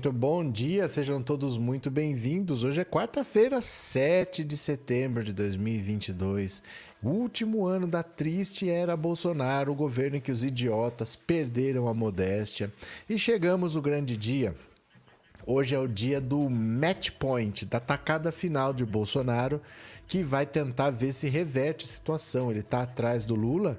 Muito bom dia, sejam todos muito bem-vindos. Hoje é quarta-feira, 7 de setembro de 2022. O último ano da triste era Bolsonaro, o governo em que os idiotas perderam a modéstia. E chegamos o grande dia. Hoje é o dia do match point, da tacada final de Bolsonaro, que vai tentar ver se reverte a situação. Ele está atrás do Lula,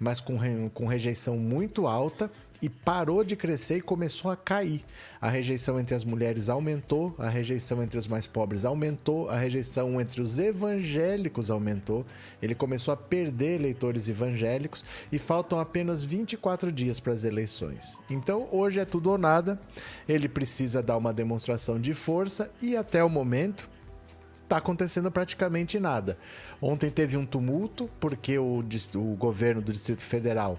mas com, com rejeição muito alta e parou de crescer e começou a cair. A rejeição entre as mulheres aumentou, a rejeição entre os mais pobres aumentou, a rejeição entre os evangélicos aumentou. Ele começou a perder eleitores evangélicos e faltam apenas 24 dias para as eleições. Então, hoje é tudo ou nada. Ele precisa dar uma demonstração de força e até o momento está acontecendo praticamente nada. Ontem teve um tumulto porque o, o governo do Distrito Federal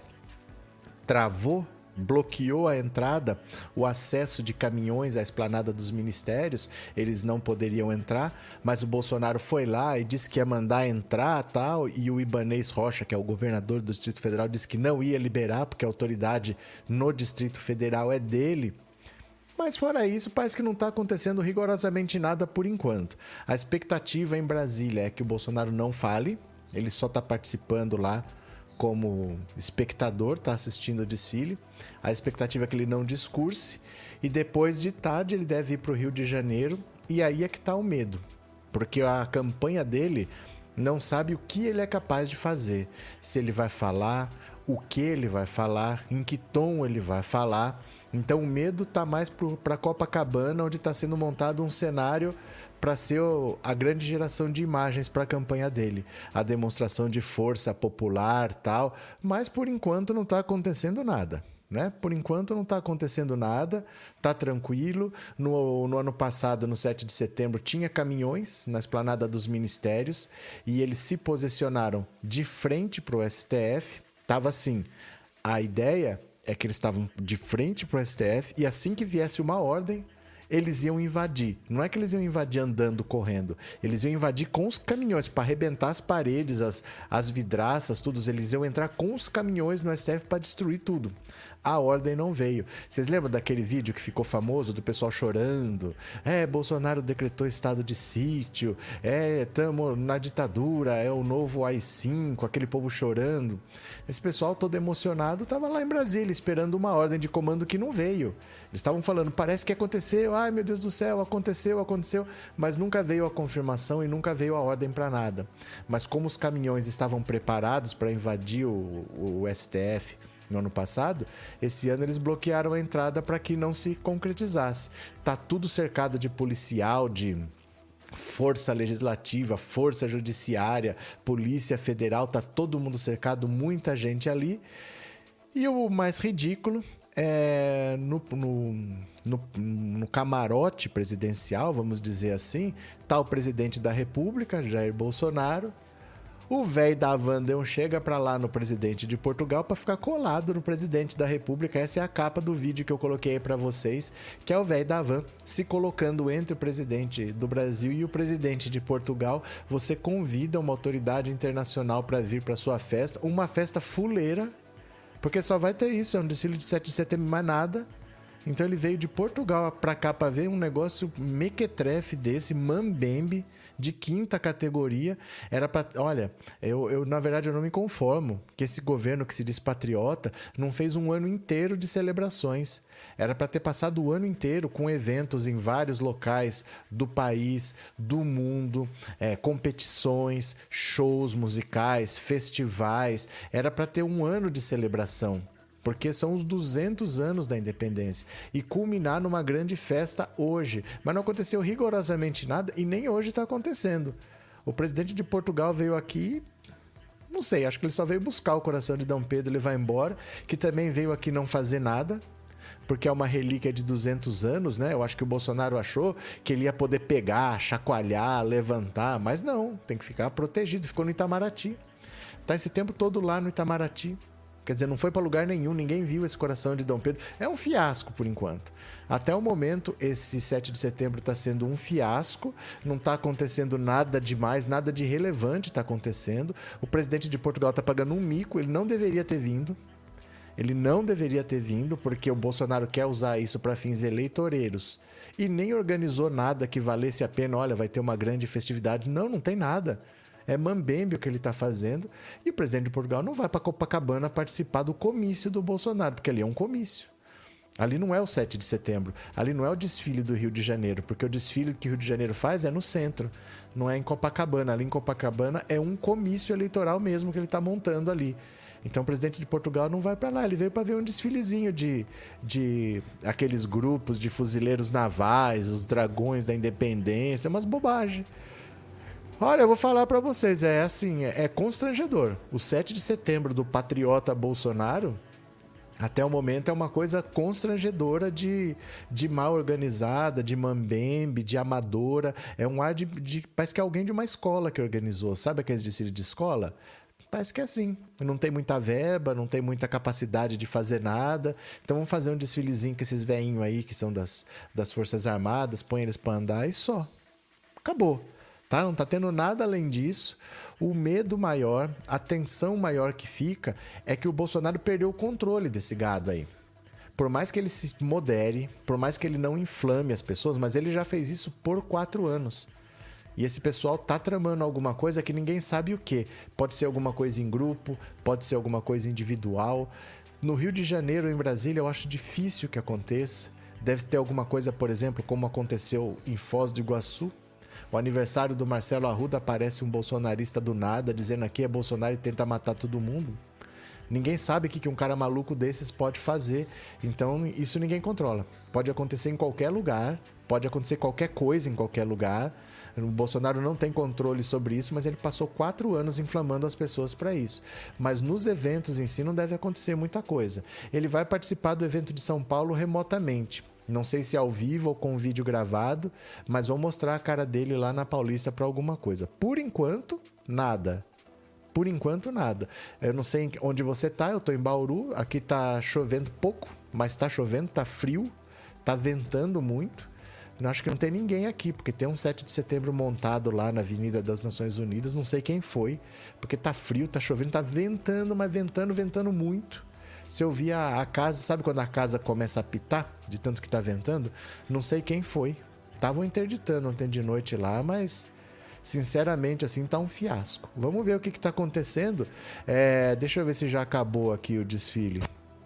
travou bloqueou a entrada, o acesso de caminhões à esplanada dos ministérios, eles não poderiam entrar, mas o Bolsonaro foi lá e disse que ia mandar entrar tal, e o Ibanês Rocha, que é o governador do Distrito Federal, disse que não ia liberar, porque a autoridade no Distrito Federal é dele. Mas fora isso, parece que não está acontecendo rigorosamente nada por enquanto. A expectativa em Brasília é que o Bolsonaro não fale, ele só está participando lá como espectador, está assistindo o desfile. A expectativa é que ele não discurse. E depois de tarde ele deve ir para o Rio de Janeiro. E aí é que está o medo. Porque a campanha dele não sabe o que ele é capaz de fazer. Se ele vai falar, o que ele vai falar, em que tom ele vai falar. Então o medo está mais para Copacabana, onde está sendo montado um cenário para ser a grande geração de imagens para a campanha dele, a demonstração de força popular tal, mas por enquanto não está acontecendo nada. Né? Por enquanto não está acontecendo nada, está tranquilo. No, no, ano passado, no 7 de setembro, tinha caminhões na esplanada dos ministérios e eles se posicionaram de frente para o STF. Tava assim: a ideia é que eles estavam de frente para o STF e assim que viesse uma ordem, eles iam invadir. Não é que eles iam invadir andando, correndo. Eles iam invadir com os caminhões para arrebentar as paredes, as, as vidraças, tudo. Eles iam entrar com os caminhões no STF para destruir tudo a ordem não veio. Vocês lembram daquele vídeo que ficou famoso do pessoal chorando? É, Bolsonaro decretou estado de sítio, é, estamos na ditadura, é o novo AI-5, aquele povo chorando. Esse pessoal todo emocionado estava lá em Brasília esperando uma ordem de comando que não veio. Eles estavam falando, parece que aconteceu, ai meu Deus do céu, aconteceu, aconteceu, mas nunca veio a confirmação e nunca veio a ordem para nada. Mas como os caminhões estavam preparados para invadir o, o STF, no ano passado, esse ano eles bloquearam a entrada para que não se concretizasse. Tá tudo cercado de policial, de força legislativa, força judiciária, polícia federal, tá todo mundo cercado, muita gente ali. E o mais ridículo é no, no, no, no, camarote presidencial, vamos dizer assim, tá o presidente da República, Jair Bolsonaro, o velho da Van chega para lá no presidente de Portugal para ficar colado no presidente da República. Essa é a capa do vídeo que eu coloquei aí para vocês, que é o velho da Van se colocando entre o presidente do Brasil e o presidente de Portugal. Você convida uma autoridade internacional para vir para sua festa, uma festa fuleira, porque só vai ter isso, é um desfile de 7 de setembro, mais nada. Então ele veio de Portugal para cá para ver um negócio mequetrefe desse, mambembe de quinta categoria. Era para. Olha, eu, eu, na verdade eu não me conformo que esse governo que se diz patriota não fez um ano inteiro de celebrações. Era para ter passado o ano inteiro com eventos em vários locais do país, do mundo, é, competições, shows musicais, festivais. Era para ter um ano de celebração porque são os 200 anos da independência e culminar numa grande festa hoje. Mas não aconteceu rigorosamente nada e nem hoje está acontecendo. O presidente de Portugal veio aqui não sei, acho que ele só veio buscar o coração de Dom Pedro e levar embora, que também veio aqui não fazer nada, porque é uma relíquia de 200 anos, né? Eu acho que o Bolsonaro achou que ele ia poder pegar, chacoalhar, levantar, mas não, tem que ficar protegido. Ficou no Itamaraty. Tá esse tempo todo lá no Itamaraty. Quer dizer, não foi para lugar nenhum, ninguém viu esse coração de Dom Pedro. É um fiasco por enquanto. Até o momento, esse 7 de setembro está sendo um fiasco, não está acontecendo nada demais, nada de relevante está acontecendo. O presidente de Portugal está pagando um mico, ele não deveria ter vindo. Ele não deveria ter vindo, porque o Bolsonaro quer usar isso para fins eleitoreiros. E nem organizou nada que valesse a pena. Olha, vai ter uma grande festividade. Não, não tem nada. É mambembe o que ele está fazendo. E o presidente de Portugal não vai para Copacabana participar do comício do Bolsonaro, porque ali é um comício. Ali não é o 7 de setembro, ali não é o desfile do Rio de Janeiro, porque o desfile que o Rio de Janeiro faz é no centro, não é em Copacabana. Ali em Copacabana é um comício eleitoral mesmo que ele está montando ali. Então o presidente de Portugal não vai para lá, ele veio para ver um desfilezinho de, de aqueles grupos de fuzileiros navais, os dragões da independência, umas bobagens. Olha, eu vou falar para vocês, é assim, é, é constrangedor. O 7 de setembro do patriota Bolsonaro até o momento é uma coisa constrangedora de, de mal organizada, de mambembe, de amadora. É um ar de, de. Parece que é alguém de uma escola que organizou. Sabe aqueles desfiles de escola? Parece que é assim. Não tem muita verba, não tem muita capacidade de fazer nada. Então vamos fazer um desfilezinho com esses veinhos aí, que são das, das Forças Armadas, põe eles para andar e só. Acabou. Tá? Não tá tendo nada além disso. O medo maior, a tensão maior que fica é que o Bolsonaro perdeu o controle desse gado aí. Por mais que ele se modere, por mais que ele não inflame as pessoas, mas ele já fez isso por quatro anos. E esse pessoal tá tramando alguma coisa que ninguém sabe o que. Pode ser alguma coisa em grupo, pode ser alguma coisa individual. No Rio de Janeiro, em Brasília, eu acho difícil que aconteça. Deve ter alguma coisa, por exemplo, como aconteceu em Foz do Iguaçu, o aniversário do Marcelo Arruda aparece um bolsonarista do nada dizendo aqui é Bolsonaro e tenta matar todo mundo. Ninguém sabe o que um cara maluco desses pode fazer. Então, isso ninguém controla. Pode acontecer em qualquer lugar, pode acontecer qualquer coisa em qualquer lugar. O Bolsonaro não tem controle sobre isso, mas ele passou quatro anos inflamando as pessoas para isso. Mas nos eventos em si não deve acontecer muita coisa. Ele vai participar do evento de São Paulo remotamente. Não sei se é ao vivo ou com vídeo gravado, mas vou mostrar a cara dele lá na Paulista para alguma coisa. Por enquanto, nada. Por enquanto, nada. Eu não sei onde você tá, eu tô em Bauru, aqui tá chovendo pouco, mas tá chovendo, tá frio, tá ventando muito. Eu acho que não tem ninguém aqui, porque tem um 7 de setembro montado lá na Avenida das Nações Unidas, não sei quem foi, porque tá frio, tá chovendo, tá ventando, mas ventando, ventando muito. Se eu via a casa, sabe quando a casa começa a pitar, de tanto que tá ventando? Não sei quem foi. Estavam interditando ontem de noite lá, mas sinceramente, assim, tá um fiasco. Vamos ver o que, que tá acontecendo. É, deixa eu ver se já acabou aqui o desfile.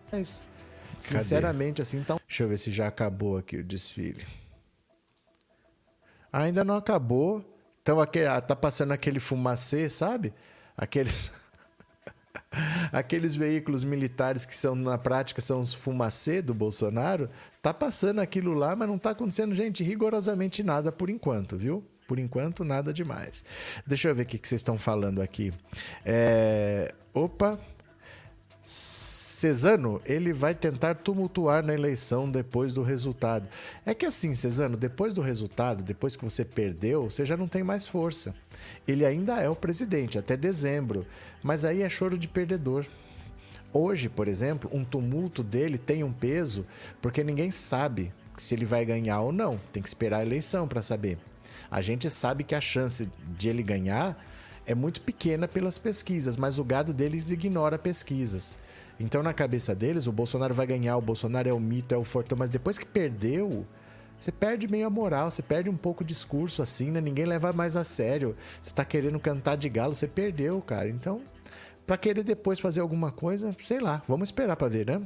Mas, sinceramente, Cadê? assim, tá um... Deixa eu ver se já acabou aqui o desfile. Ainda não acabou. Então, aqui, ah, tá passando aquele fumacê, sabe? Aqueles. aqueles veículos militares que são na prática são os fumacê do Bolsonaro, tá passando aquilo lá, mas não tá acontecendo, gente, rigorosamente nada por enquanto, viu? Por enquanto, nada demais. Deixa eu ver o que, que vocês estão falando aqui. É... Opa! Cesano, ele vai tentar tumultuar na eleição depois do resultado. É que assim, Cesano, depois do resultado, depois que você perdeu, você já não tem mais força. Ele ainda é o presidente até dezembro, mas aí é choro de perdedor. Hoje, por exemplo, um tumulto dele tem um peso porque ninguém sabe se ele vai ganhar ou não. Tem que esperar a eleição para saber. A gente sabe que a chance de ele ganhar é muito pequena pelas pesquisas, mas o gado deles ignora pesquisas. Então, na cabeça deles, o Bolsonaro vai ganhar, o Bolsonaro é o mito, é o fortão, mas depois que perdeu, você perde meio a moral, você perde um pouco o discurso assim, né? Ninguém leva mais a sério. Você tá querendo cantar de galo, você perdeu, cara. Então, para querer depois fazer alguma coisa, sei lá, vamos esperar para ver, né?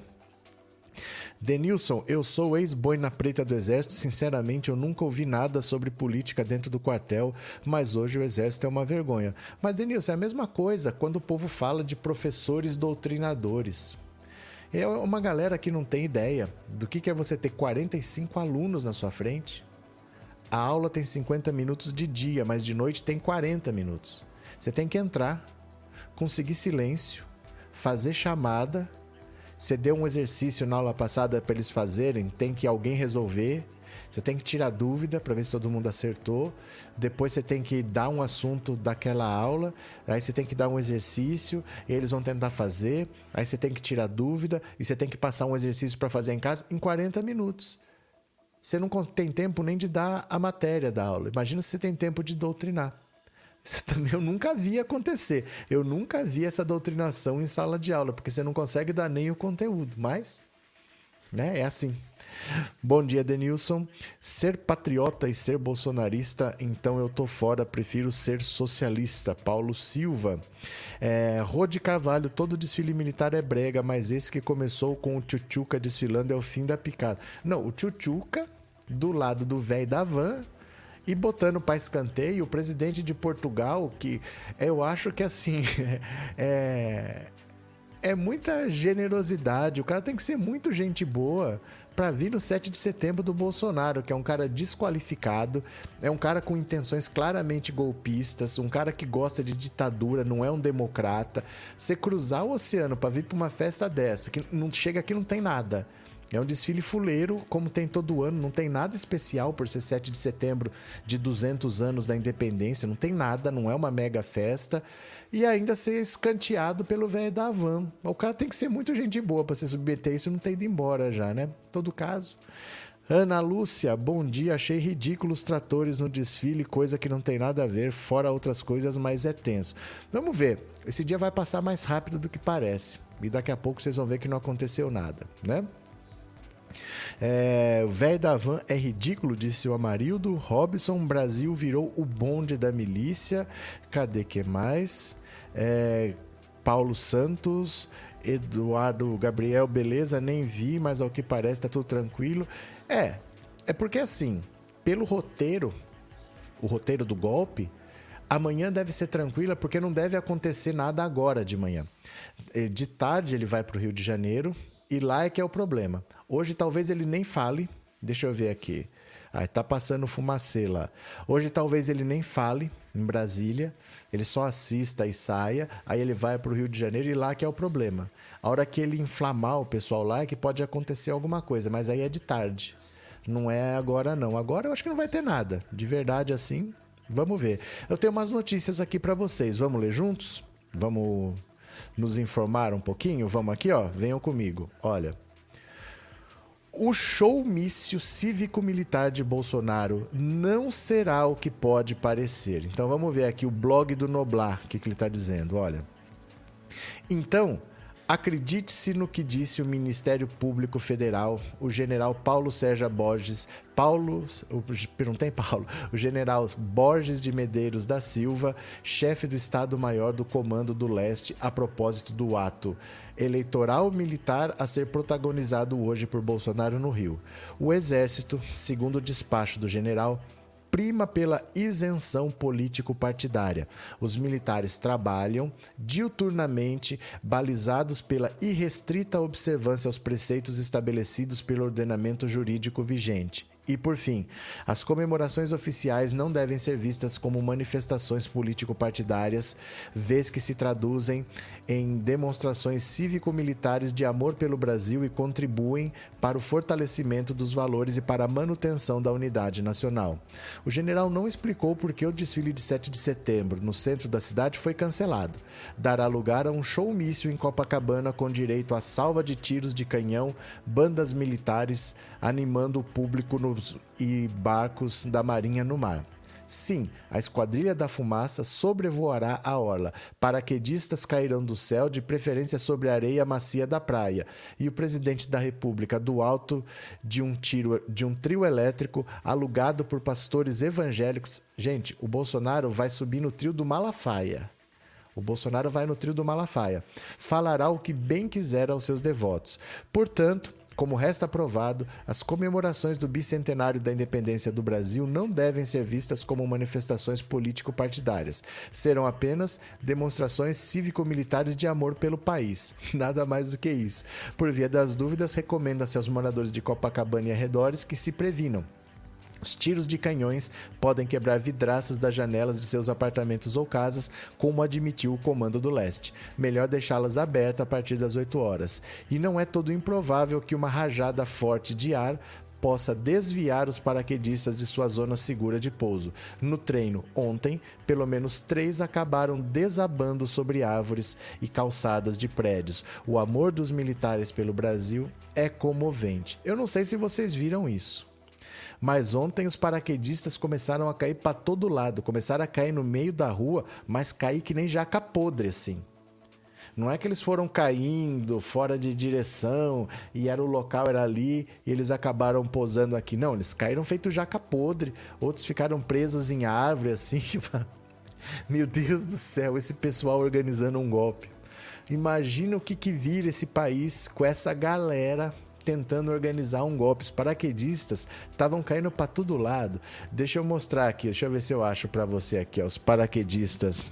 Denilson, eu sou ex-boina preta do Exército. Sinceramente, eu nunca ouvi nada sobre política dentro do quartel, mas hoje o Exército é uma vergonha. Mas, Denilson, é a mesma coisa quando o povo fala de professores doutrinadores. É uma galera que não tem ideia do que é você ter 45 alunos na sua frente. A aula tem 50 minutos de dia, mas de noite tem 40 minutos. Você tem que entrar, conseguir silêncio, fazer chamada você deu um exercício na aula passada para eles fazerem, tem que alguém resolver. Você tem que tirar dúvida para ver se todo mundo acertou. Depois você tem que dar um assunto daquela aula. Aí você tem que dar um exercício, eles vão tentar fazer. Aí você tem que tirar dúvida e você tem que passar um exercício para fazer em casa em 40 minutos. Você não tem tempo nem de dar a matéria da aula. Imagina se você tem tempo de doutrinar. também eu nunca vi acontecer. Eu nunca vi essa doutrinação em sala de aula, porque você não consegue dar nem o conteúdo, mas né, é assim. Bom dia, Denilson. Ser patriota e ser bolsonarista, então eu tô fora, prefiro ser socialista. Paulo Silva. É, Rode Carvalho, todo desfile militar é brega, mas esse que começou com o Tchutchuca desfilando é o fim da picada. Não, o Tchutchuca, do lado do velho da van, e botando para escanteio o presidente de Portugal, que eu acho que assim é, é muita generosidade. O cara tem que ser muito gente boa para vir no 7 de setembro do Bolsonaro, que é um cara desqualificado, é um cara com intenções claramente golpistas, um cara que gosta de ditadura, não é um democrata. Você cruzar o oceano para vir para uma festa dessa, que não chega aqui não tem nada. É um desfile fuleiro, como tem todo ano, não tem nada especial por ser 7 de setembro de 200 anos da independência, não tem nada, não é uma mega festa. E ainda ser escanteado pelo velho da van. O cara tem que ser muito gente boa para se submeter isso não ter ido embora já, né? Todo caso. Ana Lúcia, bom dia. Achei ridículos tratores no desfile, coisa que não tem nada a ver, fora outras coisas, mas é tenso. Vamos ver. Esse dia vai passar mais rápido do que parece. E daqui a pouco vocês vão ver que não aconteceu nada, né? É, o velho da van é ridículo, disse o Amarildo. Robson, Brasil virou o bonde da milícia. Cadê que mais? É, Paulo Santos, Eduardo Gabriel, beleza, nem vi, mas ao que parece tá tudo tranquilo. É, é porque assim, pelo roteiro, o roteiro do golpe, amanhã deve ser tranquila porque não deve acontecer nada agora de manhã. De tarde ele vai para o Rio de Janeiro e lá é que é o problema. Hoje talvez ele nem fale. Deixa eu ver aqui. Aí tá passando fumacê lá. Hoje talvez ele nem fale em Brasília, ele só assista e saia, aí ele vai para o Rio de Janeiro e lá que é o problema. A hora que ele inflamar o pessoal lá é que pode acontecer alguma coisa, mas aí é de tarde. Não é agora não. Agora eu acho que não vai ter nada. De verdade assim, vamos ver. Eu tenho umas notícias aqui para vocês. Vamos ler juntos? Vamos nos informar um pouquinho? Vamos aqui, ó. Venham comigo. Olha, o showmício cívico-militar de Bolsonaro não será o que pode parecer. Então vamos ver aqui o blog do Noblar, o que, que ele está dizendo. Olha. Então, Acredite-se no que disse o Ministério Público Federal, o general Paulo Sérgio Borges, Paulo, não tem Paulo, o general Borges de Medeiros da Silva, chefe do Estado-Maior do Comando do Leste, a propósito do ato eleitoral militar a ser protagonizado hoje por Bolsonaro no Rio. O Exército, segundo o despacho do general, prima pela isenção político-partidária. Os militares trabalham diuturnamente, balizados pela irrestrita observância aos preceitos estabelecidos pelo ordenamento jurídico vigente. E, por fim, as comemorações oficiais não devem ser vistas como manifestações político-partidárias, vez que se traduzem em demonstrações cívico-militares de amor pelo Brasil e contribuem para o fortalecimento dos valores e para a manutenção da unidade nacional. O general não explicou por que o desfile de 7 de setembro, no centro da cidade, foi cancelado. Dará lugar a um showmício em Copacabana com direito a salva de tiros de canhão, bandas militares animando o público nos e barcos da Marinha no mar. Sim, a Esquadrilha da Fumaça sobrevoará a orla. Paraquedistas cairão do céu, de preferência sobre a areia macia da praia. E o presidente da República, do alto de um, tiro, de um trio elétrico alugado por pastores evangélicos. Gente, o Bolsonaro vai subir no trio do Malafaia. O Bolsonaro vai no trio do Malafaia. Falará o que bem quiser aos seus devotos. Portanto, como resta provado, as comemorações do bicentenário da independência do Brasil não devem ser vistas como manifestações político-partidárias. Serão apenas demonstrações cívico-militares de amor pelo país. Nada mais do que isso. Por via das dúvidas, recomenda-se aos moradores de Copacabana e arredores que se previnam os tiros de canhões podem quebrar vidraças das janelas de seus apartamentos ou casas, como admitiu o Comando do Leste. Melhor deixá-las abertas a partir das 8 horas. E não é todo improvável que uma rajada forte de ar possa desviar os paraquedistas de sua zona segura de pouso. No treino ontem, pelo menos três acabaram desabando sobre árvores e calçadas de prédios. O amor dos militares pelo Brasil é comovente. Eu não sei se vocês viram isso Mas ontem os paraquedistas começaram a cair para todo lado, começaram a cair no meio da rua, mas cair que nem jaca podre assim. Não é que eles foram caindo fora de direção e era o local era ali e eles acabaram posando aqui. Não, eles caíram feito jaca podre. Outros ficaram presos em árvore assim. Meu Deus do céu, esse pessoal organizando um golpe. Imagina o que, que vira esse país com essa galera tentando organizar um golpe. Os paraquedistas estavam caindo para todo lado. Deixa eu mostrar aqui, deixa eu ver se eu acho para você aqui, ó, os paraquedistas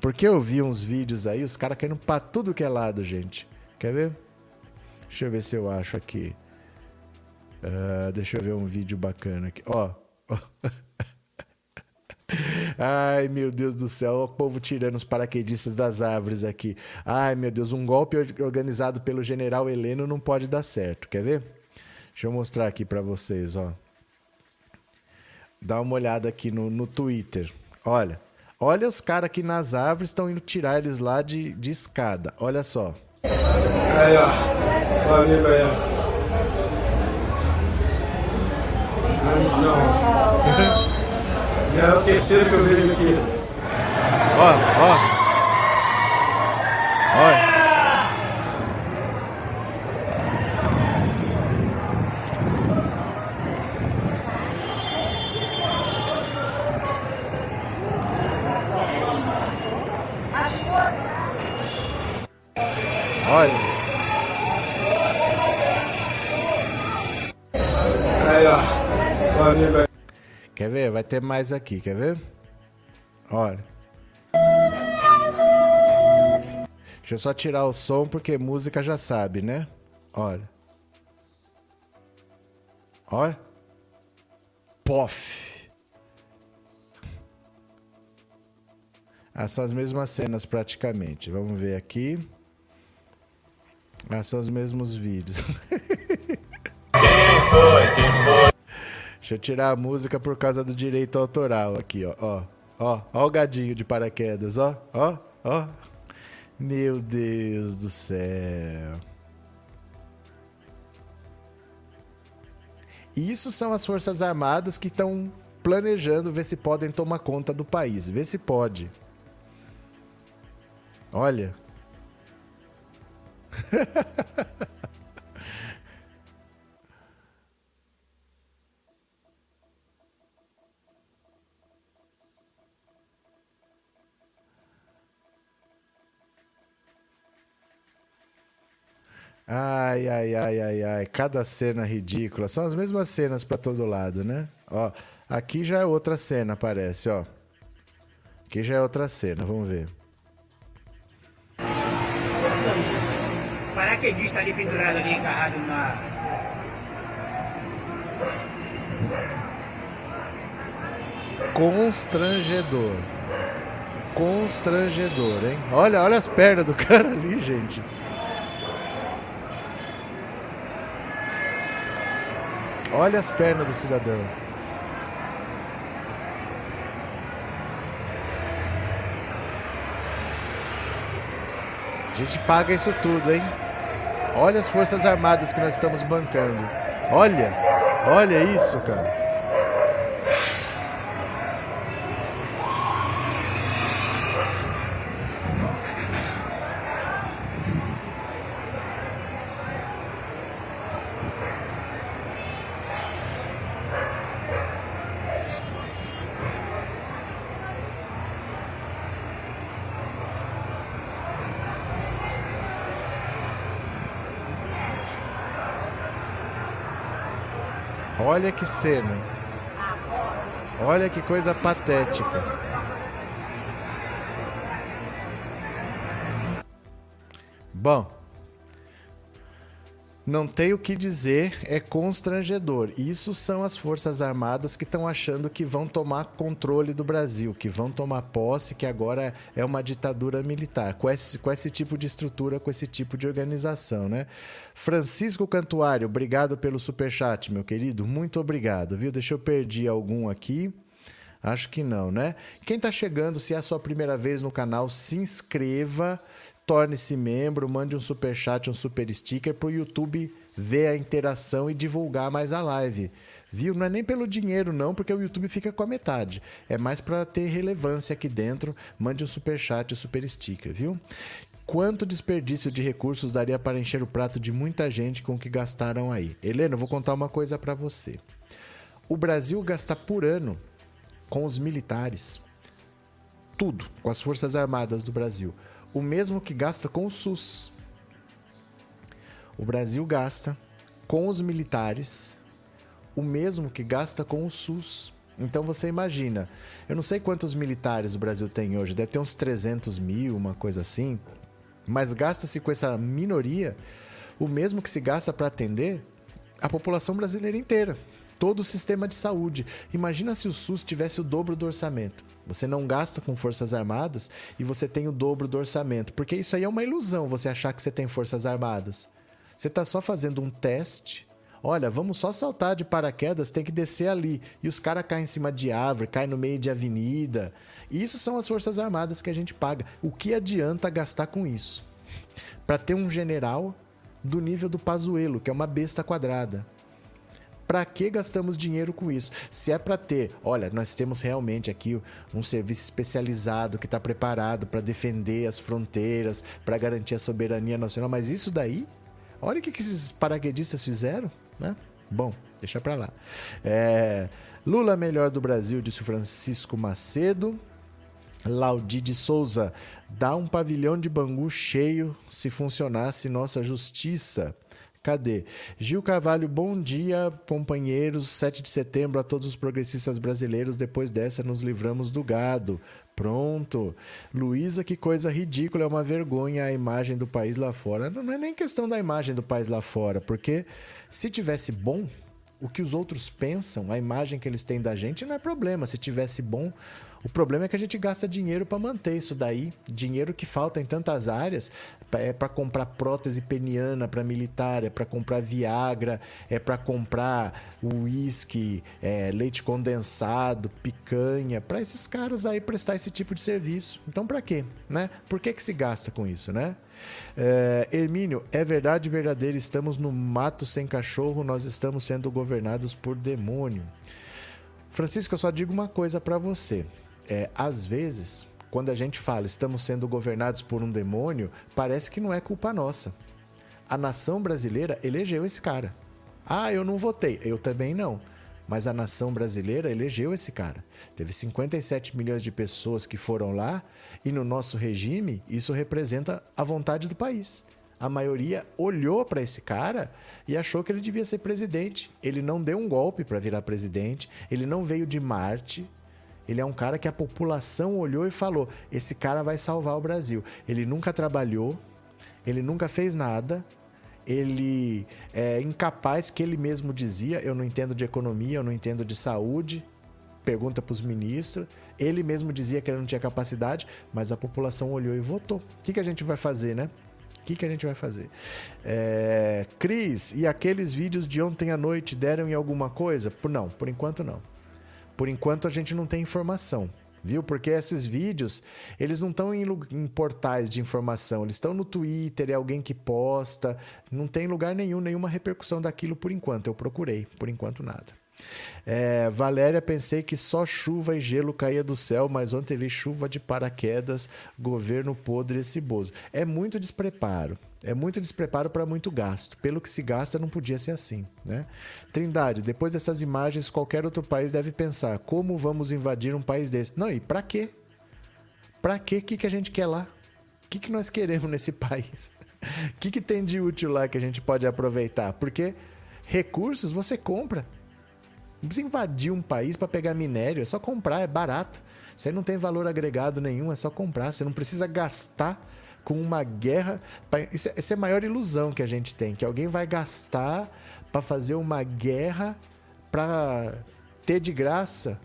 porque eu vi uns vídeos aí, os caras caindo pra tudo que é lado, gente. Quer ver? Deixa eu ver se eu acho aqui. Uh, deixa eu ver um vídeo bacana aqui. Ó. Ai, meu Deus do céu, o povo tirando os paraquedistas das árvores aqui. Ai, meu Deus, um golpe organizado pelo general Heleno não pode dar certo. Quer ver? Deixa eu mostrar aqui para vocês, ó. Dá uma olhada aqui no, no Twitter. Olha. Olha os caras aqui nas árvores estão indo tirar eles lá de, de escada. Olha só. Aí, ó. O amigo aí, ó. Já é o terceiro que eu vejo aqui. Ó, ó. Mais aqui, quer ver? Olha. Deixa eu só tirar o som porque música já sabe, né? Olha. Olha. Pof. Ah, são as mesmas cenas praticamente. Vamos ver aqui. Ah, são os mesmos vídeos. Quem foi? Quem foi? Deixa eu tirar a música por causa do direito autoral aqui, ó. Ó, ó, ó o gadinho de paraquedas, ó, ó, ó. Meu Deus do céu. Isso são as Forças Armadas que estão planejando ver se podem tomar conta do país. Vê se pode. Olha, Ai, ai, ai, ai, ai. Cada cena ridícula. São as mesmas cenas para todo lado, né? Ó, aqui já é outra cena, parece, ó. Aqui já é outra cena, vamos ver. paraquedista ali pendurado ali, agarrado na. Constrangedor. Constrangedor, hein? Olha, olha as pernas do cara ali, gente. Olha as pernas do cidadão. A gente paga isso tudo, hein? Olha as Forças Armadas que nós estamos bancando. Olha, olha isso, cara. Olha que cena. Olha que coisa patética. Bom, não tem o que dizer, é constrangedor. Isso são as Forças Armadas que estão achando que vão tomar controle do Brasil, que vão tomar posse, que agora é uma ditadura militar, com esse, com esse tipo de estrutura, com esse tipo de organização, né? Francisco Cantuário, obrigado pelo superchat, meu querido. Muito obrigado, viu? Deixa eu perder algum aqui. Acho que não, né? Quem está chegando, se é a sua primeira vez no canal, se inscreva torne-se membro, mande um super chat, um super sticker para o YouTube ver a interação e divulgar mais a live. Viu? Não é nem pelo dinheiro, não, porque o YouTube fica com a metade. É mais para ter relevância aqui dentro. Mande um super chat, um super sticker, viu? Quanto desperdício de recursos daria para encher o prato de muita gente com o que gastaram aí? Helena, eu vou contar uma coisa para você. O Brasil gasta por ano com os militares tudo, com as Forças Armadas do Brasil, o mesmo que gasta com o SUS. O Brasil gasta com os militares o mesmo que gasta com o SUS. Então você imagina, eu não sei quantos militares o Brasil tem hoje, deve ter uns 300 mil, uma coisa assim, mas gasta-se com essa minoria o mesmo que se gasta para atender a população brasileira inteira, todo o sistema de saúde. Imagina se o SUS tivesse o dobro do orçamento. Você não gasta com Forças Armadas e você tem o dobro do orçamento, porque isso aí é uma ilusão você achar que você tem Forças Armadas. Você está só fazendo um teste. Olha, vamos só saltar de paraquedas, tem que descer ali. E os caras caem em cima de árvore, caem no meio de avenida. Isso são as Forças Armadas que a gente paga. O que adianta gastar com isso? Para ter um general do nível do Pazuello, que é uma besta quadrada. Para que gastamos dinheiro com isso? Se é para ter, olha, nós temos realmente aqui um serviço especializado que está preparado para defender as fronteiras, para garantir a soberania nacional, mas isso daí Olha o que, esses paraquedistas fizeram, né? Bom, deixa pra lá. É, Lula melhor do Brasil, disse o Francisco Macedo. Laudi de Souza, dá um pavilhão de Bangu cheio se funcionasse nossa justiça. Cadê? Gil Carvalho, bom dia, companheiros. 7 de setembro a todos os progressistas brasileiros. Depois dessa, nos livramos do gado. Pronto. Luísa, que coisa ridícula, é uma vergonha a imagem do país lá fora. Não é nem questão da imagem do país lá fora, porque se tivesse bom, o que os outros pensam, a imagem que eles têm da gente, não é problema. Se tivesse bom, o problema é que a gente gasta dinheiro para manter isso daí, dinheiro que falta em tantas áreas, é para comprar prótese peniana para militar, é para comprar Viagra, é para comprar uísque, é, leite condensado, picanha, para esses caras aí prestar esse tipo de serviço. Então, para quê, né? Por que que se gasta com isso, né? É, Hermínio, é verdade verdadeiro, estamos no mato sem cachorro, nós estamos sendo governados por demônio. Francisco, eu só digo uma coisa para você é, às vezes, quando a gente fala estamos sendo governados por um demônio, parece que não é culpa nossa. A nação brasileira elegeu esse cara. Ah, eu não votei. Eu também não. Mas a nação brasileira elegeu esse cara. Teve 57 milhões de pessoas que foram lá e no nosso regime isso representa a vontade do país. A maioria olhou para esse cara e achou que ele devia ser presidente. Ele não deu um golpe para virar presidente, ele não veio de Marte, ele é um cara que a população olhou e falou: esse cara vai salvar o Brasil. Ele nunca trabalhou, ele nunca fez nada, ele é incapaz, que ele mesmo dizia: eu não entendo de economia, eu não entendo de saúde. Pergunta para os ministros. Ele mesmo dizia que ele não tinha capacidade, mas a população olhou e votou. O que, que a gente vai fazer, né? O que, que a gente vai fazer? É... Cris, e aqueles vídeos de ontem à noite deram em alguma coisa? Não, por enquanto não. Por enquanto a gente não tem informação, viu? Porque esses vídeos, eles não estão em, em, portais de informação, eles estão no Twitter, é alguém que posta, não tem lugar nenhum, nenhuma repercussão daquilo por enquanto. Eu procurei, por enquanto nada. É, Valéria, pensei que só chuva e gelo caía do céu, mas ontem vi chuva de paraquedas, governo podre esse bozo. É muito despreparo. É muito despreparo para muito gasto. Pelo que se gasta, não podia ser assim. Né? Trindade, depois dessas imagens, qualquer outro país deve pensar: como vamos invadir um país desse? Não, e para quê? Para quê? O que, que a gente quer lá? O que, que nós queremos nesse país? O que, que tem de útil lá que a gente pode aproveitar? Porque recursos você compra. Não precisa invadir um país para pegar minério, é só comprar, é barato. Aí não tem valor agregado nenhum, é só comprar. Você não precisa gastar com uma guerra. Isso, essa é a maior ilusão que a gente tem, que alguém vai gastar para fazer uma guerra para ter de graça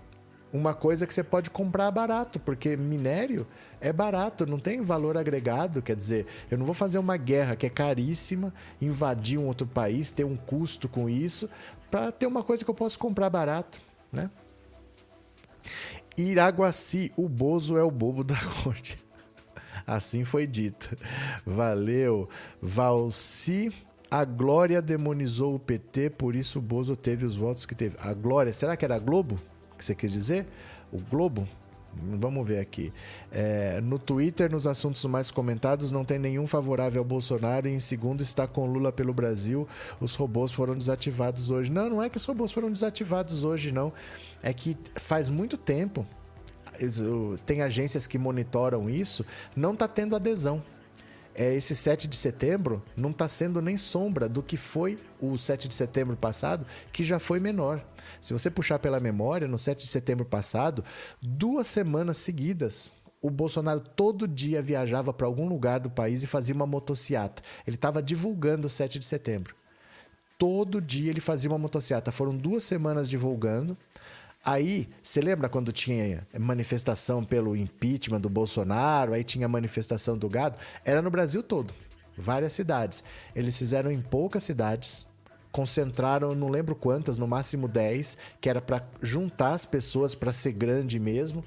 uma coisa que você pode comprar barato, porque minério é barato, não tem valor agregado. Quer dizer, eu não vou fazer uma guerra que é caríssima, invadir um outro país, ter um custo com isso, para ter uma coisa que eu posso comprar barato, né? Iraguaci, o Bozo é o bobo da corte. Assim foi dito. Valeu. Valci A Glória demonizou o PT, por isso o Bozo teve os votos que teve. A Glória, será que era a Globo que você quis dizer? O Globo? Vamos ver aqui. É, no Twitter, nos assuntos mais comentados, não tem nenhum favorável ao Bolsonaro. E em segundo está com Lula pelo Brasil. Os robôs foram desativados hoje. Não, não é que os robôs foram desativados hoje, não. É que faz muito tempo. Tem agências que monitoram isso, não está tendo adesão é, esse 7 de setembro não está sendo nem sombra do que foi o 7 de setembro passado, que já foi menor. Se você puxar pela memória, no 7 de setembro passado, duas semanas seguidas, o Bolsonaro todo dia viajava para algum lugar do país e fazia uma motociata. Ele estava divulgando o 7 de setembro. Todo dia ele fazia uma motociata. Foram duas semanas divulgando. Aí, você lembra quando tinha manifestação pelo impeachment do Bolsonaro, aí tinha manifestação do gado? Era no Brasil todo, várias cidades. Eles fizeram em poucas cidades, concentraram, não lembro quantas, no máximo 10, que era para juntar as pessoas para ser grande mesmo.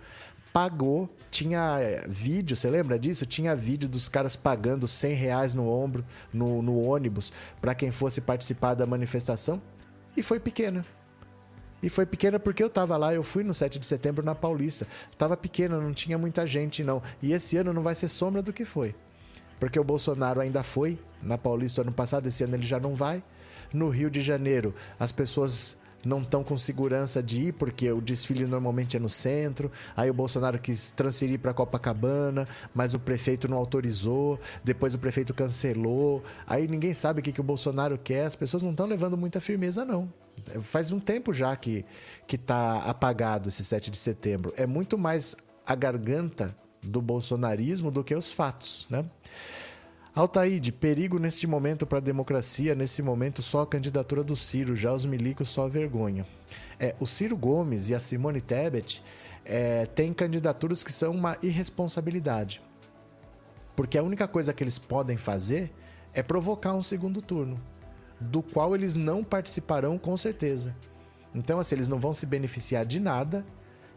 Pagou, tinha eh, vídeo, você lembra disso? Tinha vídeo dos caras pagando 100 reais no ombro, no, no ônibus, para quem fosse participar da manifestação. E foi pequena. E foi pequena porque eu tava lá, eu fui no 7 de setembro na Paulista. Tava pequena, não tinha muita gente não. E esse ano não vai ser sombra do que foi. Porque o Bolsonaro ainda foi na Paulista ano passado, esse ano ele já não vai. No Rio de Janeiro, as pessoas não estão com segurança de ir, porque o desfile normalmente é no centro. Aí o Bolsonaro quis transferir para Copacabana, mas o prefeito não autorizou. Depois o prefeito cancelou. Aí ninguém sabe o que, que o Bolsonaro quer. As pessoas não estão levando muita firmeza, não. Faz um tempo já que, que tá apagado esse 7 de setembro. É muito mais a garganta do bolsonarismo do que os fatos, né? Altaíde, perigo neste momento para a democracia, nesse momento só a candidatura do Ciro, já os milicos só vergonha. É, o Ciro Gomes e a Simone Tebet é, têm candidaturas que são uma irresponsabilidade. Porque a única coisa que eles podem fazer é provocar um segundo turno, do qual eles não participarão com certeza. Então, assim, eles não vão se beneficiar de nada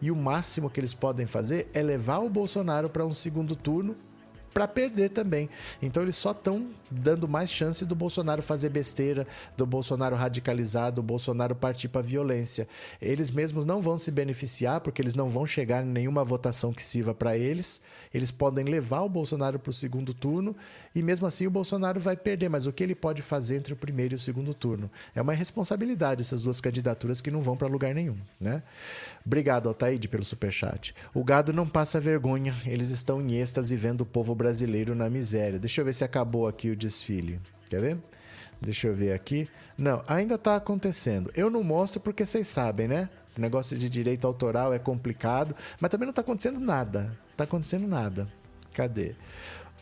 e o máximo que eles podem fazer é levar o Bolsonaro para um segundo turno para perder também. Então eles só estão dando mais chance do Bolsonaro fazer besteira, do Bolsonaro radicalizar, do Bolsonaro partir para violência. Eles mesmos não vão se beneficiar porque eles não vão chegar em nenhuma votação que sirva para eles. Eles podem levar o Bolsonaro para o segundo turno e mesmo assim o Bolsonaro vai perder. Mas o que ele pode fazer entre o primeiro e o segundo turno? É uma responsabilidade essas duas candidaturas que não vão para lugar nenhum, né? Obrigado, Altaíde, pelo superchat. O gado não passa vergonha, eles estão em êxtase vendo o povo brasileiro na miséria. Deixa eu ver se acabou aqui o desfile. Quer ver? Deixa eu ver aqui. Não, ainda está acontecendo. Eu não mostro porque vocês sabem, né? O negócio de direito autoral é complicado, mas também não está acontecendo nada. Está acontecendo nada. Cadê?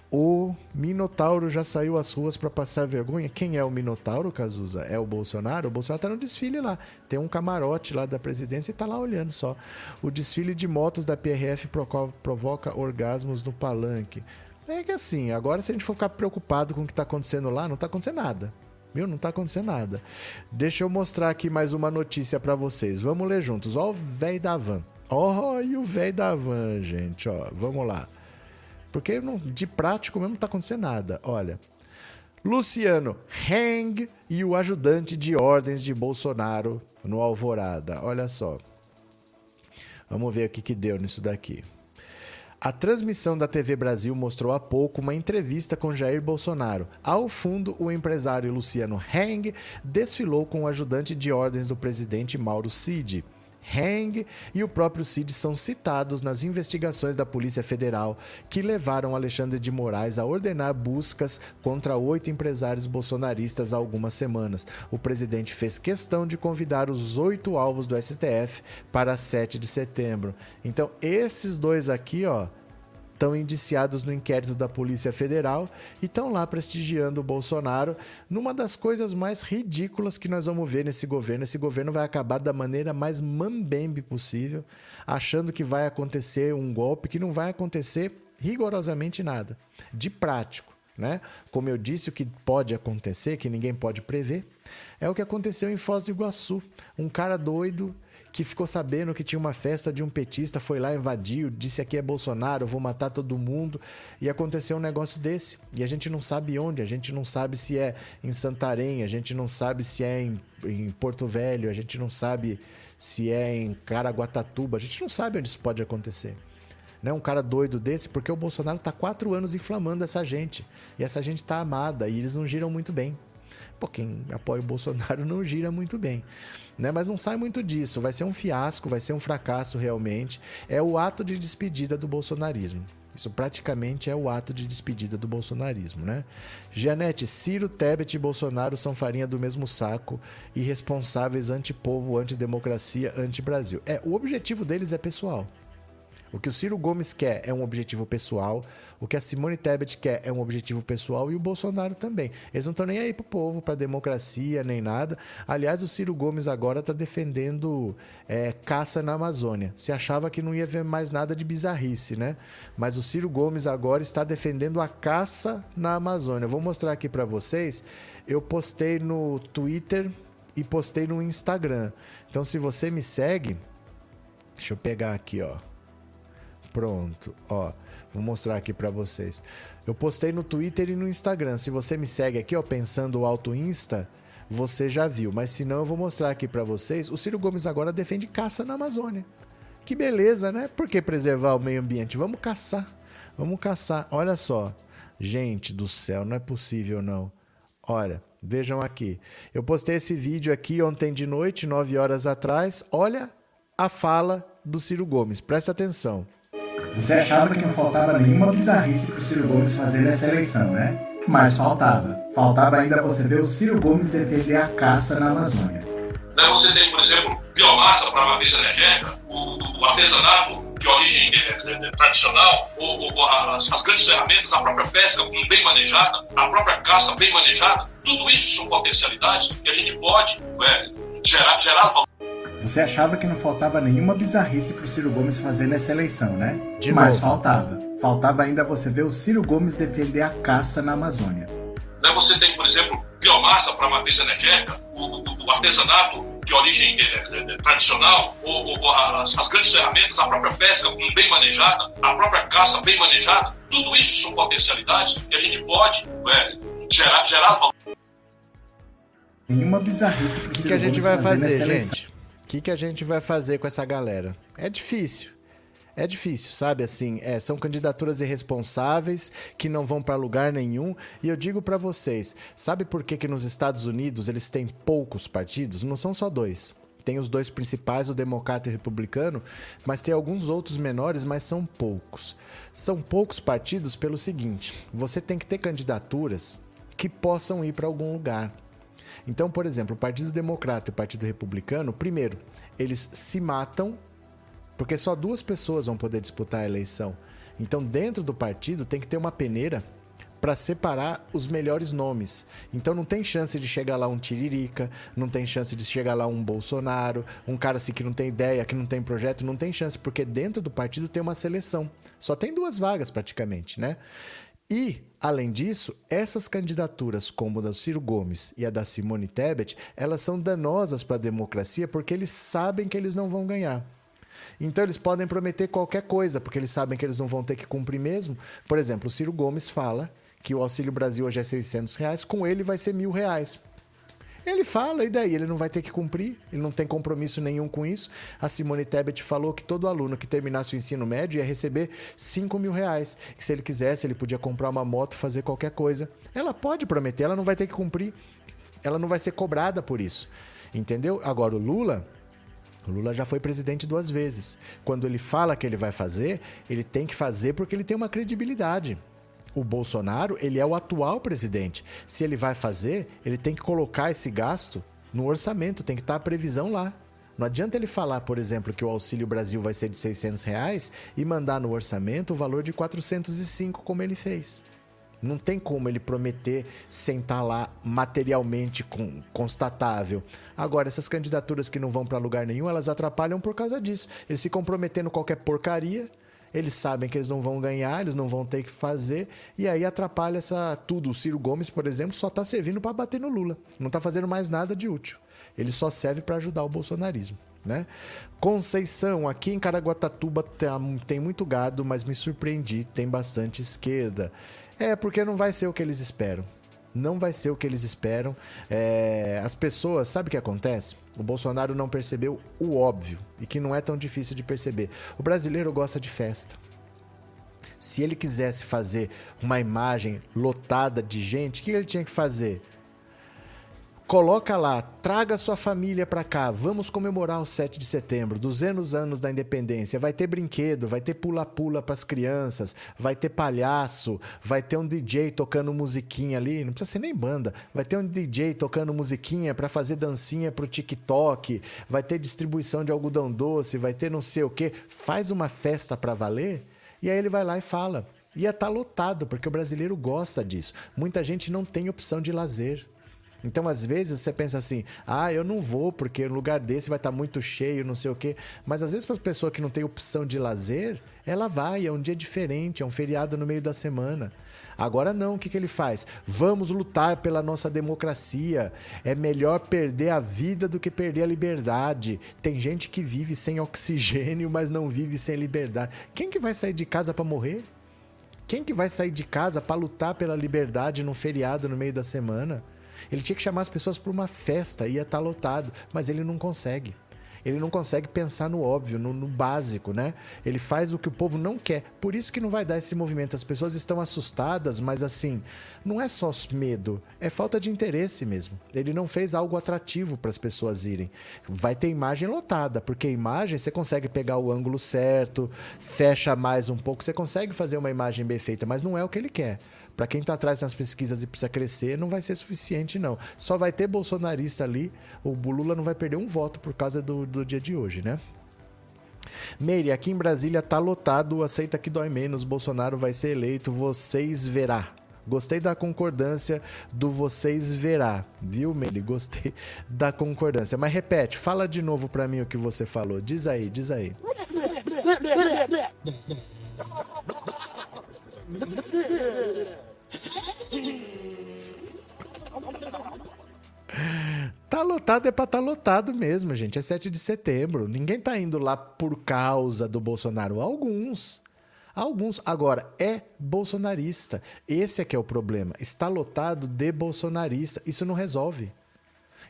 O Minotauro já saiu às ruas para passar vergonha. Quem é o Minotauro, Cazuza? É o Bolsonaro? O Bolsonaro está no desfile lá. Tem um camarote lá da presidência e está lá olhando só. O desfile de motos da PRF provoca orgasmos no palanque. É que assim, agora se a gente for ficar preocupado com o que está acontecendo lá, não está acontecendo nada. Viu? Não está acontecendo nada. Deixa eu mostrar aqui mais uma notícia para vocês. Vamos ler juntos. Ó o velho da van. Ó, e o velho da van, gente. Ó, vamos lá. Porque não, de prático mesmo não está acontecendo nada. Olha. Luciano Heng e o ajudante de ordens de Bolsonaro no Alvorada. Olha só. Vamos ver o que, que deu nisso daqui. A transmissão da TV Brasil mostrou há pouco uma entrevista com Jair Bolsonaro. Ao fundo, o empresário Luciano Heng desfilou com o ajudante de ordens do presidente Mauro Cid. Heng e o próprio Cid são citados nas investigações da Polícia Federal que levaram Alexandre de Moraes a ordenar buscas contra oito empresários bolsonaristas há algumas semanas. O presidente fez questão de convidar os oito alvos do STF para 7 de setembro. Então, esses dois aqui, ó, estão indiciados no inquérito da Polícia Federal e estão lá prestigiando o Bolsonaro numa das coisas mais ridículas que nós vamos ver nesse governo. Esse governo vai acabar da maneira mais mambembe possível, achando que vai acontecer um golpe que não vai acontecer rigorosamente nada, de prático. Né? Como eu disse, o que pode acontecer, que ninguém pode prever, é o que aconteceu em Foz do Iguaçu. Um cara doido que ficou sabendo que tinha uma festa de um petista, foi lá, invadiu, disse aqui é Bolsonaro, vou matar todo mundo. E aconteceu um negócio desse. E a gente não sabe onde, a gente não sabe se é em Santarém, a gente não sabe se é em, em Porto Velho, a gente não sabe se é em Caraguatatuba, a gente não sabe onde isso pode acontecer. Né? Um cara doido desse, porque o Bolsonaro está quatro anos inflamando essa gente. E essa gente está armada e eles não giram muito bem. Pô, quem apoia o Bolsonaro não gira muito bem. Né? Mas não sai muito disso. Vai ser um fiasco, vai ser um fracasso realmente. É o ato de despedida do bolsonarismo. Isso praticamente é o ato de despedida do bolsonarismo, né? Janete, Ciro, Tebet e Bolsonaro são farinha do mesmo saco, irresponsáveis anti-povo, anti-democracia, anti-Brasil. É, o objetivo deles é pessoal. O que o Ciro Gomes quer é um objetivo pessoal, o que a Simone Tebet quer é um objetivo pessoal e o Bolsonaro também. Eles não estão nem aí pro povo, pra democracia, nem nada. Aliás, o Ciro Gomes agora está defendendo é, caça na Amazônia. Se achava que não ia ver mais nada de bizarrice, né? Mas o Ciro Gomes agora está defendendo a caça na Amazônia. Eu vou mostrar aqui para vocês. Eu postei no Twitter e postei no Instagram. Então, se você me segue, deixa eu pegar aqui, ó. Pronto, ó. Vou mostrar aqui para vocês. Eu postei no Twitter e no Instagram. Se você me segue aqui, ó, pensando Alto Insta, você já viu. Mas se não, eu vou mostrar aqui para vocês. O Ciro Gomes agora defende caça na Amazônia. Que beleza, né? Por que preservar o meio ambiente? Vamos caçar. Vamos caçar. Olha só. Gente do céu, não é possível não. Olha, vejam aqui. Eu postei esse vídeo aqui ontem de noite, 9 horas atrás. Olha a fala do Ciro Gomes. Presta atenção. Você achava que não faltava nenhuma bizarrice para o Ciro Gomes fazer nessa eleição, né? Mas faltava. Faltava ainda você ver o Ciro Gomes defender a caça na Amazônia. Você tem, por exemplo, biomassa para matriz energética, o, o, artesanato de origem é, é, tradicional, o, as, as, grandes ferramentas, a própria pesca bem manejada, a própria caça bem manejada, tudo isso são potencialidades que a gente pode é, gerar, gerar você achava que não faltava nenhuma bizarrice pro Ciro Gomes fazer nessa eleição, né? De Mas novo. faltava. Faltava ainda você ver o Ciro Gomes defender a caça na Amazônia. Né, você tem, por exemplo, biomassa para matriz energética, o, o, artesanato de origem é, é, tradicional, o, as, as, grandes ferramentas, a própria pesca bem manejada, a própria caça bem manejada, tudo isso são potencialidades que a gente pode é, gerar, gerar Nenhuma bizarrice pro O que, que a gente vai fazer, gente? O que, que a gente vai fazer com essa galera? É difícil. É difícil, sabe? Assim, é, são candidaturas irresponsáveis que não vão para lugar nenhum. E eu digo para vocês, sabe por que, que nos Estados Unidos eles têm poucos partidos? Não são só dois. Tem os dois principais, o democrata e o republicano, mas tem alguns outros menores, mas são poucos. São poucos partidos pelo seguinte: você tem que ter candidaturas que possam ir para algum lugar. Então, por exemplo, o Partido Democrata e o Partido Republicano, primeiro, eles se matam porque só duas pessoas vão poder disputar a eleição. Então, dentro do partido tem que ter uma peneira para separar os melhores nomes. Então não tem chance de chegar lá um Tiririca, não tem chance de chegar lá um Bolsonaro, um cara assim que não tem ideia, que não tem projeto, não tem chance, porque dentro do partido tem uma seleção. Só tem duas vagas praticamente, né? E, além disso, essas candidaturas, como a do Ciro Gomes e a da Simone Tebet, elas são danosas para a democracia porque eles sabem que eles não vão ganhar. Então eles podem prometer qualquer coisa, porque eles sabem que eles não vão ter que cumprir mesmo. Por exemplo, o Ciro Gomes fala que o Auxílio Brasil hoje é 600 reais, com ele vai ser mil reais. Ele fala, e daí? Ele não vai ter que cumprir, ele não tem compromisso nenhum com isso. A Simone Tebet falou que todo aluno que terminasse o ensino médio ia receber 5 mil reais. Que se ele quisesse, ele podia comprar uma moto, fazer qualquer coisa. Ela pode prometer, ela não vai ter que cumprir. Ela não vai ser cobrada por isso. Entendeu? Agora, o Lula, o Lula já foi presidente duas vezes. Quando ele fala que ele vai fazer, ele tem que fazer porque ele tem uma credibilidade o Bolsonaro, ele é o atual presidente. Se ele vai fazer, ele tem que colocar esse gasto no orçamento, tem que estar a previsão lá. Não adianta ele falar, por exemplo, que o Auxílio Brasil vai ser de 600 reais e mandar no orçamento o valor de 405, como ele fez. Não tem como ele prometer sentar lá materialmente com, constatável. Agora, essas candidaturas que não vão para lugar nenhum, elas atrapalham por causa disso. Eles se comprometendo qualquer porcaria, eles sabem que eles não vão ganhar, eles não vão ter que fazer, e aí atrapalha essa tudo. O Ciro Gomes, por exemplo, só está servindo para bater no Lula. Não está fazendo mais nada de útil. Ele só serve para ajudar o bolsonarismo. Né? Conceição, aqui em Caraguatatuba tem muito gado, mas me surpreendi, tem bastante esquerda. É, porque não vai ser o que eles esperam. Não vai ser o que eles esperam. É, as pessoas, sabe o que acontece? O Bolsonaro não percebeu o óbvio e que não é tão difícil de perceber. O brasileiro gosta de festa. Se ele quisesse fazer uma imagem lotada de gente, o que ele tinha que fazer? Coloca lá, traga sua família para cá, vamos comemorar o 7 de setembro, 200 anos da independência. Vai ter brinquedo, vai ter pula-pula para as crianças, vai ter palhaço, vai ter um DJ tocando musiquinha ali, não precisa ser nem banda. Vai ter um DJ tocando musiquinha para fazer dancinha pro TikTok, vai ter distribuição de algodão doce, vai ter não sei o quê. Faz uma festa para valer e aí ele vai lá e fala. Ia estar tá lotado, porque o brasileiro gosta disso. Muita gente não tem opção de lazer. Então, às vezes, você pensa assim: ah, eu não vou porque no lugar desse vai estar tá muito cheio, não sei o quê. Mas às vezes, para a pessoa que não tem opção de lazer, ela vai, é um dia diferente, é um feriado no meio da semana. Agora não, o que, que ele faz? Vamos lutar pela nossa democracia. É melhor perder a vida do que perder a liberdade. Tem gente que vive sem oxigênio, mas não vive sem liberdade. Quem que vai sair de casa para morrer? Quem que vai sair de casa para lutar pela liberdade num feriado no meio da semana? Ele tinha que chamar as pessoas para uma festa, ia estar tá lotado, mas ele não consegue. Ele não consegue pensar no óbvio, no, no, básico, né? Ele faz o que o povo não quer. Por isso que não vai dar esse movimento. As pessoas estão assustadas, mas assim, não é só medo, é falta de interesse mesmo. Ele não fez algo atrativo para as pessoas irem. Vai ter imagem lotada, porque imagem você consegue pegar o ângulo certo, fecha mais um pouco, você consegue fazer uma imagem bem feita, mas não é o que ele quer para quem está atrás nas pesquisas e precisa crescer, não vai ser suficiente, não. Só vai ter bolsonarista ali, o Lula não vai perder um voto por causa do, do dia de hoje, né? Meire, aqui em Brasília tá lotado, aceita que dói menos, Bolsonaro vai ser eleito, vocês verá. Gostei da concordância do vocês verá, viu, Meire? Gostei da concordância. Mas repete, fala de novo para mim o que você falou. Diz aí, diz aí. Tá lotado é pra tá lotado mesmo, gente. É 7 de setembro. Ninguém tá indo lá por causa do Bolsonaro. Alguns. Alguns. Agora, é bolsonarista. Esse é que é o problema. Está lotado de bolsonarista. Isso não resolve.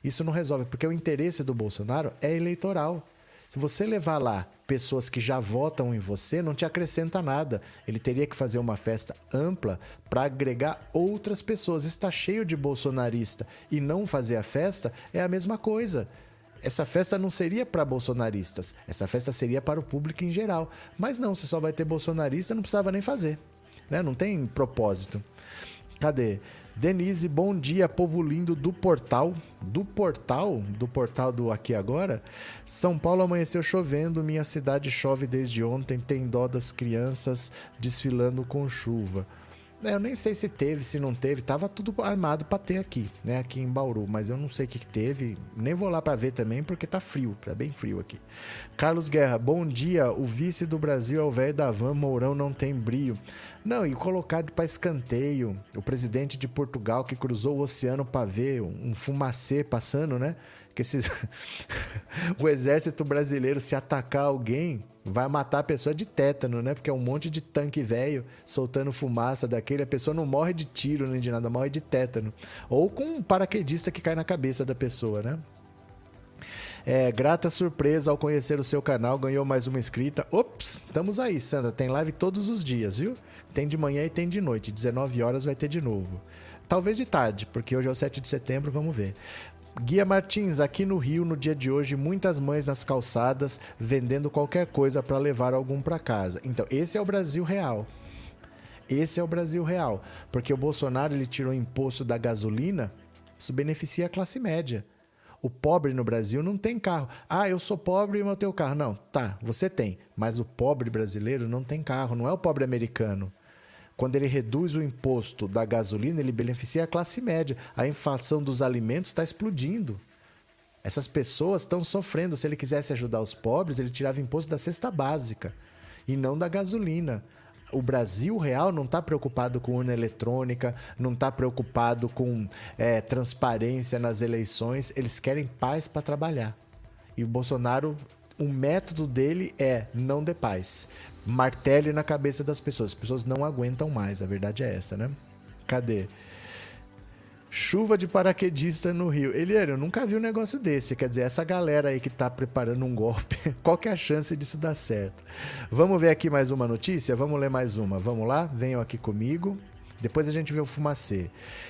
Isso não resolve, porque o interesse do Bolsonaro é eleitoral. Se você levar lá pessoas que já votam em você, não te acrescenta nada. Ele teria que fazer uma festa ampla para agregar outras pessoas. Está cheio de bolsonarista e não fazer a festa é a mesma coisa. Essa festa não seria para bolsonaristas, essa festa seria para o público em geral. Mas não, se só vai ter bolsonarista, não precisava nem fazer. Né? Não tem propósito. Cadê? Denise, bom dia, povo lindo do portal. Do portal? Do portal do Aqui Agora? São Paulo amanheceu chovendo, minha cidade chove desde ontem, tem dó das crianças desfilando com chuva. É, eu nem sei se teve, se não teve, tava tudo armado para ter aqui, né, aqui em Bauru, mas eu não sei o que, que teve, nem vou lá para ver também porque tá frio, tá bem frio aqui. Carlos Guerra, bom dia, o vice do Brasil é o velho da van, Mourão não tem brio. Não, e colocado para escanteio, o presidente de Portugal que cruzou o oceano para ver um fumacê passando, né? Que esses... o exército brasileiro se atacar alguém, vai matar a pessoa de tétano, né? Porque é um monte de tanque velho soltando fumaça daquele. A pessoa não morre de tiro nem de nada, morre de tétano. Ou com um paraquedista que cai na cabeça da pessoa, né? É, grata surpresa ao conhecer o seu canal, ganhou mais uma inscrita. Ops, estamos aí, Sandra. Tem live todos os dias, viu? Tem de manhã e tem de noite. 19 horas vai ter de novo. Talvez de tarde, porque hoje é o 7 de setembro, vamos ver. Guia Martins, aqui no Rio, no dia de hoje, muitas mães nas calçadas vendendo qualquer coisa para levar algum para casa. Então, esse é o Brasil real. Esse é o Brasil real, porque o Bolsonaro ele tirou o imposto da gasolina, isso beneficia a classe média. O pobre no Brasil não tem carro. Ah, eu sou pobre e eu tenho carro. Não, tá, você tem. Mas o pobre brasileiro não tem carro, não é o pobre americano. Quando ele reduz o imposto da gasolina, ele beneficia a classe média. A inflação dos alimentos está explodindo. Essas pessoas estão sofrendo. Se ele quisesse ajudar os pobres, ele tirava imposto da cesta básica e não da gasolina. O Brasil real não está preocupado com urna eletrônica, não está preocupado com é, transparência nas eleições. Eles querem paz para trabalhar. E o Bolsonaro, o método dele é não dê paz. Martele na cabeça das pessoas. As pessoas não aguentam mais, a verdade é essa, né? Cadê? Chuva de paraquedista no Rio. Eliane, eu nunca vi um negócio desse. Quer dizer, essa galera aí que tá preparando um golpe, qual que é a chance disso dar certo? Vamos ver aqui mais uma notícia? Vamos ler mais uma. Vamos lá? Venham aqui comigo. Depois a gente vê o fumacê.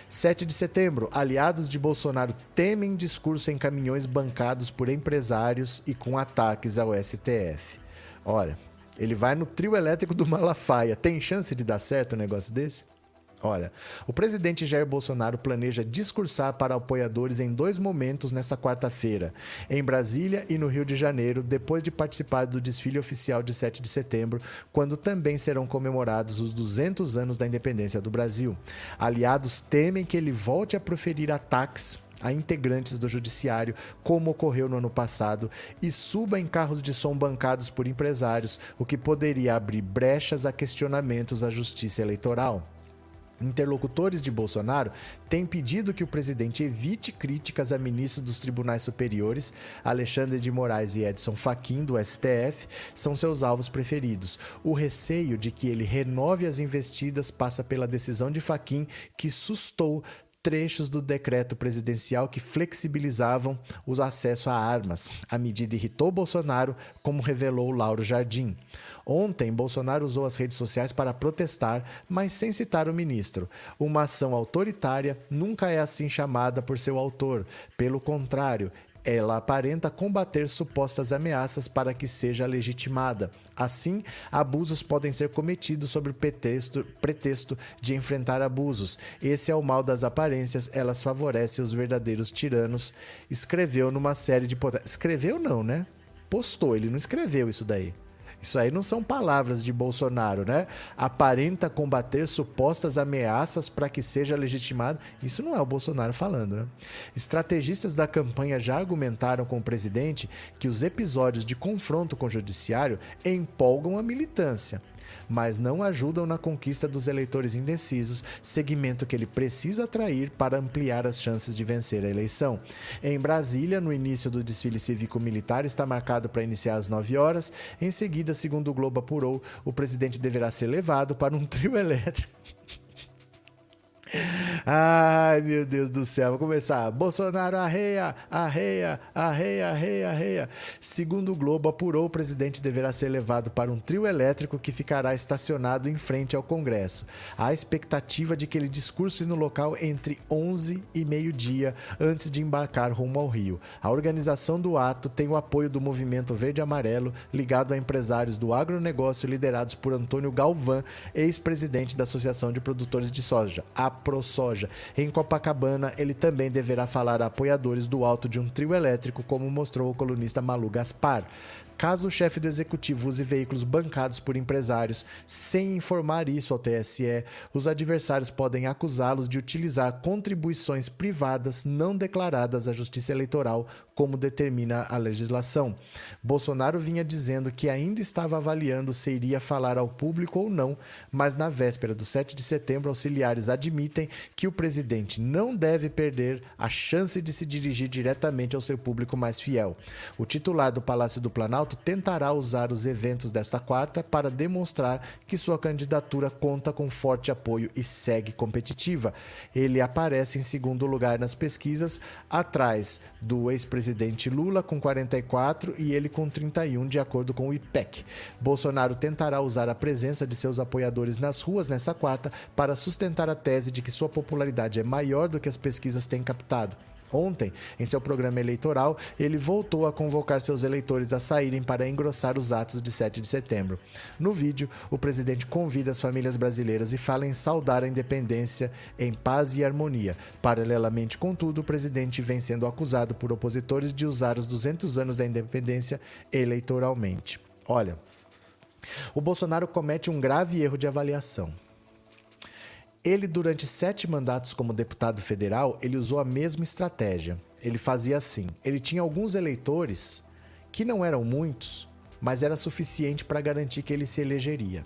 7 de setembro, aliados de Bolsonaro temem discurso em caminhões bancados por empresários e com ataques ao STF. Olha, ele vai no trio elétrico do Malafaia. Tem chance de dar certo um negócio desse? Olha, o presidente Jair Bolsonaro planeja discursar para apoiadores em dois momentos nessa quarta-feira, em Brasília e no Rio de Janeiro, depois de participar do desfile oficial de 7 de setembro, quando também serão comemorados os 200 anos da independência do Brasil. Aliados temem que ele volte a proferir ataques a integrantes do judiciário, como ocorreu no ano passado, e suba em carros de som bancados por empresários, o que poderia abrir brechas a questionamentos à justiça eleitoral. Interlocutores de Bolsonaro têm pedido que o presidente evite críticas a ministros dos tribunais superiores. Alexandre de Moraes e Edson Fachin, do STF, são seus alvos preferidos. O receio de que ele renove as investidas passa pela decisão de Fachin, que sustou trechos do decreto presidencial que flexibilizavam o acesso a armas. A medida irritou Bolsonaro, como revelou Lauro Jardim. Ontem, Bolsonaro usou as redes sociais para protestar, mas sem citar o ministro. Uma ação autoritária nunca é assim chamada por seu autor. Pelo contrário, ela aparenta combater supostas ameaças para que seja legitimada. Assim, abusos podem ser cometidos sob pretexto, pretexto de enfrentar abusos. Esse é o mal das aparências, elas favorecem os verdadeiros tiranos. Escreveu numa série de. Escreveu não, né? Postou, ele não escreveu isso daí. Isso aí não são palavras de Bolsonaro, né? Aparenta combater supostas ameaças para que seja legitimado. Isso não é o Bolsonaro falando, né? Estrategistas da campanha já argumentaram com o presidente que os episódios de confronto com o judiciário empolgam a militância mas não ajudam na conquista dos eleitores indecisos, segmento que ele precisa atrair para ampliar as chances de vencer a eleição. Em Brasília, no início do desfile cívico-militar está marcado para iniciar às 9 horas. Em seguida, segundo o Globo apurou, o presidente deverá ser levado para um trio elétrico Ai, meu Deus do céu. Vou começar. Bolsonaro arreia, arreia, arreia, arreia, arreia. Segundo o Globo, apurou, o presidente deverá ser levado para um trio elétrico que ficará estacionado em frente ao Congresso. Há expectativa de que ele discurse no local entre 11 e meio-dia antes de embarcar rumo ao Rio. A organização do ato tem o apoio do movimento Verde Amarelo, ligado a empresários do agronegócio liderados por Antônio Galvão, ex-presidente da Associação de Produtores de Soja, a ProSoja. Em Copacabana, ele também deverá falar a apoiadores do alto de um trio elétrico, como mostrou o colunista Malu Gaspar. Caso o chefe do executivo use veículos bancados por empresários sem informar isso ao TSE, os adversários podem acusá-los de utilizar contribuições privadas não declaradas à Justiça Eleitoral, como determina a legislação. Bolsonaro vinha dizendo que ainda estava avaliando se iria falar ao público ou não, mas na véspera do 7 de setembro, auxiliares admitem que o presidente não deve perder a chance de se dirigir diretamente ao seu público mais fiel. O titular do Palácio do Planalto tentará usar os eventos desta quarta para demonstrar que sua candidatura conta com forte apoio e segue competitiva. Ele aparece em segundo lugar nas pesquisas, atrás do ex-presidente Lula com 44 e ele com 31, de acordo com o IPEC. Bolsonaro tentará usar a presença de seus apoiadores nas ruas nessa quarta para sustentar a tese de que sua popularidade é maior do que as pesquisas têm captado. Ontem, em seu programa eleitoral, ele voltou a convocar seus eleitores a saírem para engrossar os atos de 7 de setembro. No vídeo, o presidente convida as famílias brasileiras e fala em saudar a independência em paz e harmonia. Paralelamente, contudo, o presidente vem sendo acusado por opositores de usar os 200 anos da independência eleitoralmente. Olha, o Bolsonaro comete um grave erro de avaliação. Ele, durante sete mandatos como deputado federal, ele usou a mesma estratégia. Ele fazia assim: ele tinha alguns eleitores que não eram muitos, mas era suficiente para garantir que ele se elegeria.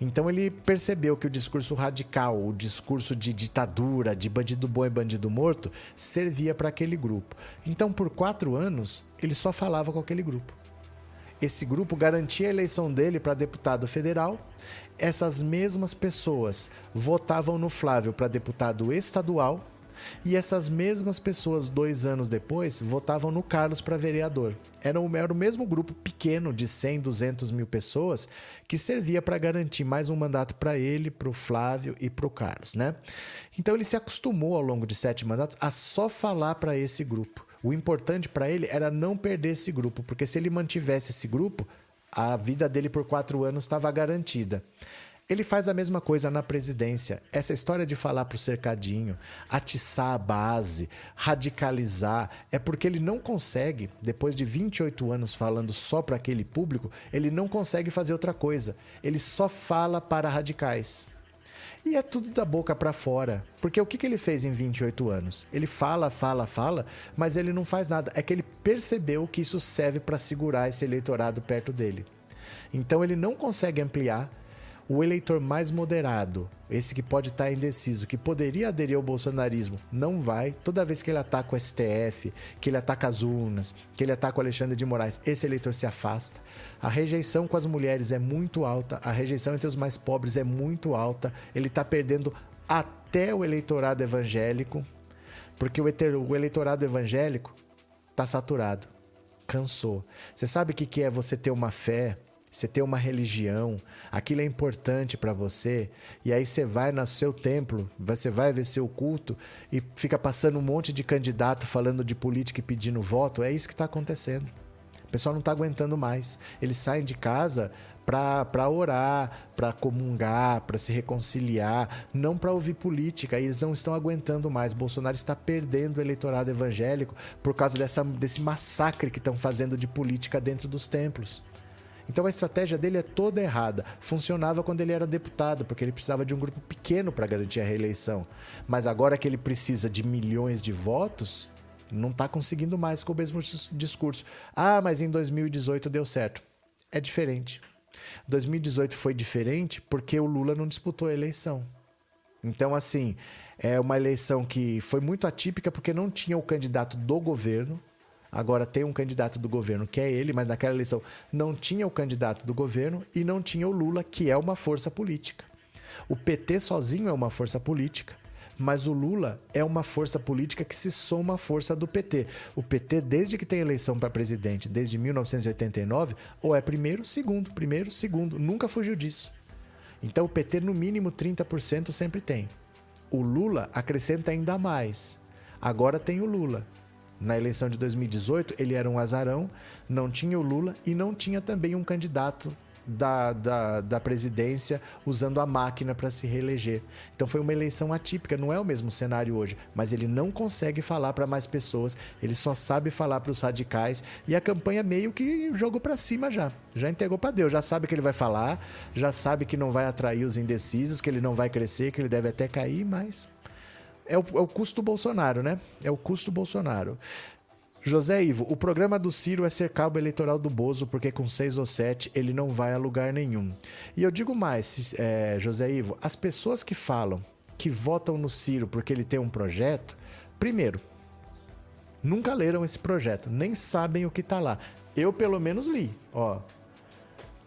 Então ele percebeu que o discurso radical, o discurso de ditadura, de bandido bom e bandido morto, servia para aquele grupo. Então, por quatro anos, ele só falava com aquele grupo. Esse grupo garantia a eleição dele para deputado federal. Essas mesmas pessoas votavam no Flávio para deputado estadual e essas mesmas pessoas, dois anos depois, votavam no Carlos para vereador. Era o, era o mesmo grupo pequeno de 100, 200 mil pessoas que servia para garantir mais um mandato para ele, para o Flávio e para o Carlos, né? Então ele se acostumou ao longo de sete mandatos a só falar para esse grupo. O importante para ele era não perder esse grupo, porque se ele mantivesse esse grupo, a vida dele por quatro anos estava garantida. Ele faz a mesma coisa na presidência. Essa história de falar para o cercadinho, atiçar a base, radicalizar, é porque ele não consegue, depois de 28 anos falando só para aquele público, ele não consegue fazer outra coisa. Ele só fala para radicais. E é tudo da boca para fora. Porque o que, que ele fez em 28 anos? Ele fala, fala, fala, mas ele não faz nada. É que ele percebeu que isso serve para segurar esse eleitorado perto dele. Então ele não consegue ampliar o eleitor mais moderado, esse que pode estar indeciso, que poderia aderir ao bolsonarismo, não vai. Toda vez que ele ataca o STF, que ele ataca as urnas, que ele ataca o Alexandre de Moraes, esse eleitor se afasta. A rejeição com as mulheres é muito alta, a rejeição entre os mais pobres é muito alta. Ele está perdendo até o eleitorado evangélico, porque o eleitorado evangélico está saturado, cansou. Você sabe o que é você ter uma fé? Você tem uma religião, aquilo é importante para você, e aí você vai no seu templo, você vai ver seu culto e fica passando um monte de candidato falando de política e pedindo voto, é isso que está acontecendo. O pessoal não está aguentando mais. Eles saem de casa para orar, para comungar, para se reconciliar, não para ouvir política. E eles não estão aguentando mais. Bolsonaro está perdendo o eleitorado evangélico por causa dessa, desse massacre que estão fazendo de política dentro dos templos. Então a estratégia dele é toda errada. Funcionava quando ele era deputado, porque ele precisava de um grupo pequeno para garantir a reeleição. Mas agora que ele precisa de milhões de votos, não está conseguindo mais com o mesmo discurso. Ah, mas em 2018 deu certo. É diferente. 2018 foi diferente porque o Lula não disputou a eleição. Então, assim, é uma eleição que foi muito atípica porque não tinha o candidato do governo, Agora tem um candidato do governo que é ele, mas naquela eleição não tinha o candidato do governo e não tinha o Lula, que é uma força política. O PT sozinho é uma força política, mas o Lula é uma força política que se soma à força do PT. O PT, desde que tem eleição para presidente, desde 1989, ou é primeiro, segundo, primeiro, segundo, nunca fugiu disso. Então o PT, no mínimo 30% sempre tem. O Lula acrescenta ainda mais. Agora tem o Lula. Na eleição de 2018, ele era um azarão, não tinha o Lula e não tinha também um candidato da, da, da presidência usando a máquina para se reeleger. Então foi uma eleição atípica, não é o mesmo cenário hoje, mas ele não consegue falar para mais pessoas, ele só sabe falar para os radicais e a campanha meio que jogou para cima já, já entregou para Deus, já sabe que ele vai falar, já sabe que não vai atrair os indecisos, que ele não vai crescer, que ele deve até cair, mas é o, é o custo Bolsonaro, né? É o custo Bolsonaro. José Ivo, o programa do Ciro é ser cabo eleitoral do Bozo, porque com seis ou sete ele não vai a lugar nenhum. E eu digo mais, é, José Ivo, as pessoas que falam que votam no Ciro porque ele tem um projeto, primeiro, nunca leram esse projeto, nem sabem o que está lá. Eu pelo menos li, ó.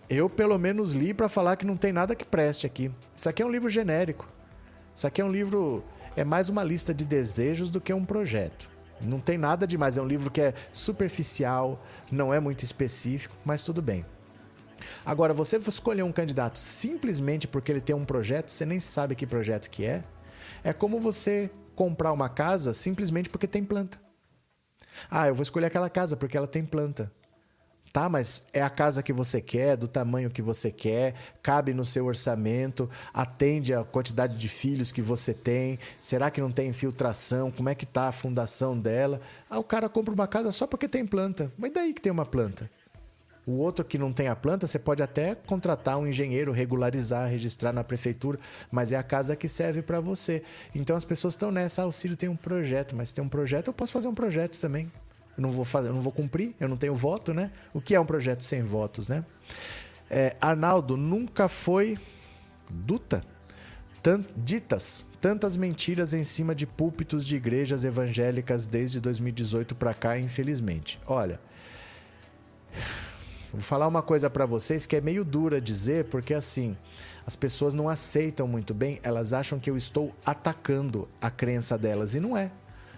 Eu pelo menos li para falar que não tem nada que preste aqui. Isso aqui é um livro genérico. Isso aqui é um livro é mais uma lista de desejos do que um projeto. Não tem nada demais, é um livro que é superficial, não é muito específico, mas tudo bem. Agora, você escolher um candidato simplesmente porque ele tem um projeto, você nem sabe que projeto que é, é como você comprar uma casa simplesmente porque tem planta. Ah, eu vou escolher aquela casa porque ela tem planta. Tá, mas é a casa que você quer, do tamanho que você quer, cabe no seu orçamento, atende a quantidade de filhos que você tem, será que não tem infiltração, como é que tá a fundação dela? Ah, o cara compra uma casa só porque tem planta. Mas daí que tem uma planta? O outro que não tem a planta, você pode até contratar um engenheiro, regularizar, registrar na prefeitura, mas é a casa que serve para você. Então as pessoas estão nessa, ah, o tem um projeto, mas tem um projeto, eu posso fazer um projeto também. Eu não vou fazer, não vou cumprir, eu não tenho voto, né? O que é um projeto sem votos, né? É, Arnaldo nunca foi Duta, Tant, ditas tantas mentiras em cima de púlpitos de igrejas evangélicas desde 2018 para cá, infelizmente. Olha, vou falar uma coisa para vocês que é meio dura dizer, porque assim, as pessoas não aceitam muito bem, elas acham que eu estou atacando a crença delas e não é.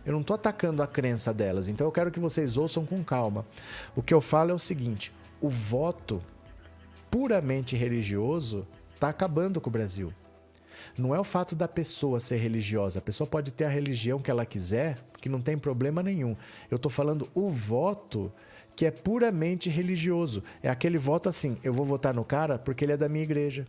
Eu não estou atacando a crença delas, então eu quero que vocês ouçam com calma. O que eu falo é o seguinte: o voto puramente religioso está acabando com o Brasil. Não é o fato da pessoa ser religiosa. A pessoa pode ter a religião que ela quiser, que não tem problema nenhum. Eu estou falando o voto que é puramente religioso. É aquele voto assim: eu vou votar no cara porque ele é da minha igreja.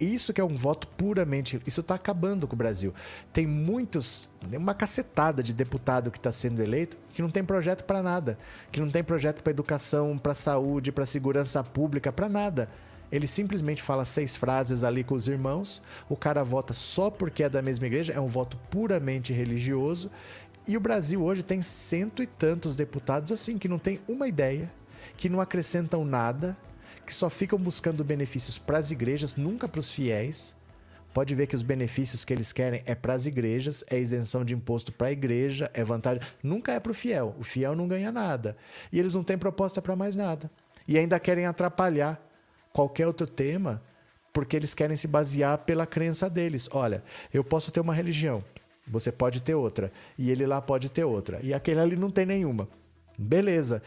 Isso que é um voto puramente. Isso está acabando com o Brasil. Tem muitos, uma cacetada de deputado que está sendo eleito que não tem projeto para nada, que não tem projeto para educação, para saúde, para segurança pública, para nada. Ele simplesmente fala seis frases ali com os irmãos. O cara vota só porque é da mesma igreja, é um voto puramente religioso. E o Brasil hoje tem cento e tantos deputados assim que não tem uma ideia, que não acrescentam nada, que só ficam buscando benefícios para as igrejas, nunca para os fiéis. Pode ver que os benefícios que eles querem é para as igrejas, é isenção de imposto para a igreja, é vantagem. Nunca é para o fiel. O fiel não ganha nada. E eles não têm proposta para mais nada. E ainda querem atrapalhar qualquer outro tema porque eles querem se basear pela crença deles. Olha, eu posso ter uma religião, você pode ter outra, e ele lá pode ter outra, e aquele ali não tem nenhuma. Beleza,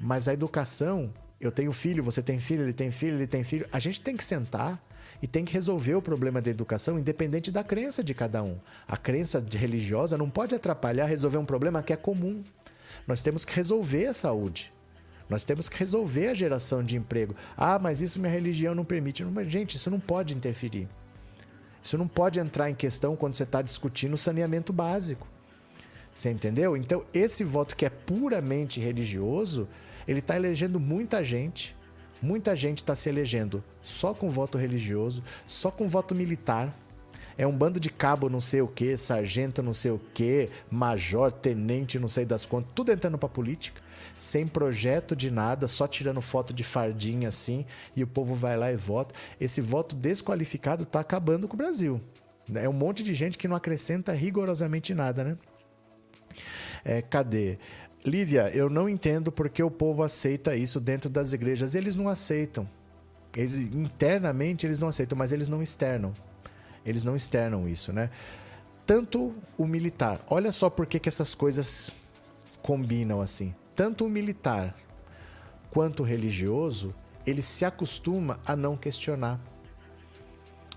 mas a educação, eu tenho filho, você tem filho, ele tem filho, ele tem filho. A gente tem que sentar e tem que resolver o problema da educação, independente da crença de cada um. A crença religiosa não pode atrapalhar resolver um problema que é comum. Nós temos que resolver a saúde. Nós temos que resolver a geração de emprego. Ah, mas isso minha religião não permite. Mas, gente, isso não pode interferir. Isso não pode entrar em questão quando você está discutindo o saneamento básico. Você entendeu? Então, esse voto que é puramente religioso, ele está elegendo muita gente. Muita gente está se elegendo só com voto religioso, só com voto militar. É um bando de cabo não sei o que, sargento não sei o que, major, tenente não sei das contas, tudo entrando para política sem projeto de nada, só tirando foto de fardinha assim, e o povo vai lá e vota. Esse voto desqualificado está acabando com o Brasil. É um monte de gente que não acrescenta rigorosamente nada, né? É, cadê? Lívia, eu não entendo porque o povo aceita isso dentro das igrejas. Eles não aceitam. Eles, internamente eles não aceitam, mas eles não externam. Eles não externam isso, né? Tanto o militar. Olha só por que, essas coisas combinam assim tanto o militar quanto o religioso, ele se acostuma a não questionar.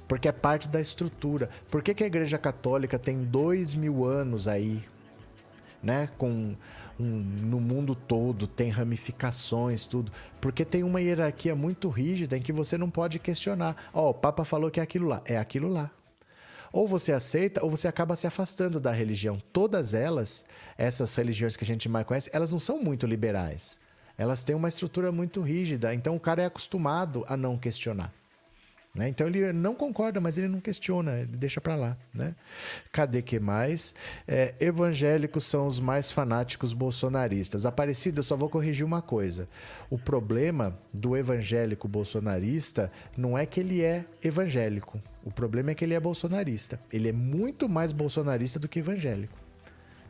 Porque é parte da estrutura. Por que, que a Igreja Católica tem dois mil anos aí, né? Com um, no mundo todo tem ramificações, tudo. Porque tem uma hierarquia muito rígida em que você não pode questionar. Ó, oh, o Papa falou que é aquilo lá. É aquilo lá. Ou você aceita ou você acaba se afastando da religião. Todas elas, essas religiões que a gente mais conhece, elas não são muito liberais. Elas têm uma estrutura muito rígida, então o cara é acostumado a não questionar. Né? Então ele não concorda, mas ele não questiona, ele deixa para lá. Né? Cadê que mais? É, evangélicos são os mais fanáticos bolsonaristas. Aparecido, eu só vou corrigir uma coisa. O problema do evangélico bolsonarista não é que ele é evangélico. O problema é que ele é bolsonarista. Ele é muito mais bolsonarista do que evangélico.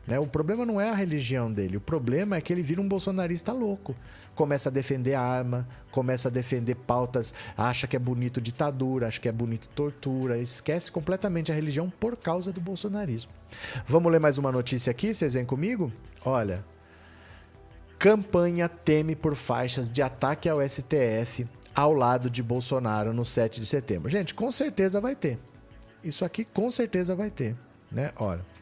Né? O problema não é a religião dele, o problema é que ele vira um bolsonarista louco. Começa a defender a arma, começa a defender pautas, acha que é bonito ditadura, acha que é bonito tortura, esquece completamente a religião por causa do bolsonarismo. Vamos ler mais uma notícia aqui, vocês vêm comigo? Olha. Campanha teme por faixas de ataque ao STF ao lado de Bolsonaro no 7 de setembro. Gente, com certeza vai ter. Isso aqui com certeza vai ter, né? Olha.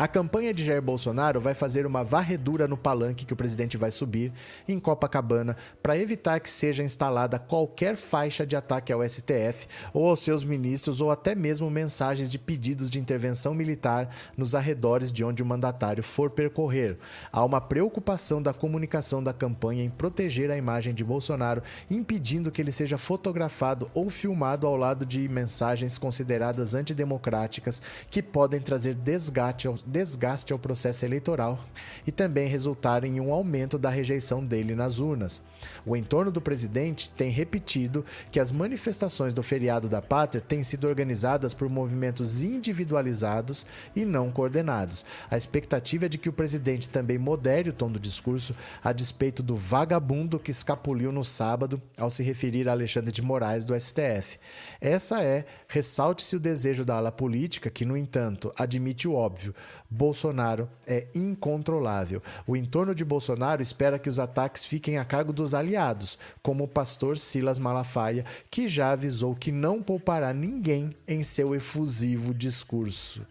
A campanha de Jair Bolsonaro vai fazer uma varredura no palanque que o presidente vai subir em Copacabana para evitar que seja instalada qualquer faixa de ataque ao STF ou aos seus ministros ou até mesmo mensagens de pedidos de intervenção militar nos arredores de onde o mandatário for percorrer. Há uma preocupação da comunicação da campanha em proteger a imagem de Bolsonaro, impedindo que ele seja fotografado ou filmado ao lado de mensagens consideradas antidemocráticas que podem trazer desgaste aos desgaste ao processo eleitoral e também resultar em um aumento da rejeição dele nas urnas. O entorno do presidente tem repetido que as manifestações do feriado da pátria têm sido organizadas por movimentos individualizados e não coordenados. A expectativa é de que o presidente também modere o tom do discurso a despeito do vagabundo que escapuliu no sábado ao se referir a Alexandre de Moraes do STF. Essa é, ressalte-se o desejo da ala política, que, no entanto, admite o óbvio: Bolsonaro é incontrolável. O entorno de Bolsonaro espera que os ataques fiquem a cargo dos aliados, como o pastor Silas Malafaia, que já avisou que não poupará ninguém em seu efusivo discurso.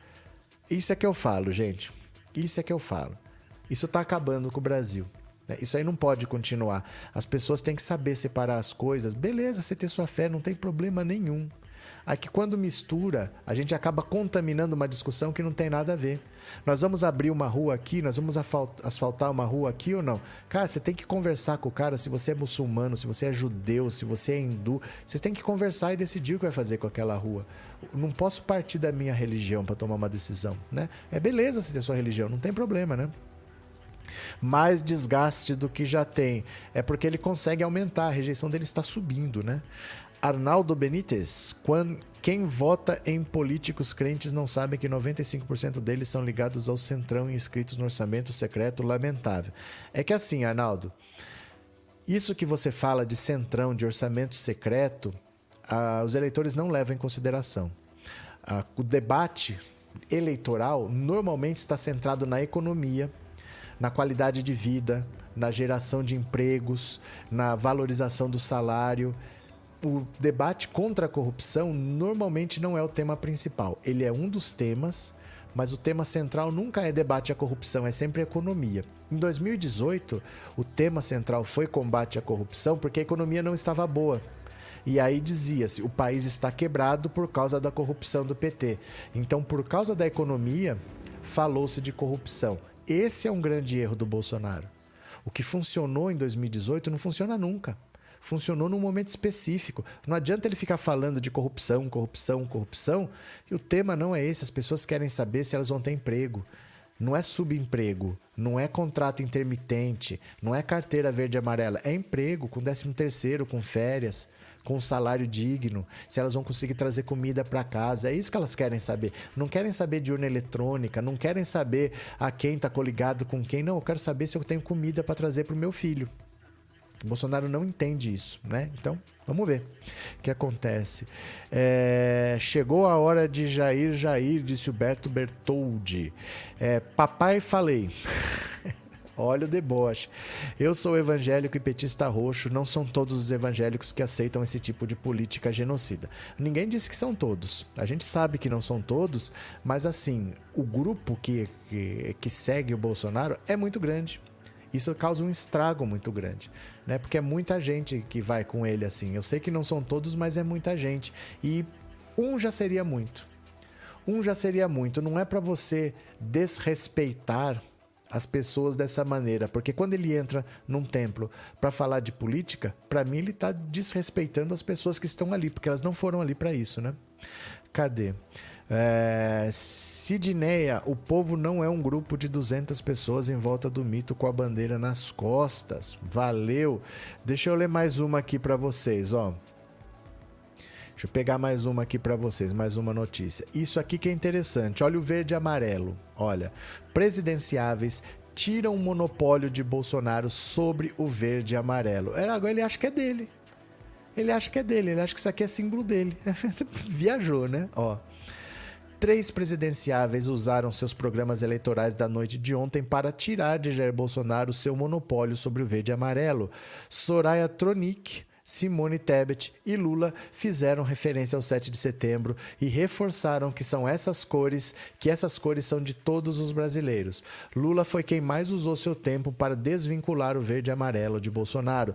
Isso é que eu falo, gente. Isso é que eu falo. Isso está acabando com o Brasil. Né? Isso aí não pode continuar. As pessoas têm que saber separar as coisas. Beleza, você ter sua fé, não tem problema nenhum. Aqui, quando mistura, a gente acaba contaminando uma discussão que não tem nada a ver. Nós vamos abrir uma rua aqui, nós vamos asfaltar uma rua aqui ou não? Cara, você tem que conversar com o cara se você é muçulmano, se você é judeu, se você é hindu. Você tem que conversar e decidir o que vai fazer com aquela rua. Não posso partir da minha religião para tomar uma decisão, né? É beleza você ter sua religião, não tem problema, né? mais desgaste do que já tem. É porque ele consegue aumentar, a rejeição dele está subindo, né? Arnaldo Benítez, quando, quem vota em políticos crentes não sabe que 95% deles são ligados ao centrão e inscritos no orçamento secreto, lamentável. É que assim, Arnaldo, isso que você fala de centrão, de orçamento secreto, ah, os eleitores não levam em consideração. Ah, o debate eleitoral normalmente está centrado na economia, na qualidade de vida, na geração de empregos, na valorização do salário o debate contra a corrupção normalmente não é o tema principal. Ele é um dos temas, mas o tema central nunca é debate à corrupção, é sempre economia. Em 2018, o tema central foi combate à corrupção porque a economia não estava boa. E aí dizia-se: o país está quebrado por causa da corrupção do PT. Então, por causa da economia, falou-se de corrupção. Esse é um grande erro do Bolsonaro. O que funcionou em 2018 não funciona nunca funcionou num momento específico. Não adianta ele ficar falando de corrupção, corrupção, corrupção, e o tema não é esse. As pessoas querem saber se elas vão ter emprego. Não é subemprego, não é contrato intermitente, não é carteira verde e amarela, é emprego com 13 terceiro, com férias, com salário digno, se elas vão conseguir trazer comida para casa. É isso que elas querem saber. Não querem saber de urna eletrônica, não querem saber a quem está coligado com quem. Não, eu quero saber se eu tenho comida para trazer para o meu filho. O Bolsonaro não entende isso, né? Então, vamos ver o que acontece. É, chegou a hora de Jair Jair, disse o Berto Bertoldi. É, papai, falei. Olha o deboche. Eu sou evangélico e petista roxo. Não são todos os evangélicos que aceitam esse tipo de política genocida. Ninguém disse que são todos. A gente sabe que não são todos, mas assim, o grupo que, que, que segue o Bolsonaro é muito grande. Isso causa um estrago muito grande né? Porque é muita gente que vai com ele assim. Eu sei que não são todos, mas é muita gente. E um já seria muito. Um já seria muito. Não é para você desrespeitar as pessoas dessa maneira, porque quando ele entra num templo para falar de política, para mim ele está desrespeitando as pessoas que estão ali, porque elas não foram ali para isso, né? Cadê? É, Sidneia, o povo não é um grupo de 200 pessoas em volta do mito com a bandeira nas costas. Valeu. Deixa eu ler mais uma aqui para vocês, ó. Deixa eu pegar mais uma aqui para vocês, mais uma notícia. Isso aqui que é interessante. Olha o verde e amarelo. Olha, presidenciáveis tiram o monopólio de Bolsonaro sobre o verde e amarelo. Agora ele acha que é dele. Ele acha que é dele, ele acha que isso aqui é símbolo dele. Viajou, né? Ó. Três presidenciáveis usaram seus programas eleitorais da noite de ontem para tirar de Jair Bolsonaro seu monopólio sobre o verde e amarelo. Soraya Tronic, Simone Tebet e Lula fizeram referência ao 7 de setembro e reforçaram que são essas cores, que essas cores são de todos os brasileiros. Lula foi quem mais usou seu tempo para desvincular o verde e amarelo de Bolsonaro,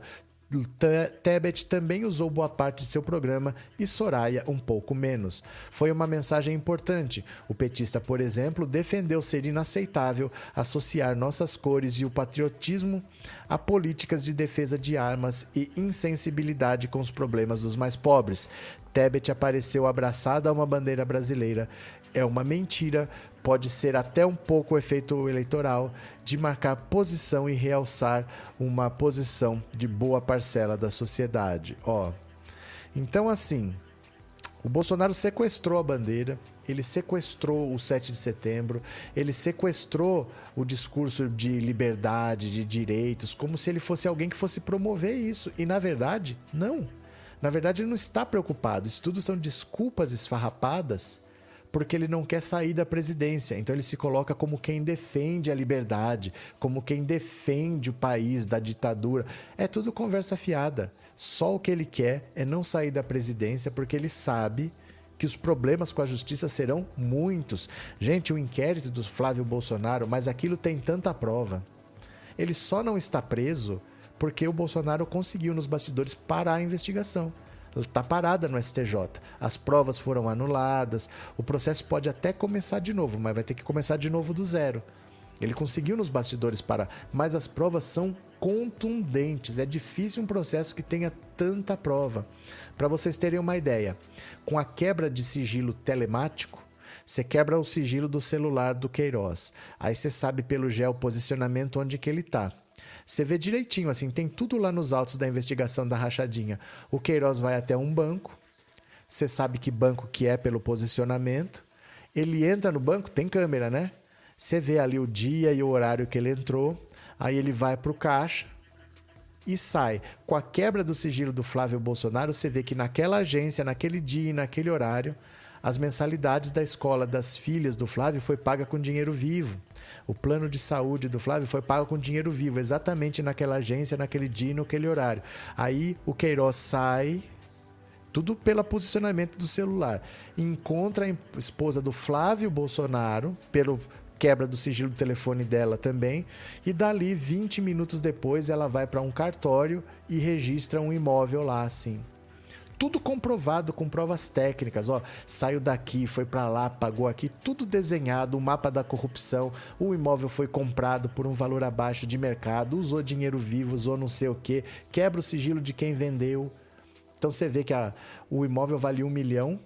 Tebet também usou boa parte de seu programa e Soraya um pouco menos. Foi uma mensagem importante. O petista, por exemplo, defendeu ser inaceitável associar nossas cores e o patriotismo a políticas de defesa de armas e insensibilidade com os problemas dos mais pobres. Tebet apareceu abraçada a uma bandeira brasileira. É uma mentira, pode ser até um pouco o efeito eleitoral de marcar posição e realçar uma posição de boa parcela da sociedade. Ó. Então assim, o Bolsonaro sequestrou a bandeira, ele sequestrou o 7 de setembro, ele sequestrou o discurso de liberdade, de direitos, como se ele fosse alguém que fosse promover isso. E na verdade, não. Na verdade, ele não está preocupado. Isso tudo são desculpas esfarrapadas porque ele não quer sair da presidência. Então ele se coloca como quem defende a liberdade, como quem defende o país da ditadura. É tudo conversa fiada. Só o que ele quer é não sair da presidência porque ele sabe que os problemas com a justiça serão muitos. Gente, o inquérito do Flávio Bolsonaro, mas aquilo tem tanta prova. Ele só não está preso porque o Bolsonaro conseguiu nos bastidores parar a investigação. Está parada no STJ. As provas foram anuladas. O processo pode até começar de novo, mas vai ter que começar de novo do zero. Ele conseguiu nos bastidores parar, mas as provas são contundentes. É difícil um processo que tenha tanta prova. Para vocês terem uma ideia, com a quebra de sigilo telemático, você quebra o sigilo do celular do Queiroz. Aí você sabe pelo geoposicionamento onde que ele está. Você vê direitinho, assim, tem tudo lá nos autos da investigação da rachadinha. O Queiroz vai até um banco, você sabe que banco que é pelo posicionamento. Ele entra no banco, tem câmera, né? Você vê ali o dia e o horário que ele entrou. Aí ele vai para o caixa e sai. Com a quebra do sigilo do Flávio Bolsonaro, você vê que naquela agência, naquele dia e naquele horário, as mensalidades da escola das filhas do Flávio foi paga com dinheiro vivo. O plano de saúde do Flávio foi pago com dinheiro vivo, exatamente naquela agência, naquele dia e naquele horário. Aí o Queiroz sai, tudo pelo posicionamento do celular. Encontra a esposa do Flávio Bolsonaro, pelo quebra do sigilo do telefone dela também, e dali 20 minutos depois ela vai para um cartório e registra um imóvel lá assim tudo comprovado com provas técnicas, ó, saiu daqui, foi para lá, pagou aqui, tudo desenhado, o mapa da corrupção, o imóvel foi comprado por um valor abaixo de mercado, usou dinheiro vivo, usou não sei o que, quebra o sigilo de quem vendeu. Então você vê que a, o imóvel vale um milhão,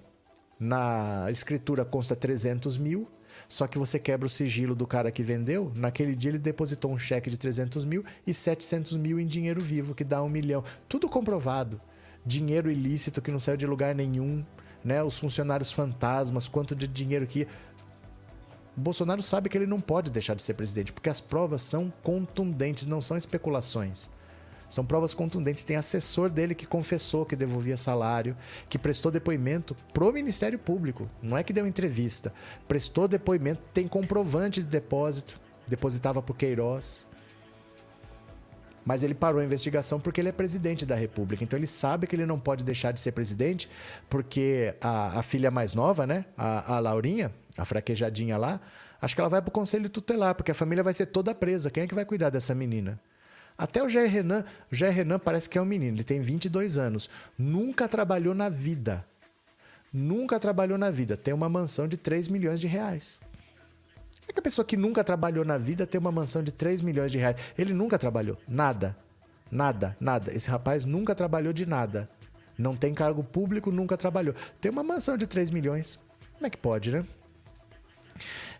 na escritura consta 300 mil, só que você quebra o sigilo do cara que vendeu, naquele dia ele depositou um cheque de 300 mil e 700 mil em dinheiro vivo, que dá um milhão. Tudo comprovado dinheiro ilícito que não saiu de lugar nenhum, né? Os funcionários fantasmas, quanto de dinheiro que Bolsonaro sabe que ele não pode deixar de ser presidente, porque as provas são contundentes, não são especulações. São provas contundentes. Tem assessor dele que confessou que devolvia salário, que prestou depoimento pro Ministério Público. Não é que deu entrevista. Prestou depoimento, tem comprovante de depósito. Depositava pro Queiroz mas ele parou a investigação porque ele é presidente da República. Então ele sabe que ele não pode deixar de ser presidente, porque a, a filha mais nova, né, a, a Laurinha, a fraquejadinha lá, acho que ela vai para o conselho tutelar, porque a família vai ser toda presa. Quem é que vai cuidar dessa menina? Até o Jair Renan, o Jair Renan parece que é um menino, ele tem 22 anos, nunca trabalhou na vida. Nunca trabalhou na vida, tem uma mansão de 3 milhões de reais. É que a pessoa que nunca trabalhou na vida tem uma mansão de 3 milhões de reais. Ele nunca trabalhou. Nada. Nada, nada. Esse rapaz nunca trabalhou de nada. Não tem cargo público, nunca trabalhou. Tem uma mansão de 3 milhões. Como é que pode, né?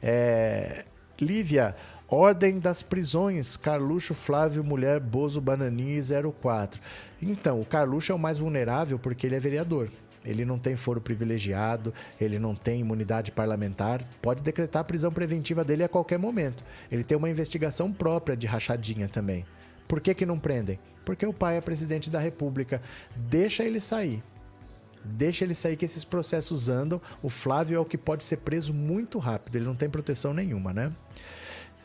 É... Lívia, Ordem das prisões, Carluxo, Flávio, Mulher, Bozo, Bananinha e 04. Então, o Carluxo é o mais vulnerável porque ele é vereador. Ele não tem foro privilegiado, ele não tem imunidade parlamentar, pode decretar a prisão preventiva dele a qualquer momento. Ele tem uma investigação própria de rachadinha também. Por que, que não prendem? Porque o pai é presidente da República. Deixa ele sair. Deixa ele sair que esses processos andam. O Flávio é o que pode ser preso muito rápido. Ele não tem proteção nenhuma, né?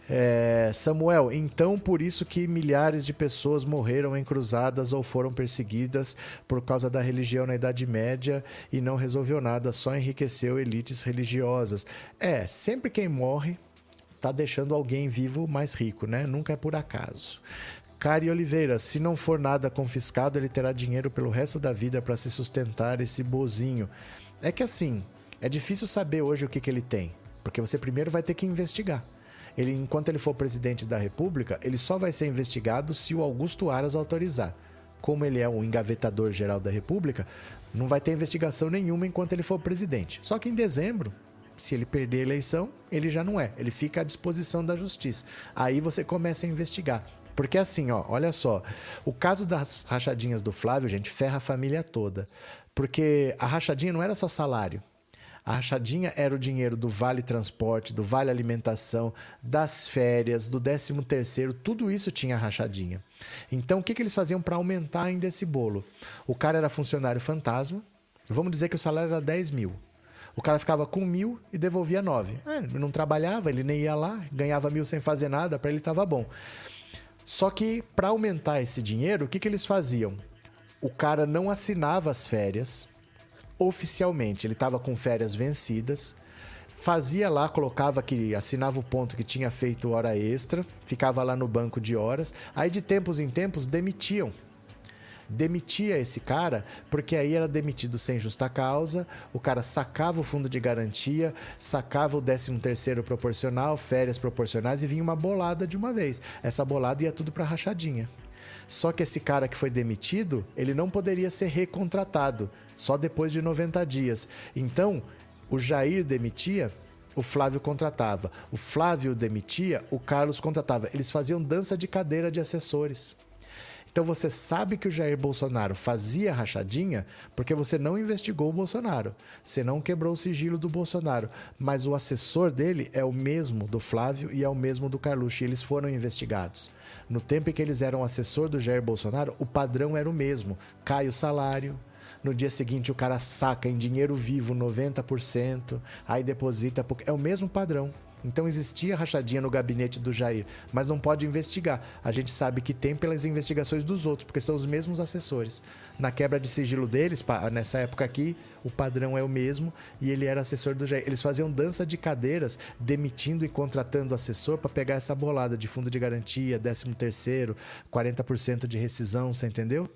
É, Samuel, então por isso que milhares de pessoas morreram em cruzadas ou foram perseguidas por causa da religião na Idade Média e não resolveu nada, só enriqueceu elites religiosas. É, sempre quem morre tá deixando alguém vivo mais rico, né? Nunca é por acaso. Cari Oliveira, se não for nada confiscado, ele terá dinheiro pelo resto da vida para se sustentar esse bozinho. É que assim, é difícil saber hoje o que, que ele tem, porque você primeiro vai ter que investigar ele, enquanto ele for presidente da República, ele só vai ser investigado se o Augusto Aras autorizar. como ele é um engavetador geral da República, não vai ter investigação nenhuma enquanto ele for presidente. Só que em dezembro, se ele perder a eleição, ele já não é. Ele fica à disposição da justiça. Aí você começa a investigar. Porque assim, ó, olha só, o caso das rachadinhas do Flávio, gente, ferra a família toda. Porque a rachadinha não era só salário. A rachadinha era o dinheiro do Vale Transporte, do Vale Alimentação, das férias, do 13 terceiro, tudo isso tinha rachadinha. Então, o que, que eles faziam para aumentar ainda esse bolo? O cara era funcionário fantasma, vamos dizer que o salário era 10 mil. O cara ficava com mil e devolvia nove. É, ele não trabalhava, ele nem ia lá, ganhava mil sem fazer nada, para ele estava bom. Só que para aumentar esse dinheiro, o que, que eles faziam? O cara não assinava as férias oficialmente, ele estava com férias vencidas, fazia lá, colocava que assinava o ponto que tinha feito hora extra, ficava lá no banco de horas, aí de tempos em tempos demitiam demitia esse cara, porque aí era demitido sem justa causa, o cara sacava o fundo de garantia, sacava o 13 terceiro proporcional, férias proporcionais e vinha uma bolada de uma vez. Essa bolada ia tudo para rachadinha. Só que esse cara que foi demitido, ele não poderia ser recontratado, só depois de 90 dias. Então, o Jair demitia, o Flávio contratava. O Flávio demitia, o Carlos contratava. Eles faziam dança de cadeira de assessores. Então você sabe que o Jair Bolsonaro fazia rachadinha porque você não investigou o Bolsonaro. Você não quebrou o sigilo do Bolsonaro. Mas o assessor dele é o mesmo do Flávio e é o mesmo do Carluxo. E eles foram investigados. No tempo em que eles eram assessor do Jair Bolsonaro, o padrão era o mesmo. Cai o salário, no dia seguinte o cara saca em dinheiro vivo 90%, aí deposita. É o mesmo padrão. Então existia rachadinha no gabinete do Jair, mas não pode investigar. A gente sabe que tem pelas investigações dos outros, porque são os mesmos assessores. Na quebra de sigilo deles, nessa época aqui, o padrão é o mesmo e ele era assessor do Jair. Eles faziam dança de cadeiras, demitindo e contratando assessor para pegar essa bolada de fundo de garantia, 13 terceiro, 40% de rescisão, você entendeu?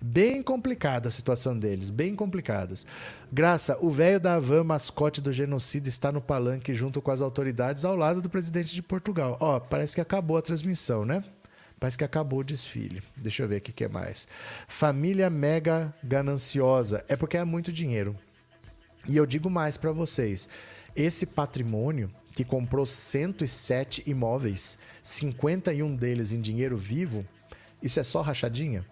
Bem complicada a situação deles, bem complicadas. Graça, o velho da Havan, mascote do genocídio, está no palanque junto com as autoridades ao lado do presidente de Portugal. Ó, parece que acabou a transmissão, né? Parece que acabou o desfile. Deixa eu ver o que é mais. Família mega gananciosa. É porque é muito dinheiro. E eu digo mais para vocês. Esse patrimônio que comprou 107 imóveis, 51 deles em dinheiro vivo, isso é só rachadinha?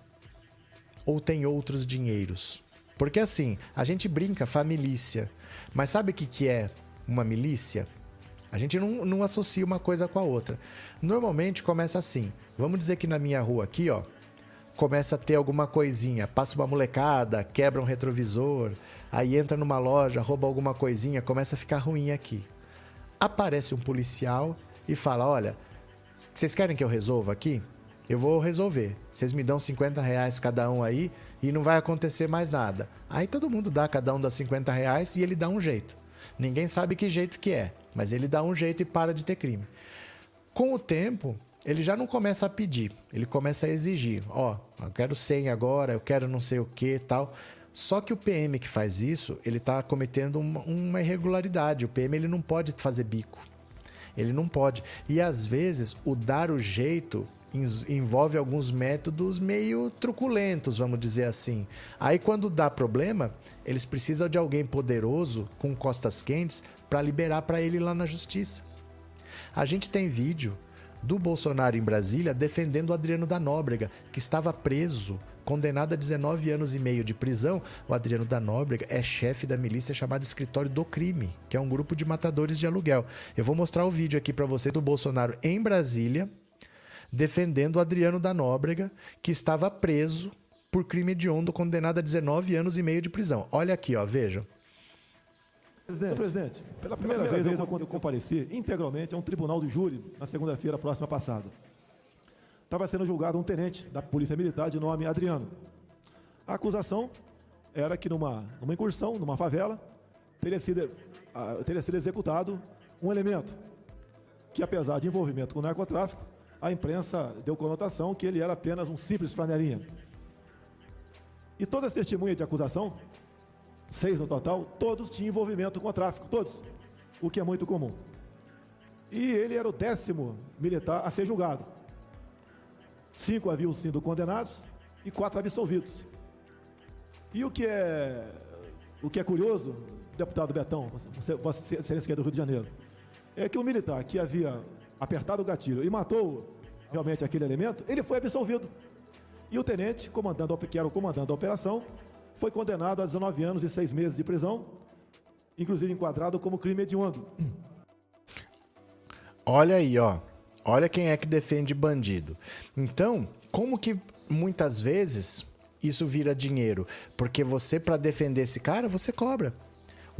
Ou tem outros dinheiros? Porque assim, a gente brinca família, mas sabe o que, que é uma milícia? A gente não, não associa uma coisa com a outra. Normalmente começa assim. Vamos dizer que na minha rua aqui, ó, começa a ter alguma coisinha, passa uma molecada, quebra um retrovisor, aí entra numa loja, rouba alguma coisinha, começa a ficar ruim aqui. Aparece um policial e fala: Olha, vocês querem que eu resolva aqui? Eu vou resolver. Vocês me dão 50 reais cada um aí e não vai acontecer mais nada. Aí todo mundo dá, cada um dá 50 reais e ele dá um jeito. Ninguém sabe que jeito que é, mas ele dá um jeito e para de ter crime. Com o tempo, ele já não começa a pedir, ele começa a exigir. Ó, oh, eu quero 100 agora, eu quero não sei o que tal. Só que o PM que faz isso, ele está cometendo uma, irregularidade. O PM ele não pode fazer bico. Ele não pode. E às vezes o dar o jeito envolve alguns métodos meio truculentos, vamos dizer assim. Aí quando dá problema, eles precisam de alguém poderoso com costas quentes para liberar para ele lá na justiça. A gente tem vídeo do Bolsonaro em Brasília defendendo o Adriano da Nóbrega, que estava preso, condenado a 19 anos e meio de prisão. O Adriano da Nóbrega é chefe da milícia chamada Escritório do Crime, que é um grupo de matadores de aluguel. Eu vou mostrar o vídeo aqui para você do Bolsonaro em Brasília defendendo o Adriano da Nóbrega, que estava preso por crime hediondo, condenado a 19 anos e meio de prisão. Olha aqui, ó, vejam. Presidente, presidente, pela primeira, primeira vez, vez eu compareci integralmente a um tribunal de júri na segunda-feira próxima passada. Estava sendo julgado um tenente da Polícia Militar de nome Adriano. A acusação era que numa, numa incursão, numa favela, teria sido, uh, teria sido executado um elemento que, apesar de envolvimento com o narcotráfico, a imprensa deu conotação que ele era apenas um simples flanelinha. E todas as testemunhas de acusação, seis no total, todos tinham envolvimento com o tráfico, todos, o que é muito comum. E ele era o décimo militar a ser julgado. Cinco haviam sido condenados e quatro absolvidos. E o que é, o que é curioso, deputado Betão, você, Excelência que é do Rio de Janeiro, é que o militar que havia apertado o gatilho e matou realmente aquele elemento, ele foi absolvido. E o tenente, comandando, que era o comandante da operação, foi condenado a 19 anos e 6 meses de prisão, inclusive enquadrado como crime hediondo. Olha aí, ó. Olha quem é que defende bandido. Então, como que muitas vezes isso vira dinheiro? Porque você, para defender esse cara, você cobra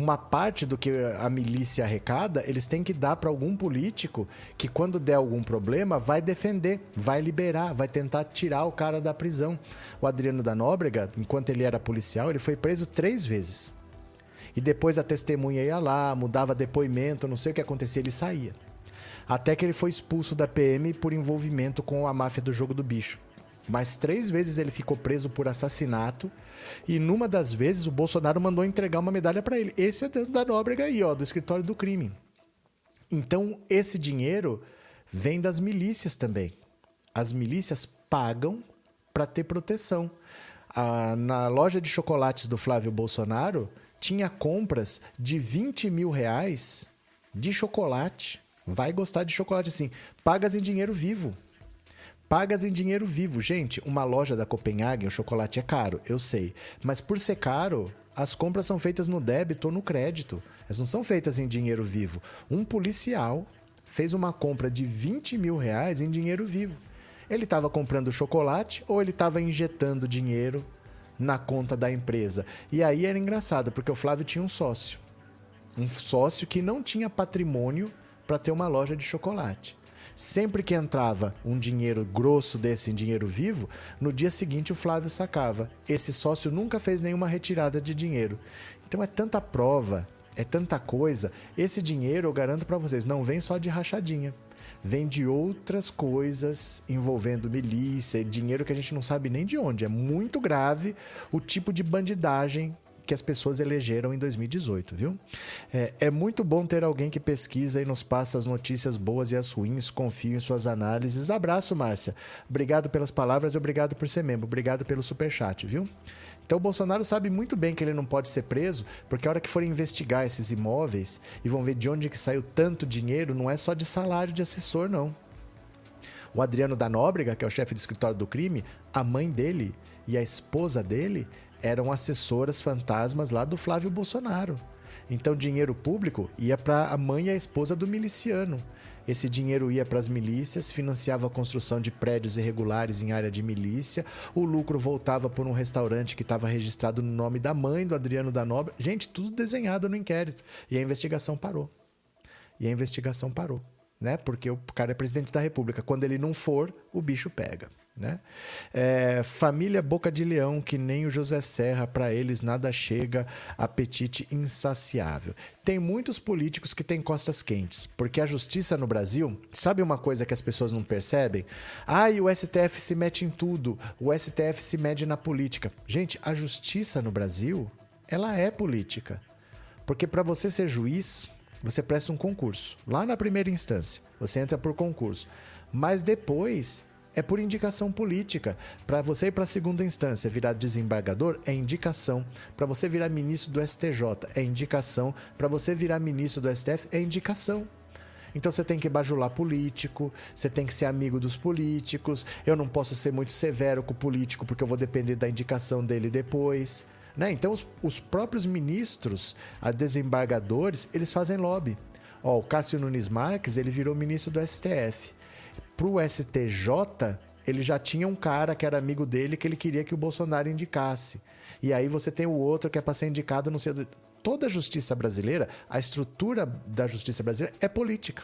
uma parte do que a milícia arrecada, eles têm que dar para algum político que, quando der algum problema, vai defender, vai liberar, vai tentar tirar o cara da prisão. O Adriano da Nóbrega, enquanto ele era policial, ele foi preso três vezes. E depois a testemunha ia lá, mudava depoimento, não sei o que acontecia, ele saía. Até que ele foi expulso da PM por envolvimento com a máfia do jogo do bicho. Mas três vezes ele ficou preso por assassinato e numa das vezes o Bolsonaro mandou entregar uma medalha para ele. Esse é da Nóbrega aí, ó, do escritório do crime. Então, esse dinheiro vem das milícias também. As milícias pagam para ter proteção. Ah, na loja de chocolates do Flávio Bolsonaro, tinha compras de 20 mil reais de chocolate. Vai gostar de chocolate assim. Pagas em dinheiro vivo pagas em dinheiro vivo. Gente, uma loja da Copenhagen, o chocolate é caro, eu sei. Mas por ser caro, as compras são feitas no débito ou no crédito. Elas não são feitas em dinheiro vivo. Um policial fez uma compra de 20 mil reais em dinheiro vivo. Ele estava comprando chocolate ou ele estava injetando dinheiro na conta da empresa? E aí era engraçado, porque o Flávio tinha um sócio. Um sócio que não tinha patrimônio para ter uma loja de chocolate. Sempre que entrava um dinheiro grosso desse em dinheiro vivo, no dia seguinte o Flávio sacava. Esse sócio nunca fez nenhuma retirada de dinheiro. Então é tanta prova, é tanta coisa. Esse dinheiro, eu garanto para vocês, não vem só de rachadinha. Vem de outras coisas envolvendo milícia, dinheiro que a gente não sabe nem de onde. É muito grave o tipo de bandidagem que as pessoas elegeram em 2018, viu? É, é, muito bom ter alguém que pesquisa e nos passa as notícias boas e as ruins, confio em suas análises. Abraço, Márcia. Obrigado pelas palavras e obrigado por ser membro. Obrigado pelo superchat, viu? Então o Bolsonaro sabe muito bem que ele não pode ser preso, porque a hora que forem investigar esses imóveis e vão ver de onde que saiu tanto dinheiro, não é só de salário de assessor, não. O Adriano da Nóbrega, que é o chefe do escritório do crime, a mãe dele e a esposa dele eram assessoras fantasmas lá do Flávio Bolsonaro. Então, dinheiro público ia para a mãe e a esposa do miliciano. Esse dinheiro ia para as milícias, financiava a construção de prédios irregulares em área de milícia. O lucro voltava por um restaurante que estava registrado no nome da mãe do Adriano da Nobre. Gente, tudo desenhado no inquérito. E a investigação parou. E a investigação parou, né? Porque o cara é presidente da República. Quando ele não for, o bicho pega. Né? É, família Boca de Leão, que nem o José Serra, para eles nada chega, apetite insaciável. Tem muitos políticos que têm costas quentes, porque a justiça no Brasil, sabe uma coisa que as pessoas não percebem? Ah, e o STF se mete em tudo, o STF se mede na política. Gente, a justiça no Brasil, ela é política. Porque para você ser juiz, você presta um concurso. Lá na primeira instância, você entra por concurso. Mas depois é por indicação política. Para você ir para a segunda instância virar desembargador, é indicação. Para você virar ministro do STJ, é indicação. Para você virar ministro do STF, é indicação. Então você tem que bajular político, você tem que ser amigo dos políticos. Eu não posso ser muito severo com o político porque eu vou depender da indicação dele depois. Né? Então os, os próprios ministros, a desembargadores, eles fazem lobby. Ó, o Cássio Nunes Marques, ele virou ministro do STF pro STJ, ele já tinha um cara que era amigo dele que ele queria que o Bolsonaro indicasse. E aí você tem o outro que é para ser indicado, não sei. Toda a justiça brasileira, a estrutura da justiça brasileira é política.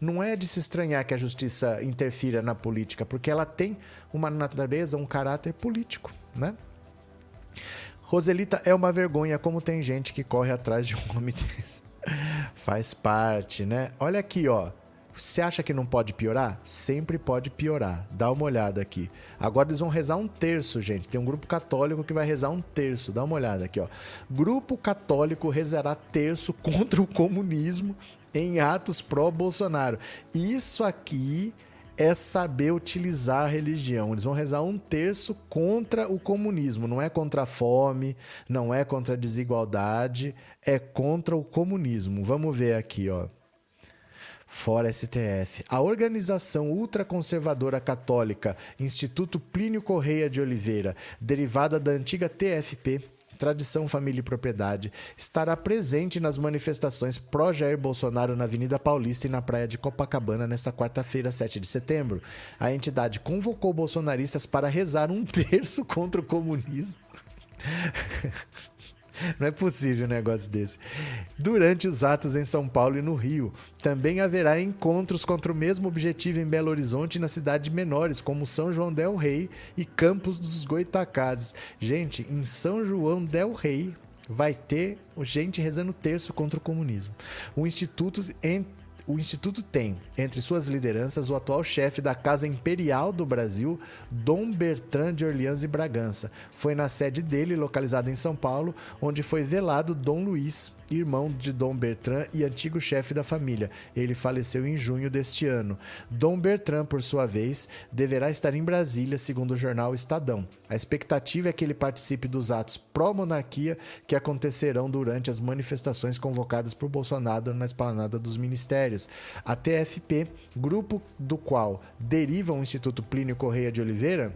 Não é de se estranhar que a justiça interfira na política, porque ela tem uma natureza, um caráter político, né? Roselita é uma vergonha como tem gente que corre atrás de um homem desse. Faz parte, né? Olha aqui, ó. Você acha que não pode piorar? Sempre pode piorar. Dá uma olhada aqui. Agora eles vão rezar um terço, gente. Tem um grupo católico que vai rezar um terço. Dá uma olhada aqui, ó. Grupo católico rezará terço contra o comunismo em atos pró-Bolsonaro. Isso aqui é saber utilizar a religião. Eles vão rezar um terço contra o comunismo. Não é contra a fome, não é contra a desigualdade, é contra o comunismo. Vamos ver aqui, ó. Fora STF. A organização ultraconservadora católica Instituto Plínio Correia de Oliveira, derivada da antiga TFP, Tradição, Família e Propriedade, estará presente nas manifestações pró-Jair Bolsonaro na Avenida Paulista e na Praia de Copacabana nesta quarta-feira, 7 de setembro. A entidade convocou bolsonaristas para rezar um terço contra o comunismo. Não é possível um negócio desse. Durante os atos em São Paulo e no Rio, também haverá encontros contra o mesmo objetivo em Belo Horizonte e nas cidades menores, como São João del Rei e Campos dos Goitacazes. Gente, em São João del Rei vai ter gente rezando terço contra o comunismo. O Instituto o Instituto tem, entre suas lideranças, o atual chefe da Casa Imperial do Brasil, Dom Bertrand de Orleans e Bragança. Foi na sede dele, localizada em São Paulo, onde foi velado Dom Luiz, irmão de Dom Bertrand e antigo chefe da família. Ele faleceu em junho deste ano. Dom Bertrand, por sua vez, deverá estar em Brasília, segundo o jornal Estadão. A expectativa é que ele participe dos atos pró-monarquia que acontecerão durante as manifestações convocadas por Bolsonaro na esplanada dos ministérios. A TFP, grupo do qual deriva o Instituto Plínio Correia de Oliveira,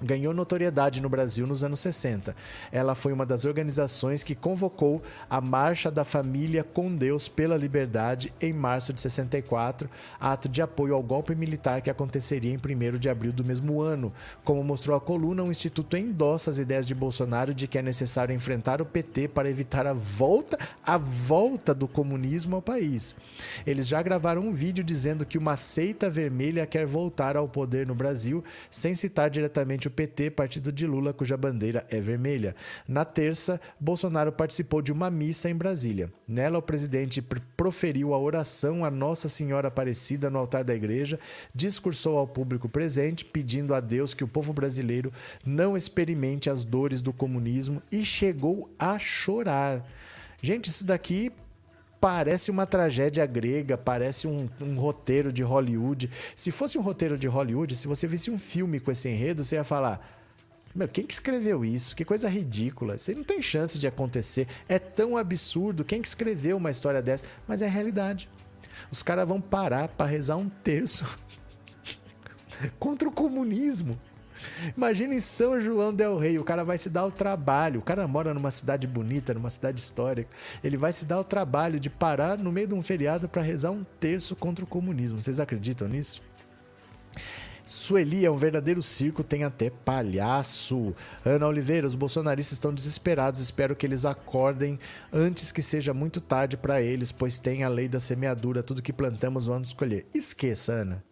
ganhou notoriedade no Brasil nos anos 60. Ela foi uma das organizações que convocou a Marcha da Família com Deus pela Liberdade em março de 64, ato de apoio ao golpe militar que aconteceria em 1 de abril do mesmo ano. Como mostrou a coluna, o Instituto endossa as ideias de Bolsonaro de que é necessário enfrentar o PT para evitar a volta, a volta do comunismo ao país. Eles já gravaram um vídeo dizendo que uma seita vermelha quer voltar ao poder no Brasil, sem citar diretamente o PT, partido de Lula, cuja bandeira é vermelha. Na terça, Bolsonaro participou de uma missa em Brasília. Nela, o presidente proferiu a oração a Nossa Senhora Aparecida no altar da igreja, discursou ao público presente, pedindo a Deus que o povo brasileiro não experimente as dores do comunismo e chegou a chorar. Gente, isso daqui parece uma tragédia grega, parece um, um, roteiro de Hollywood. Se fosse um roteiro de Hollywood, se você visse um filme com esse enredo, você ia falar. Meu, quem que escreveu isso? Que coisa ridícula. Isso não tem chance de acontecer. É tão absurdo. Quem que escreveu uma história dessa? Mas é realidade. Os caras vão parar para rezar um terço contra o comunismo. Imagina em São João del Rei, o cara vai se dar o trabalho, o cara mora numa cidade bonita, numa cidade histórica, ele vai se dar o trabalho de parar no meio de um feriado para rezar um terço contra o comunismo. Vocês acreditam nisso? Sueli é um verdadeiro circo, tem até palhaço. Ana Oliveira, os bolsonaristas estão desesperados. Espero que eles acordem antes que seja muito tarde para eles, pois tem a lei da semeadura. Tudo que plantamos vamos escolher. Esqueça, Ana.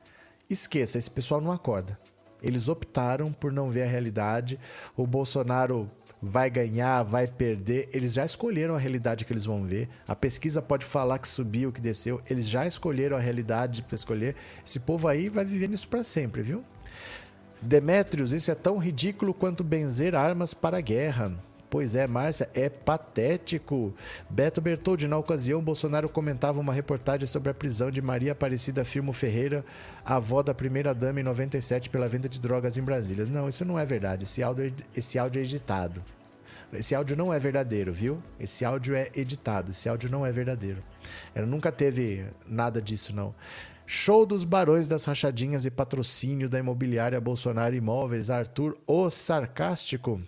Esqueça, esse pessoal não acorda. Eles optaram por não ver a realidade. O Bolsonaro vai ganhar, vai perder. Eles já escolheram a realidade que eles vão ver. A pesquisa pode falar que subiu, que desceu. Eles já escolheram a realidade para escolher. Esse povo aí vai viver nisso para sempre, viu? Demétrios, isso é tão ridículo quanto benzer armas para a guerra. Pois é, Márcia, é patético. Beto Bertoldi, na ocasião, Bolsonaro comentava uma reportagem sobre a prisão de Maria Aparecida Firmo Ferreira, avó da primeira-dama em 97 pela venda de drogas em Brasília. Não, isso não é verdade. Esse áudio, é, esse áudio é editado. Esse áudio não é verdadeiro, viu? Esse áudio é editado. Esse áudio não é verdadeiro. Ela nunca teve nada disso, não. Show dos Barões das Rachadinhas e patrocínio da imobiliária Bolsonaro Imóveis, Arthur o Sarcástico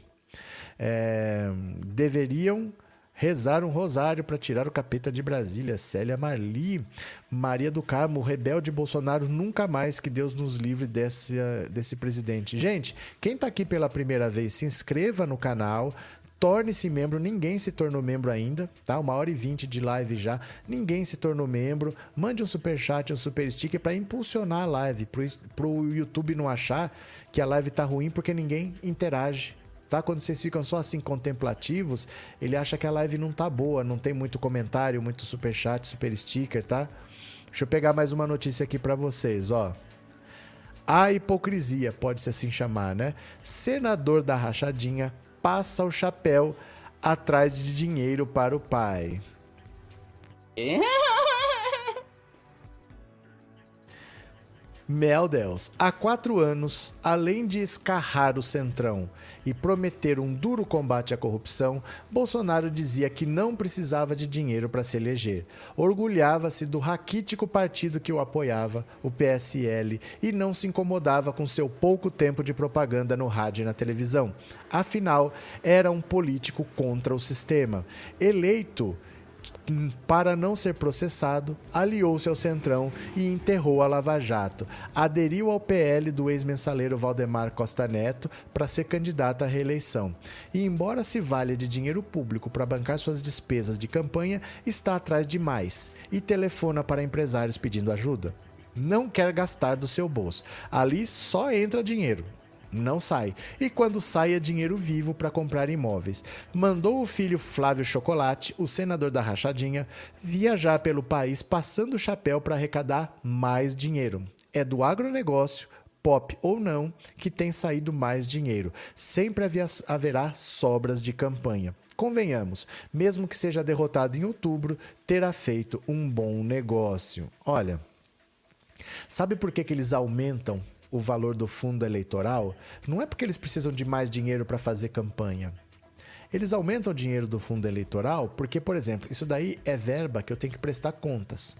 é, deveriam rezar um rosário para tirar o capeta de Brasília. Célia Marli, Maria do Carmo, rebelde Bolsonaro, nunca mais que Deus nos livre desse, desse presidente. Gente, quem está aqui pela primeira vez, se inscreva no canal. Torne-se membro, ninguém se tornou membro ainda, tá? Uma hora e vinte de live já, ninguém se tornou membro. Mande um super chat, um super sticker para impulsionar a live, para o YouTube não achar que a live tá ruim porque ninguém interage tá? Quando vocês ficam só assim contemplativos, ele acha que a live não tá boa, não tem muito comentário, muito super chat, super sticker, tá? Deixa eu pegar mais uma notícia aqui para vocês, ó. A hipocrisia, pode-se assim chamar, né? Senador da rachadinha passa o chapéu atrás de dinheiro para o pai. Meu Deus, há quatro anos, além de escarrar o centrão e prometer um duro combate à corrupção, Bolsonaro dizia que não precisava de dinheiro para se eleger. Orgulhava-se do raquítico partido que o apoiava, o PSL, e não se incomodava com seu pouco tempo de propaganda no rádio e na televisão. Afinal, era um político contra o sistema. Eleito para não ser processado, aliou-se ao Centrão e enterrou a Lava Jato. Aderiu ao PL do ex-mensaleiro Valdemar Costa Neto para ser candidato à reeleição. E, embora se valha de dinheiro público para bancar suas despesas de campanha, está atrás de mais e telefona para empresários pedindo ajuda. Não quer gastar do seu bolso. Ali só entra dinheiro não sai. E quando sai é dinheiro vivo para comprar imóveis. Mandou o filho Flávio Chocolate, o senador da Rachadinha, viajar pelo país passando o chapéu para arrecadar mais dinheiro. É do agronegócio, pop ou não, que tem saído mais dinheiro. Sempre haverá sobras de campanha. Convenhamos, mesmo que seja derrotado em outubro, terá feito um bom negócio. Olha, sabe por que, que eles aumentam o valor do fundo eleitoral, não é porque eles precisam de mais dinheiro para fazer campanha. Eles aumentam o dinheiro do fundo eleitoral porque, por exemplo, isso daí é verba que eu tenho que prestar contas.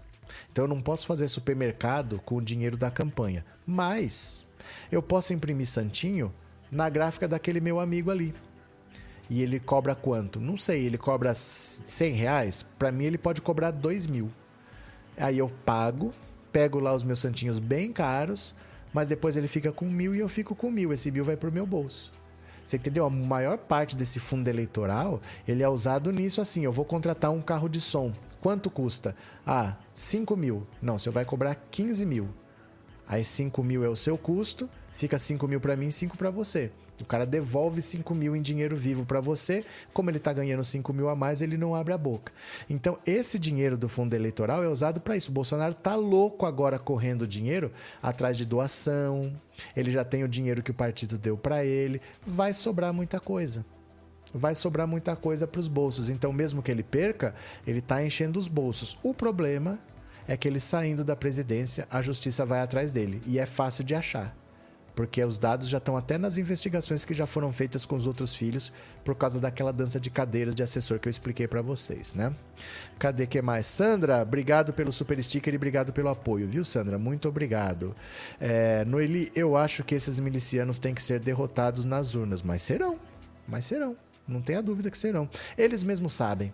Então eu não posso fazer supermercado com o dinheiro da campanha. Mas eu posso imprimir santinho na gráfica daquele meu amigo ali. E ele cobra quanto? Não sei, ele cobra 100 reais? Para mim ele pode cobrar 2 mil. Aí eu pago, pego lá os meus santinhos bem caros, mas depois ele fica com mil e eu fico com mil. Esse mil vai pro meu bolso. Você entendeu? A maior parte desse fundo eleitoral, ele é usado nisso assim, eu vou contratar um carro de som. Quanto custa? Ah, 5 mil. Não, você vai cobrar 15 mil. Aí 5 mil é o seu custo, fica 5 mil para mim e 5 para você. O cara devolve 5 mil em dinheiro vivo para você, como ele está ganhando 5 mil a mais, ele não abre a boca. Então, esse dinheiro do fundo eleitoral é usado para isso. O Bolsonaro tá louco agora correndo dinheiro atrás de doação, ele já tem o dinheiro que o partido deu para ele, vai sobrar muita coisa. Vai sobrar muita coisa para os bolsos. Então, mesmo que ele perca, ele está enchendo os bolsos. O problema é que ele saindo da presidência, a justiça vai atrás dele. E é fácil de achar porque os dados já estão até nas investigações que já foram feitas com os outros filhos por causa daquela dança de cadeiras de assessor que eu expliquei para vocês, né? Cadê que mais? Sandra, obrigado pelo super sticker e obrigado pelo apoio, viu, Sandra? Muito obrigado. É, Noeli, eu acho que esses milicianos têm que ser derrotados nas urnas, mas serão, mas serão. Não tenha dúvida que serão. Eles mesmos sabem.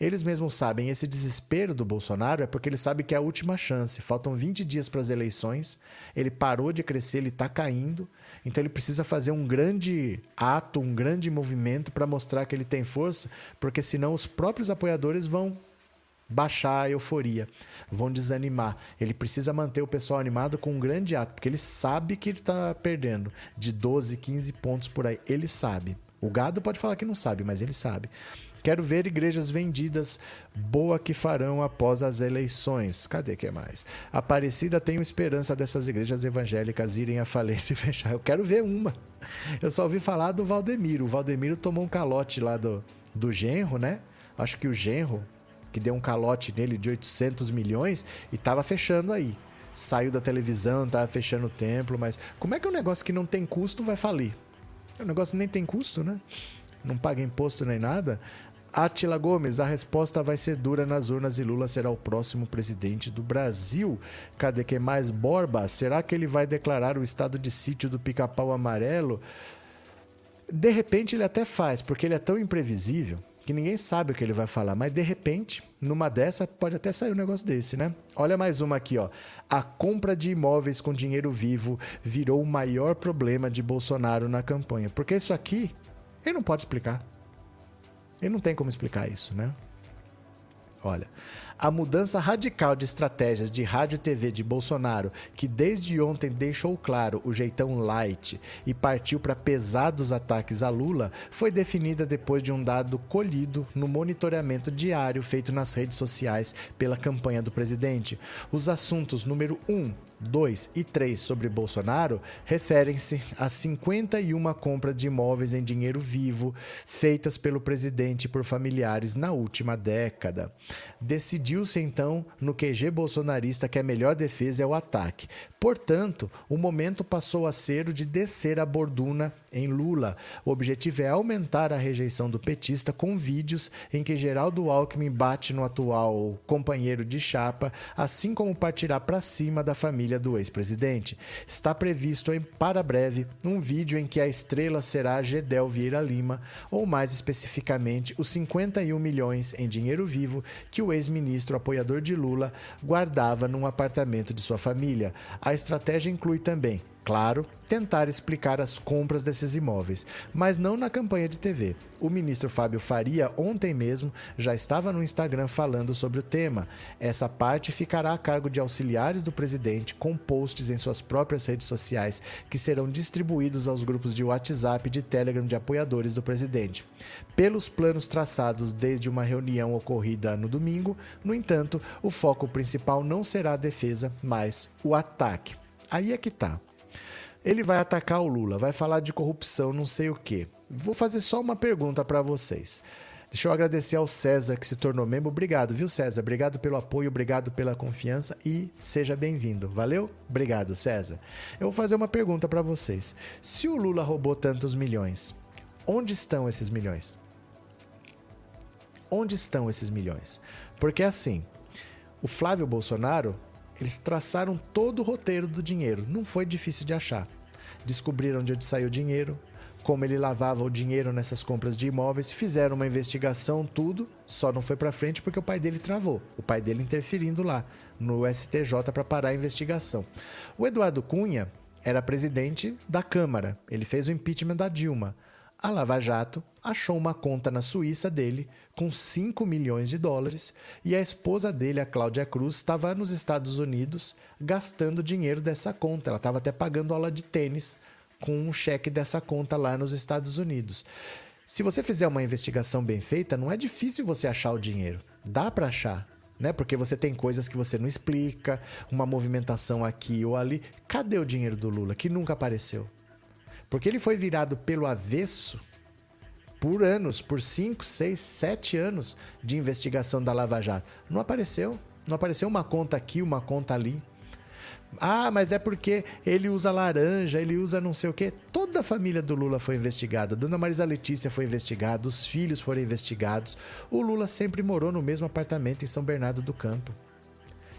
Eles mesmos sabem, esse desespero do Bolsonaro é porque ele sabe que é a última chance. Faltam 20 dias para as eleições, ele parou de crescer, ele está caindo, então ele precisa fazer um grande ato, um grande movimento para mostrar que ele tem força, porque senão os próprios apoiadores vão baixar a euforia, vão desanimar. Ele precisa manter o pessoal animado com um grande ato, porque ele sabe que ele está perdendo de 12, 15 pontos por aí. Ele sabe. O gado pode falar que não sabe, mas ele sabe. Quero ver igrejas vendidas, boa que farão após as eleições. Cadê que mais? Aparecida tenho esperança dessas igrejas evangélicas irem à falência e fechar. Eu quero ver uma. Eu só ouvi falar do Valdemiro. O Valdemiro tomou um calote lá do, do genro, né? Acho que o genro, que deu um calote nele de 800 milhões e tava fechando aí. Saiu da televisão, tava fechando o templo, mas como é que um negócio que não tem custo vai falir? O negócio nem tem custo, né? Não paga imposto nem nada. Atila Gomes, a resposta vai ser dura nas urnas e Lula será o próximo presidente do Brasil. Cadê que mais? Borba, será que ele vai declarar o estado de sítio do pica-pau amarelo? De repente ele até faz, porque ele é tão imprevisível que ninguém sabe o que ele vai falar, mas de repente, numa dessa, pode até sair um negócio desse, né? Olha mais uma aqui, ó. A compra de imóveis com dinheiro vivo virou o maior problema de Bolsonaro na campanha. Porque isso aqui, ele não pode explicar. Ele não tem como explicar isso, né? Olha, a mudança radical de estratégias de rádio e TV de Bolsonaro, que desde ontem deixou claro o jeitão light e partiu para pesados ataques a Lula, foi definida depois de um dado colhido no monitoramento diário feito nas redes sociais pela campanha do presidente. Os assuntos número 1, um, 2 e 3 sobre Bolsonaro referem-se a 51 compras de imóveis em dinheiro vivo feitas pelo presidente por familiares na última década. Decidiu-se então no QG bolsonarista que a melhor defesa é o ataque. Portanto, o momento passou a ser o de descer a borduna em Lula. O objetivo é aumentar a rejeição do petista com vídeos em que Geraldo Alckmin bate no atual companheiro de chapa, assim como partirá para cima da família do ex-presidente. Está previsto em, para breve um vídeo em que a estrela será Gedel Vieira Lima, ou mais especificamente os 51 milhões em dinheiro vivo que o ex-ministro apoiador de Lula guardava num apartamento de sua família. A estratégia inclui também Claro, tentar explicar as compras desses imóveis, mas não na campanha de TV. O ministro Fábio Faria, ontem mesmo, já estava no Instagram falando sobre o tema. Essa parte ficará a cargo de auxiliares do presidente, com posts em suas próprias redes sociais, que serão distribuídos aos grupos de WhatsApp e de Telegram de apoiadores do presidente. Pelos planos traçados desde uma reunião ocorrida no domingo, no entanto, o foco principal não será a defesa, mas o ataque. Aí é que tá. Ele vai atacar o Lula, vai falar de corrupção, não sei o quê. Vou fazer só uma pergunta para vocês. Deixa eu agradecer ao César que se tornou membro. Obrigado, viu, César? Obrigado pelo apoio, obrigado pela confiança e seja bem-vindo. Valeu? Obrigado, César. Eu vou fazer uma pergunta para vocês. Se o Lula roubou tantos milhões, onde estão esses milhões? Onde estão esses milhões? Porque assim, o Flávio Bolsonaro eles traçaram todo o roteiro do dinheiro. Não foi difícil de achar. Descobriram de onde saiu o dinheiro, como ele lavava o dinheiro nessas compras de imóveis, fizeram uma investigação, tudo, só não foi para frente porque o pai dele travou, o pai dele interferindo lá no STJ para parar a investigação. O Eduardo Cunha era presidente da Câmara, ele fez o impeachment da Dilma. A Lava Jato achou uma conta na Suíça dele com 5 milhões de dólares e a esposa dele, a Cláudia Cruz, estava nos Estados Unidos gastando dinheiro dessa conta. Ela estava até pagando aula de tênis com um cheque dessa conta lá nos Estados Unidos. Se você fizer uma investigação bem feita, não é difícil você achar o dinheiro. Dá para achar. Né? Porque você tem coisas que você não explica, uma movimentação aqui ou ali. Cadê o dinheiro do Lula que nunca apareceu? Porque ele foi virado pelo avesso por anos, por 5, 6, 7 anos de investigação da Lava Jato. Não apareceu. Não apareceu uma conta aqui, uma conta ali. Ah, mas é porque ele usa laranja, ele usa não sei o quê. Toda a família do Lula foi investigada. Dona Marisa Letícia foi investigada, os filhos foram investigados. O Lula sempre morou no mesmo apartamento em São Bernardo do Campo.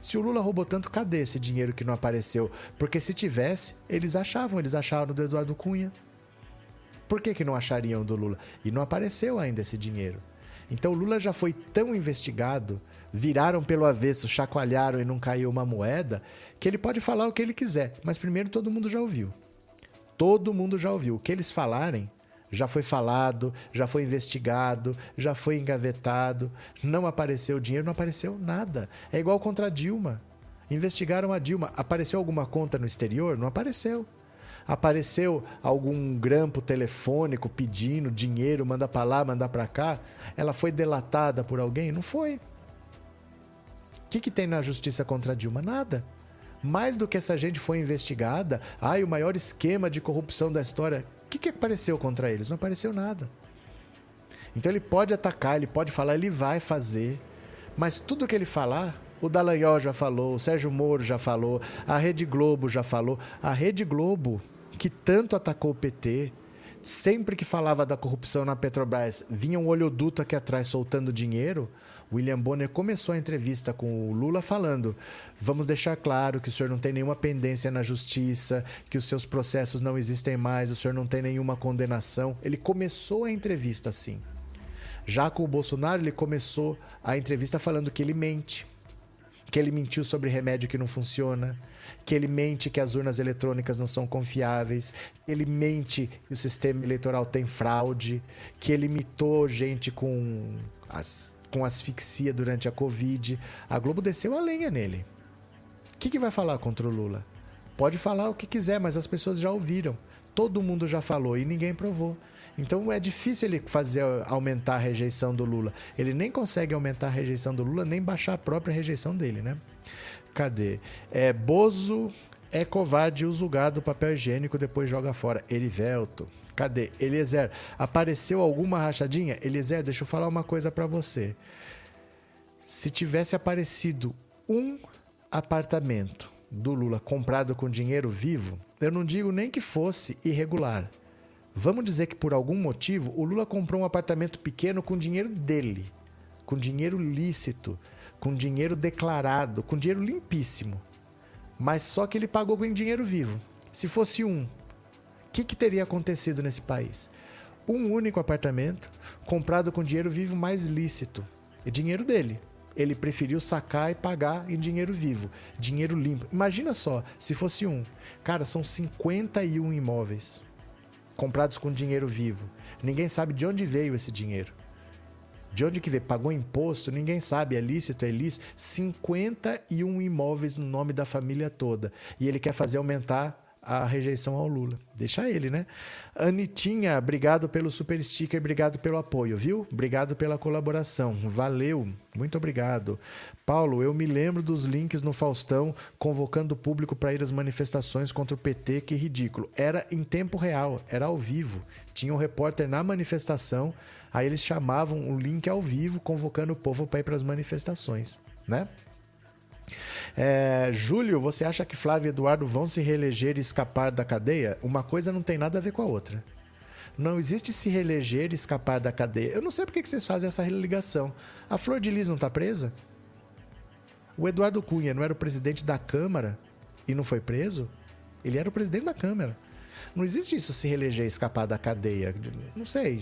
Se o Lula roubou tanto, cadê esse dinheiro que não apareceu? Porque se tivesse, eles achavam, eles acharam do Eduardo Cunha. Por que, que não achariam do Lula? E não apareceu ainda esse dinheiro. Então o Lula já foi tão investigado, viraram pelo avesso, chacoalharam e não caiu uma moeda, que ele pode falar o que ele quiser. Mas primeiro todo mundo já ouviu. Todo mundo já ouviu. O que eles falarem já foi falado, já foi investigado, já foi engavetado, não apareceu dinheiro, não apareceu nada. É igual contra a Dilma. Investigaram a Dilma. Apareceu alguma conta no exterior? Não apareceu. Apareceu algum grampo telefônico pedindo dinheiro, manda para lá, manda para cá? Ela foi delatada por alguém? Não foi. O que, que tem na justiça contra Dilma? Nada. Mais do que essa gente foi investigada, ai, o maior esquema de corrupção da história que, que apareceu contra eles? Não apareceu nada. Então ele pode atacar, ele pode falar, ele vai fazer. Mas tudo que ele falar, o Dallagnol já falou, o Sérgio Moro já falou, a Rede Globo já falou. A Rede Globo, que tanto atacou o PT, sempre que falava da corrupção na Petrobras, vinha um olhoduto aqui atrás soltando dinheiro. William Bonner começou a entrevista com o Lula falando: vamos deixar claro que o senhor não tem nenhuma pendência na justiça, que os seus processos não existem mais, o senhor não tem nenhuma condenação. Ele começou a entrevista assim. Já com o Bolsonaro, ele começou a entrevista falando que ele mente, que ele mentiu sobre remédio que não funciona, que ele mente que as urnas eletrônicas não são confiáveis, que ele mente que o sistema eleitoral tem fraude, que ele imitou gente com as com asfixia durante a Covid. A Globo desceu a lenha nele. O que, que vai falar contra o Lula? Pode falar o que quiser, mas as pessoas já ouviram. Todo mundo já falou e ninguém provou. Então é difícil ele fazer aumentar a rejeição do Lula. Ele nem consegue aumentar a rejeição do Lula, nem baixar a própria rejeição dele, né? Cadê? É, Bozo é covarde, usa o gado, papel higiênico, depois joga fora. Erivelto. Cadê? Eliezer, apareceu alguma rachadinha? Eliezer, deixa eu falar uma coisa para você. Se tivesse aparecido um apartamento do Lula comprado com dinheiro vivo, eu não digo nem que fosse irregular. Vamos dizer que por algum motivo o Lula comprou um apartamento pequeno com dinheiro dele, com dinheiro lícito, com dinheiro declarado, com dinheiro limpíssimo. Mas só que ele pagou com dinheiro vivo. Se fosse um, o que, que teria acontecido nesse país? Um único apartamento comprado com dinheiro vivo mais lícito. E dinheiro dele. Ele preferiu sacar e pagar em dinheiro vivo, dinheiro limpo. Imagina só, se fosse um. Cara, são 51 imóveis comprados com dinheiro vivo. Ninguém sabe de onde veio esse dinheiro. De onde que veio? Pagou imposto? Ninguém sabe. É lícito? É ilícito? 51 imóveis no nome da família toda. E ele quer fazer aumentar a rejeição ao Lula. Deixa ele, né? Anitinha, obrigado pelo super sticker, obrigado pelo apoio, viu? Obrigado pela colaboração. Valeu, muito obrigado. Paulo, eu me lembro dos links no Faustão convocando o público para ir às manifestações contra o PT, que ridículo. Era em tempo real, era ao vivo. Tinha um repórter na manifestação Aí eles chamavam o link ao vivo, convocando o povo para ir para as manifestações, né? É, Júlio, você acha que Flávio e Eduardo vão se reeleger e escapar da cadeia? Uma coisa não tem nada a ver com a outra. Não existe se reeleger e escapar da cadeia. Eu não sei por que vocês fazem essa ligação. A Flor de Lis não está presa? O Eduardo Cunha não era o presidente da Câmara e não foi preso? Ele era o presidente da Câmara. Não existe isso se reeleger e escapar da cadeia. Não sei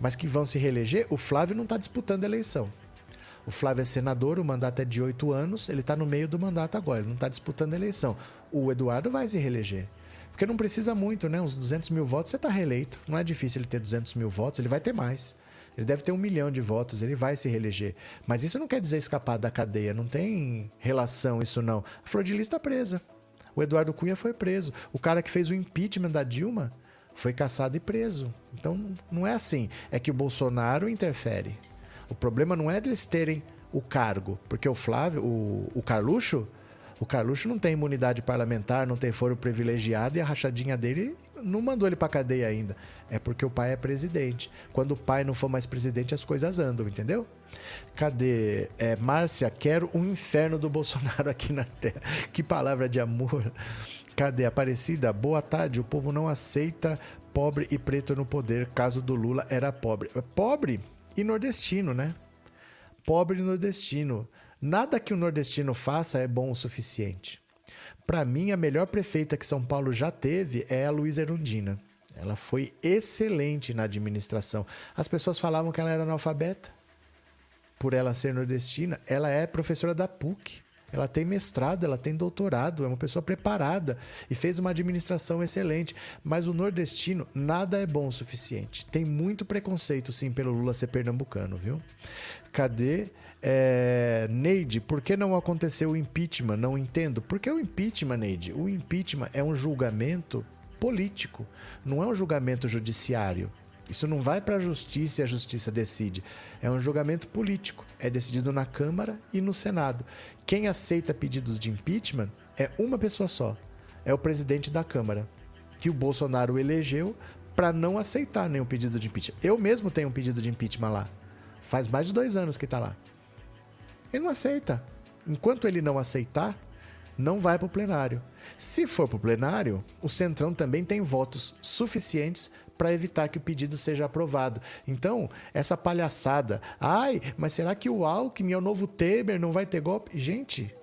mas que vão se reeleger, o Flávio não está disputando a eleição. O Flávio é senador, o mandato é de oito anos, ele está no meio do mandato agora, ele não está disputando a eleição. O Eduardo vai se reeleger. Porque não precisa muito, né? Uns 200 mil votos você está reeleito. Não é difícil ele ter 200 mil votos, ele vai ter mais. Ele deve ter um milhão de votos, ele vai se reeleger. Mas isso não quer dizer escapar da cadeia, não tem relação isso não. A Flor de Lis está presa. O Eduardo Cunha foi preso. O cara que fez o impeachment da Dilma foi caçado e preso. Então não é assim. É que o Bolsonaro interfere. O problema não é eles terem o cargo, porque o Flávio, o, o Carluxo, o Carluxo não tem imunidade parlamentar, não tem foro privilegiado e a rachadinha dele não mandou ele para cadeia ainda. É porque o pai é presidente. Quando o pai não for mais presidente, as coisas andam, entendeu? Cadê? É, Márcia, quero um inferno do Bolsonaro aqui na Terra. Que palavra de amor. Cadê Aparecida? Boa tarde. O povo não aceita pobre e preto no poder. Caso do Lula era pobre. Pobre e nordestino, né? Pobre e nordestino. Nada que o nordestino faça é bom o suficiente. Para mim, a melhor prefeita que São Paulo já teve é a Luísa Erundina. Ela foi excelente na administração. As pessoas falavam que ela era analfabeta. Por ela ser nordestina, ela é professora da PUC. Ela tem mestrado, ela tem doutorado, é uma pessoa preparada e fez uma administração excelente. Mas o nordestino, nada é bom o suficiente. Tem muito preconceito, sim, pelo Lula ser pernambucano, viu? Cadê? É, Neide, por que não aconteceu o impeachment? Não entendo. Porque o impeachment, Neide, o impeachment é um julgamento político, não é um julgamento judiciário. Isso não vai para a justiça e a justiça decide. É um julgamento político. É decidido na Câmara e no Senado. Quem aceita pedidos de impeachment é uma pessoa só. É o presidente da Câmara, que o Bolsonaro elegeu para não aceitar nenhum pedido de impeachment. Eu mesmo tenho um pedido de impeachment lá. Faz mais de dois anos que está lá. Ele não aceita. Enquanto ele não aceitar, não vai para o plenário. Se for para o plenário, o Centrão também tem votos suficientes para evitar que o pedido seja aprovado. Então, essa palhaçada, ai, mas será que o Alckmin é o novo Temer, não vai ter golpe? Gente,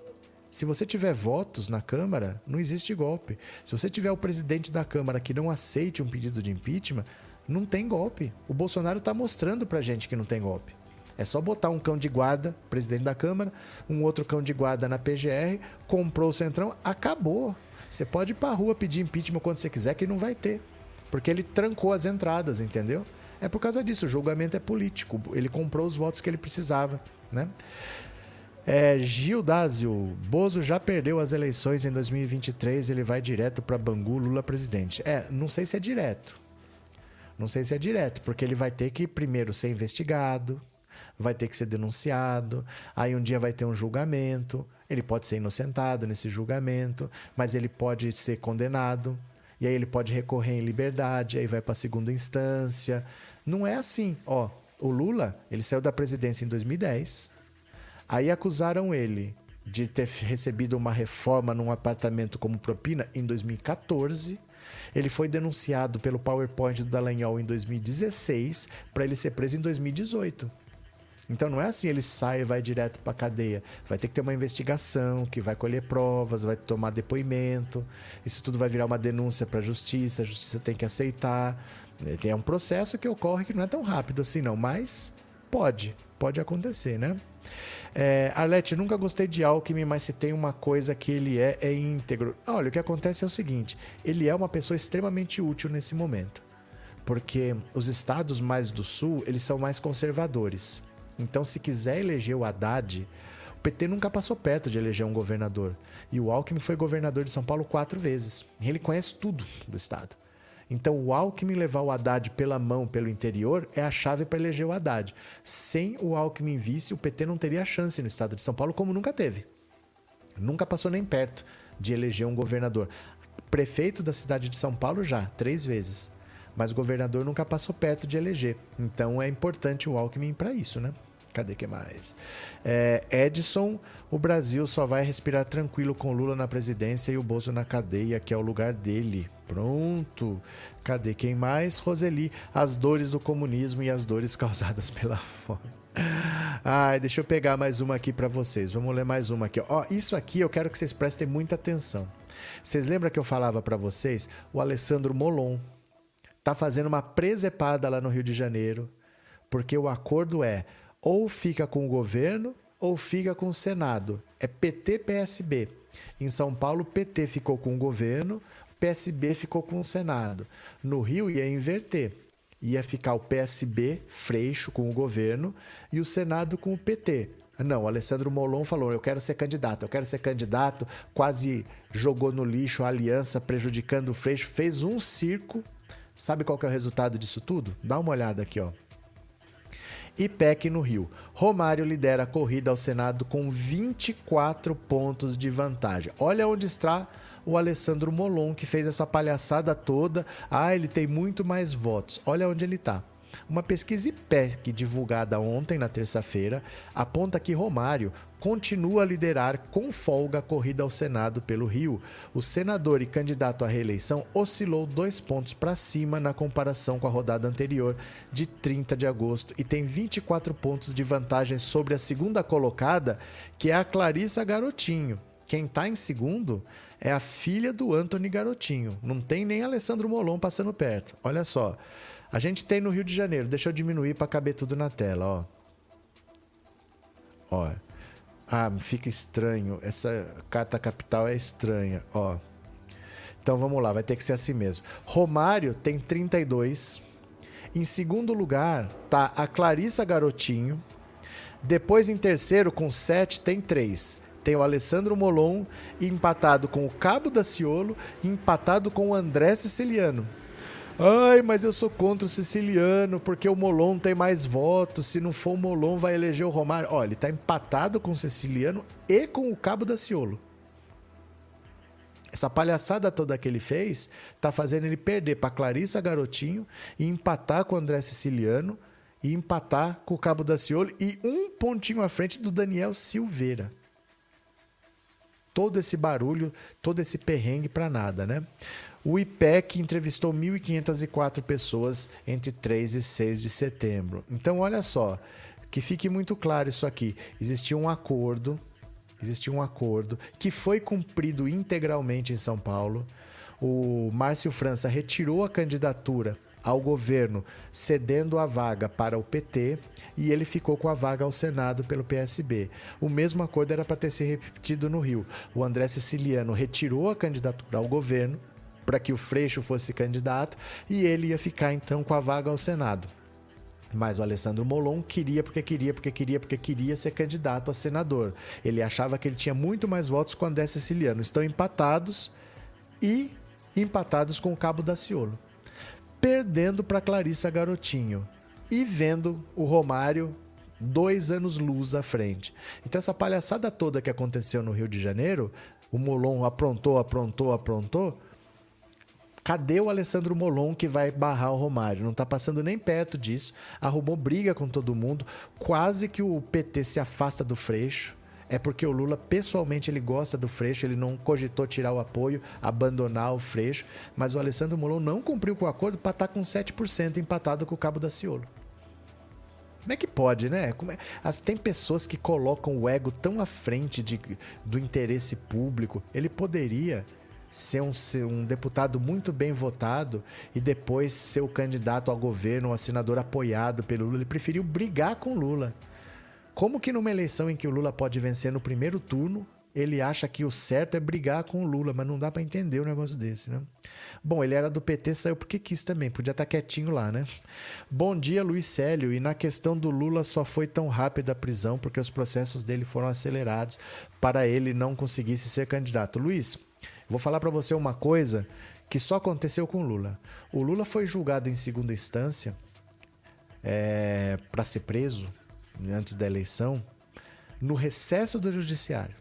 se você tiver votos na Câmara, não existe golpe. Se você tiver o presidente da Câmara que não aceite um pedido de impeachment, não tem golpe. O Bolsonaro está mostrando para gente que não tem golpe. É só botar um cão de guarda, presidente da Câmara, um outro cão de guarda na PGR, comprou o Centrão, acabou. Você pode ir para a rua pedir impeachment quando você quiser, que não vai ter. Porque ele trancou as entradas, entendeu? É por causa disso, o julgamento é político. Ele comprou os votos que ele precisava, né? É, Gil Dásio, Bozo já perdeu as eleições em 2023, ele vai direto para Bangu, Lula presidente. É, não sei se é direto. Não sei se é direto, porque ele vai ter que primeiro ser investigado, vai ter que ser denunciado, aí um dia vai ter um julgamento, ele pode ser inocentado nesse julgamento, mas ele pode ser condenado, e aí ele pode recorrer em liberdade, aí vai para segunda instância. Não é assim, ó. O Lula, ele saiu da presidência em 2010. Aí acusaram ele de ter recebido uma reforma num apartamento como propina em 2014. Ele foi denunciado pelo PowerPoint do Dallagnol em 2016 para ele ser preso em 2018. Então não é assim, ele sai e vai direto para cadeia. Vai ter que ter uma investigação, que vai colher provas, vai tomar depoimento. Isso tudo vai virar uma denúncia para a justiça, a justiça tem que aceitar. É um processo que ocorre que não é tão rápido assim não, mas pode, pode acontecer, né? É, Arlete, nunca gostei de Alckmin, mas se tem uma coisa que ele é, é íntegro. Olha, o que acontece é o seguinte: ele é uma pessoa extremamente útil nesse momento. Porque os estados mais do sul, eles são mais conservadores. Então, se quiser eleger o Haddad, o PT nunca passou perto de eleger um governador. E o Alckmin foi governador de São Paulo quatro vezes. Ele conhece tudo do estado. Então, o Alckmin levar o Haddad pela mão pelo interior é a chave para eleger o Haddad. Sem o Alckmin vice, o PT não teria chance no estado de São Paulo, como nunca teve. Nunca passou nem perto de eleger um governador. Prefeito da cidade de São Paulo já, três vezes. Mas o governador nunca passou perto de eleger. Então é importante o Alckmin para isso, né? Cadê que mais? É, Edson, o Brasil só vai respirar tranquilo com Lula na presidência e o Bolso na cadeia, que é o lugar dele. Pronto. Cadê quem mais? Roseli, as dores do comunismo e as dores causadas pela fome. Ai, deixa eu pegar mais uma aqui para vocês. Vamos ler mais uma aqui. Ó, isso aqui eu quero que vocês prestem muita atenção. Vocês lembram que eu falava para vocês? O Alessandro Molon tá fazendo uma presepada lá no Rio de Janeiro, porque o acordo é ou fica com o governo ou fica com o Senado. É PT-PSB. Em São Paulo, PT ficou com o governo, PSB ficou com o Senado. No Rio ia inverter. Ia ficar o PSB, Freixo, com o governo, e o Senado com o PT. Não, o Alessandro Molon falou: eu quero ser candidato, eu quero ser candidato. Quase jogou no lixo a aliança, prejudicando o Freixo. Fez um circo. Sabe qual que é o resultado disso tudo? Dá uma olhada aqui, ó. IPEC no Rio. Romário lidera a corrida ao Senado com 24 pontos de vantagem. Olha onde está o Alessandro Molon, que fez essa palhaçada toda. Ah, ele tem muito mais votos. Olha onde ele está. Uma pesquisa IPEC divulgada ontem, na terça-feira, aponta que Romário continua a liderar com folga a corrida ao Senado pelo Rio. O senador e candidato à reeleição oscilou dois pontos para cima na comparação com a rodada anterior, de 30 de agosto, e tem 24 pontos de vantagem sobre a segunda colocada, que é a Clarissa Garotinho. Quem está em segundo é a filha do Anthony Garotinho. Não tem nem Alessandro Molon passando perto. Olha só. A gente tem no Rio de Janeiro. Deixa eu diminuir para caber tudo na tela, ó. Ó. Ah, fica estranho. Essa carta capital é estranha, ó. Então vamos lá, vai ter que ser assim mesmo. Romário tem 32. Em segundo lugar tá a Clarissa Garotinho. Depois em terceiro com 7 tem 3. Tem o Alessandro Molon empatado com o Cabo da Ciolo e empatado com o André Siciliano. Ai, mas eu sou contra o siciliano porque o Molon tem mais votos. Se não for o Molon, vai eleger o Romário. Olha, ele tá empatado com o siciliano e com o Cabo da Ciolo. Essa palhaçada toda que ele fez tá fazendo ele perder para Clarissa Garotinho e empatar com o André Siciliano e empatar com o Cabo da Ciolo e um pontinho à frente do Daniel Silveira. Todo esse barulho, todo esse perrengue para nada, né? O IPEC entrevistou 1.504 pessoas entre 3 e 6 de setembro. Então, olha só, que fique muito claro isso aqui. Existia um acordo, existia um acordo que foi cumprido integralmente em São Paulo. O Márcio França retirou a candidatura ao governo, cedendo a vaga para o PT, e ele ficou com a vaga ao Senado pelo PSB. O mesmo acordo era para ter se repetido no Rio. O André Siciliano retirou a candidatura ao governo, para que o Freixo fosse candidato e ele ia ficar então com a vaga ao Senado. Mas o Alessandro Molon queria porque queria, porque queria, porque queria ser candidato a senador. Ele achava que ele tinha muito mais votos com o André Siciliano. Estão empatados e empatados com o Cabo da Ciolo. Perdendo para Clarissa Garotinho. E vendo o Romário dois anos luz à frente. Então, essa palhaçada toda que aconteceu no Rio de Janeiro, o Molon aprontou, aprontou, aprontou. Cadê o Alessandro Molon que vai barrar o Romário? Não está passando nem perto disso. Arrumou briga com todo mundo. Quase que o PT se afasta do Freixo. É porque o Lula, pessoalmente, ele gosta do Freixo, ele não cogitou tirar o apoio, abandonar o Freixo, mas o Alessandro Molon não cumpriu com o acordo para estar tá com 7% empatado com o Cabo da Ciolo. Como é que pode, né? É... As, tem pessoas que colocam o ego tão à frente de, do interesse público. Ele poderia ser um, ser um, deputado muito bem votado e depois ser o candidato ao governo, um senador apoiado pelo Lula. Ele preferiu brigar com Lula. Como que numa eleição em que o Lula pode vencer no primeiro turno, ele acha que o certo é brigar com o Lula, mas não dá para entender um negócio desse, né? Bom, ele era do PT, saiu porque quis também, podia estar tá quietinho lá, né? Bom dia, Luiz Célio. E na questão do Lula só foi tão rápida a prisão porque os processos dele foram acelerados para ele não conseguisse ser candidato. Luiz, vou falar para você uma coisa que só aconteceu com o Lula. O Lula foi julgado em segunda instância é, para ser preso antes da eleição no recesso do judiciário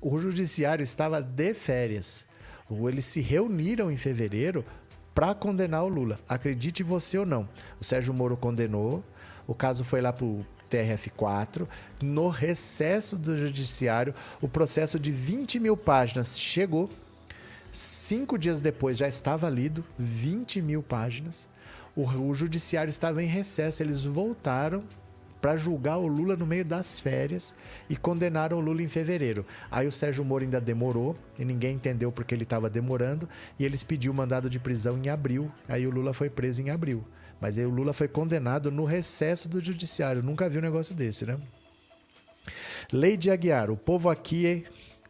o judiciário estava de férias. Eles se reuniram em fevereiro para condenar o Lula. Acredite você ou não. O Sérgio Moro condenou, o caso foi lá para o TRF4. No recesso do judiciário, o processo de 20 mil páginas chegou. Cinco dias depois já estava lido, 20 mil páginas. O, o judiciário estava em recesso, eles voltaram para julgar o Lula no meio das férias e condenaram o Lula em fevereiro. Aí o Sérgio Moro ainda demorou e ninguém entendeu porque ele estava demorando e eles pediu mandado de prisão em abril. Aí o Lula foi preso em abril. Mas aí o Lula foi condenado no recesso do judiciário. Nunca vi um negócio desse, né? Lei de Aguiar, o povo aqui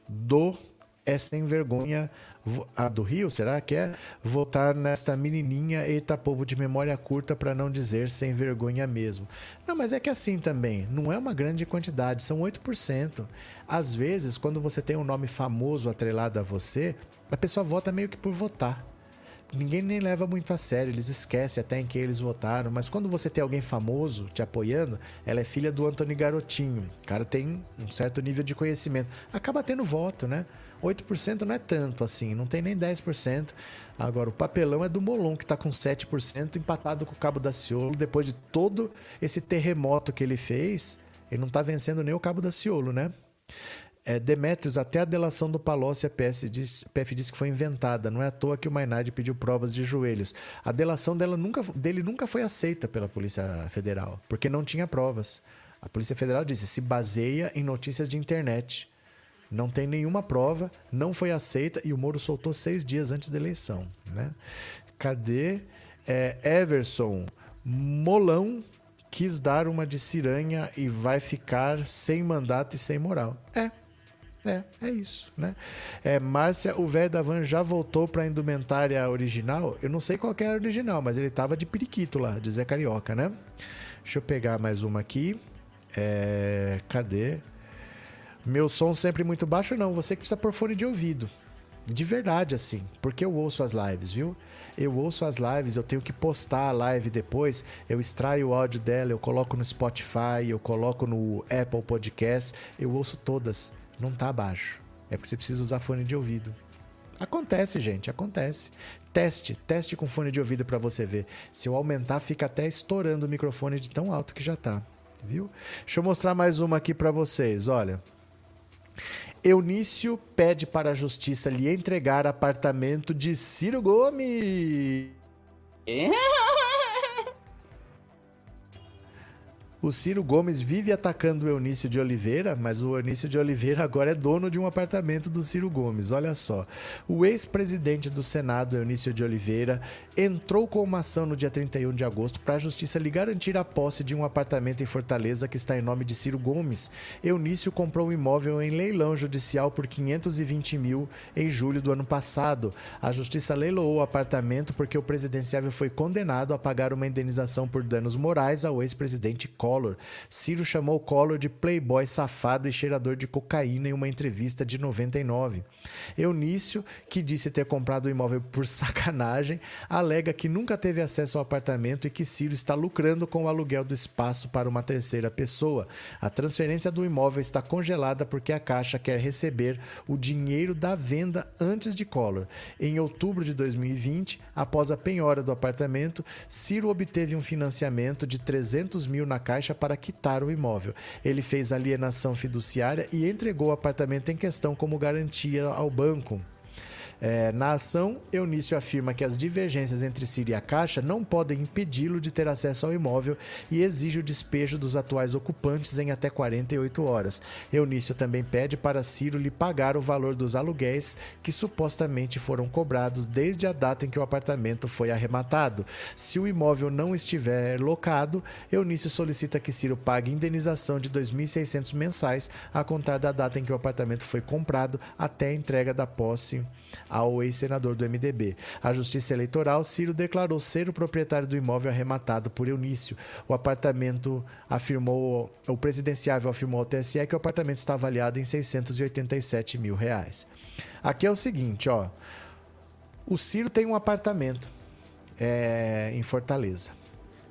do é sem vergonha a do Rio, será que é? Votar nesta menininha, eita povo de memória curta para não dizer sem vergonha mesmo. Não, mas é que assim também, não é uma grande quantidade, são 8%. Às vezes, quando você tem um nome famoso atrelado a você, a pessoa vota meio que por votar. Ninguém nem leva muito a sério, eles esquecem até em quem eles votaram, mas quando você tem alguém famoso te apoiando, ela é filha do Antônio Garotinho. O cara tem um certo nível de conhecimento. Acaba tendo voto, né? 8% não é tanto assim, não tem nem 10%. Agora, o papelão é do Molon, que está com 7%, empatado com o Cabo da Ciolo. Depois de todo esse terremoto que ele fez, ele não está vencendo nem o Cabo da Ciolo, né? É, Demetrios, até a delação do Palocci, a PS diz, PF disse que foi inventada. Não é à toa que o Mainardi pediu provas de joelhos. A delação dela nunca, dele nunca foi aceita pela Polícia Federal, porque não tinha provas. A Polícia Federal disse se baseia em notícias de internet. Não tem nenhuma prova, não foi aceita e o Moro soltou seis dias antes da eleição. Né? Cadê é, Everson? Molão quis dar uma de ciranha e vai ficar sem mandato e sem moral. É, é, é isso, né? É, Márcia, o velho da van já voltou para a indumentária original. Eu não sei qual é a original, mas ele tava de periquito lá, de Zé Carioca, né? Deixa eu pegar mais uma aqui. É, cadê? Meu som sempre muito baixo, não. Você que precisa pôr fone de ouvido. De verdade, assim. Porque eu ouço as lives, viu? Eu ouço as lives, eu tenho que postar a live depois. Eu extraio o áudio dela, eu coloco no Spotify, eu coloco no Apple Podcast. Eu ouço todas. Não tá baixo. É porque você precisa usar fone de ouvido. Acontece, gente, acontece. Teste, teste com fone de ouvido para você ver. Se eu aumentar, fica até estourando o microfone de tão alto que já tá, viu? Deixa eu mostrar mais uma aqui para vocês, olha. Eunício pede para a justiça lhe entregar apartamento de Ciro Gomes. O Ciro Gomes vive atacando o Eunício de Oliveira, mas o Eunício de Oliveira agora é dono de um apartamento do Ciro Gomes. Olha só. O ex-presidente do Senado, Eunício de Oliveira, entrou com uma ação no dia 31 de agosto para a justiça lhe garantir a posse de um apartamento em Fortaleza que está em nome de Ciro Gomes. Eunício comprou o um imóvel em leilão judicial por 520 mil em julho do ano passado. A justiça leiloou o apartamento porque o presidenciável foi condenado a pagar uma indenização por danos morais ao ex-presidente Collor Collor. Ciro chamou Collor de playboy safado e cheirador de cocaína em uma entrevista de 99. Eunício, que disse ter comprado o imóvel por sacanagem, alega que nunca teve acesso ao apartamento e que Ciro está lucrando com o aluguel do espaço para uma terceira pessoa. A transferência do imóvel está congelada porque a Caixa quer receber o dinheiro da venda antes de Collor. Em outubro de 2020, após a penhora do apartamento, Ciro obteve um financiamento de 300 mil na Caixa para quitar o imóvel. Ele fez alienação fiduciária e entregou o apartamento em questão como garantia ao banco. É, na ação, Eunício afirma que as divergências entre Ciro e a Caixa não podem impedi-lo de ter acesso ao imóvel e exige o despejo dos atuais ocupantes em até 48 horas. Eunício também pede para Ciro lhe pagar o valor dos aluguéis que supostamente foram cobrados desde a data em que o apartamento foi arrematado. Se o imóvel não estiver locado, Eunício solicita que Ciro pague indenização de 2.600 mensais a contar da data em que o apartamento foi comprado até a entrega da posse ao ex-senador do MDB. A Justiça Eleitoral, Ciro declarou ser o proprietário do imóvel arrematado por Eunício. O apartamento afirmou, o presidenciável afirmou ao TSE que o apartamento está avaliado em 687 mil reais. Aqui é o seguinte, ó. O Ciro tem um apartamento é, em Fortaleza.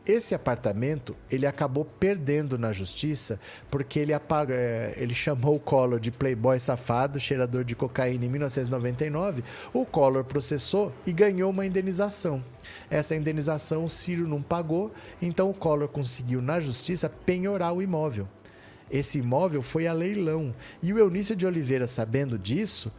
Esse apartamento ele acabou perdendo na justiça porque ele apaga, é, ele chamou o Collor de playboy safado, cheirador de cocaína em 1999. O Collor processou e ganhou uma indenização. Essa indenização o Ciro não pagou, então o Collor conseguiu na justiça penhorar o imóvel. Esse imóvel foi a leilão e o Eunício de Oliveira, sabendo disso,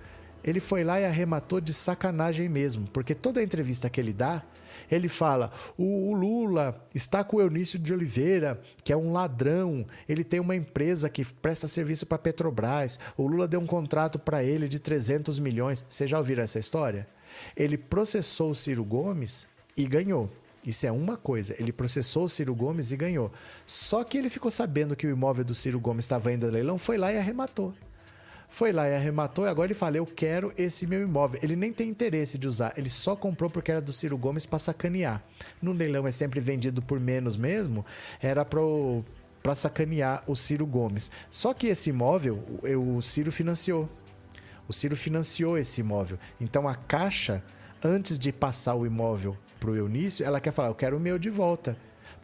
ele foi lá e arrematou de sacanagem mesmo, porque toda entrevista que ele dá ele fala: o, Lula está com o Eunício de Oliveira, que é um ladrão. Ele tem uma empresa que presta serviço para Petrobras. O Lula deu um contrato para ele de 300 milhões. Você já ouviram essa história? Ele processou o Ciro Gomes e ganhou. Isso é uma coisa. Ele processou o Ciro Gomes e ganhou. Só que ele ficou sabendo que o imóvel do Ciro Gomes estava indo a leilão, foi lá e arrematou. Foi lá e arrematou e agora ele fala: Eu quero esse meu imóvel. Ele nem tem interesse de usar, ele só comprou porque era do Ciro Gomes para sacanear. No leilão é sempre vendido por menos mesmo, era para sacanear o Ciro Gomes. Só que esse imóvel o Ciro financiou. O Ciro financiou esse imóvel. Então a Caixa, antes de passar o imóvel para o Eunício, ela quer falar: Eu quero o meu de volta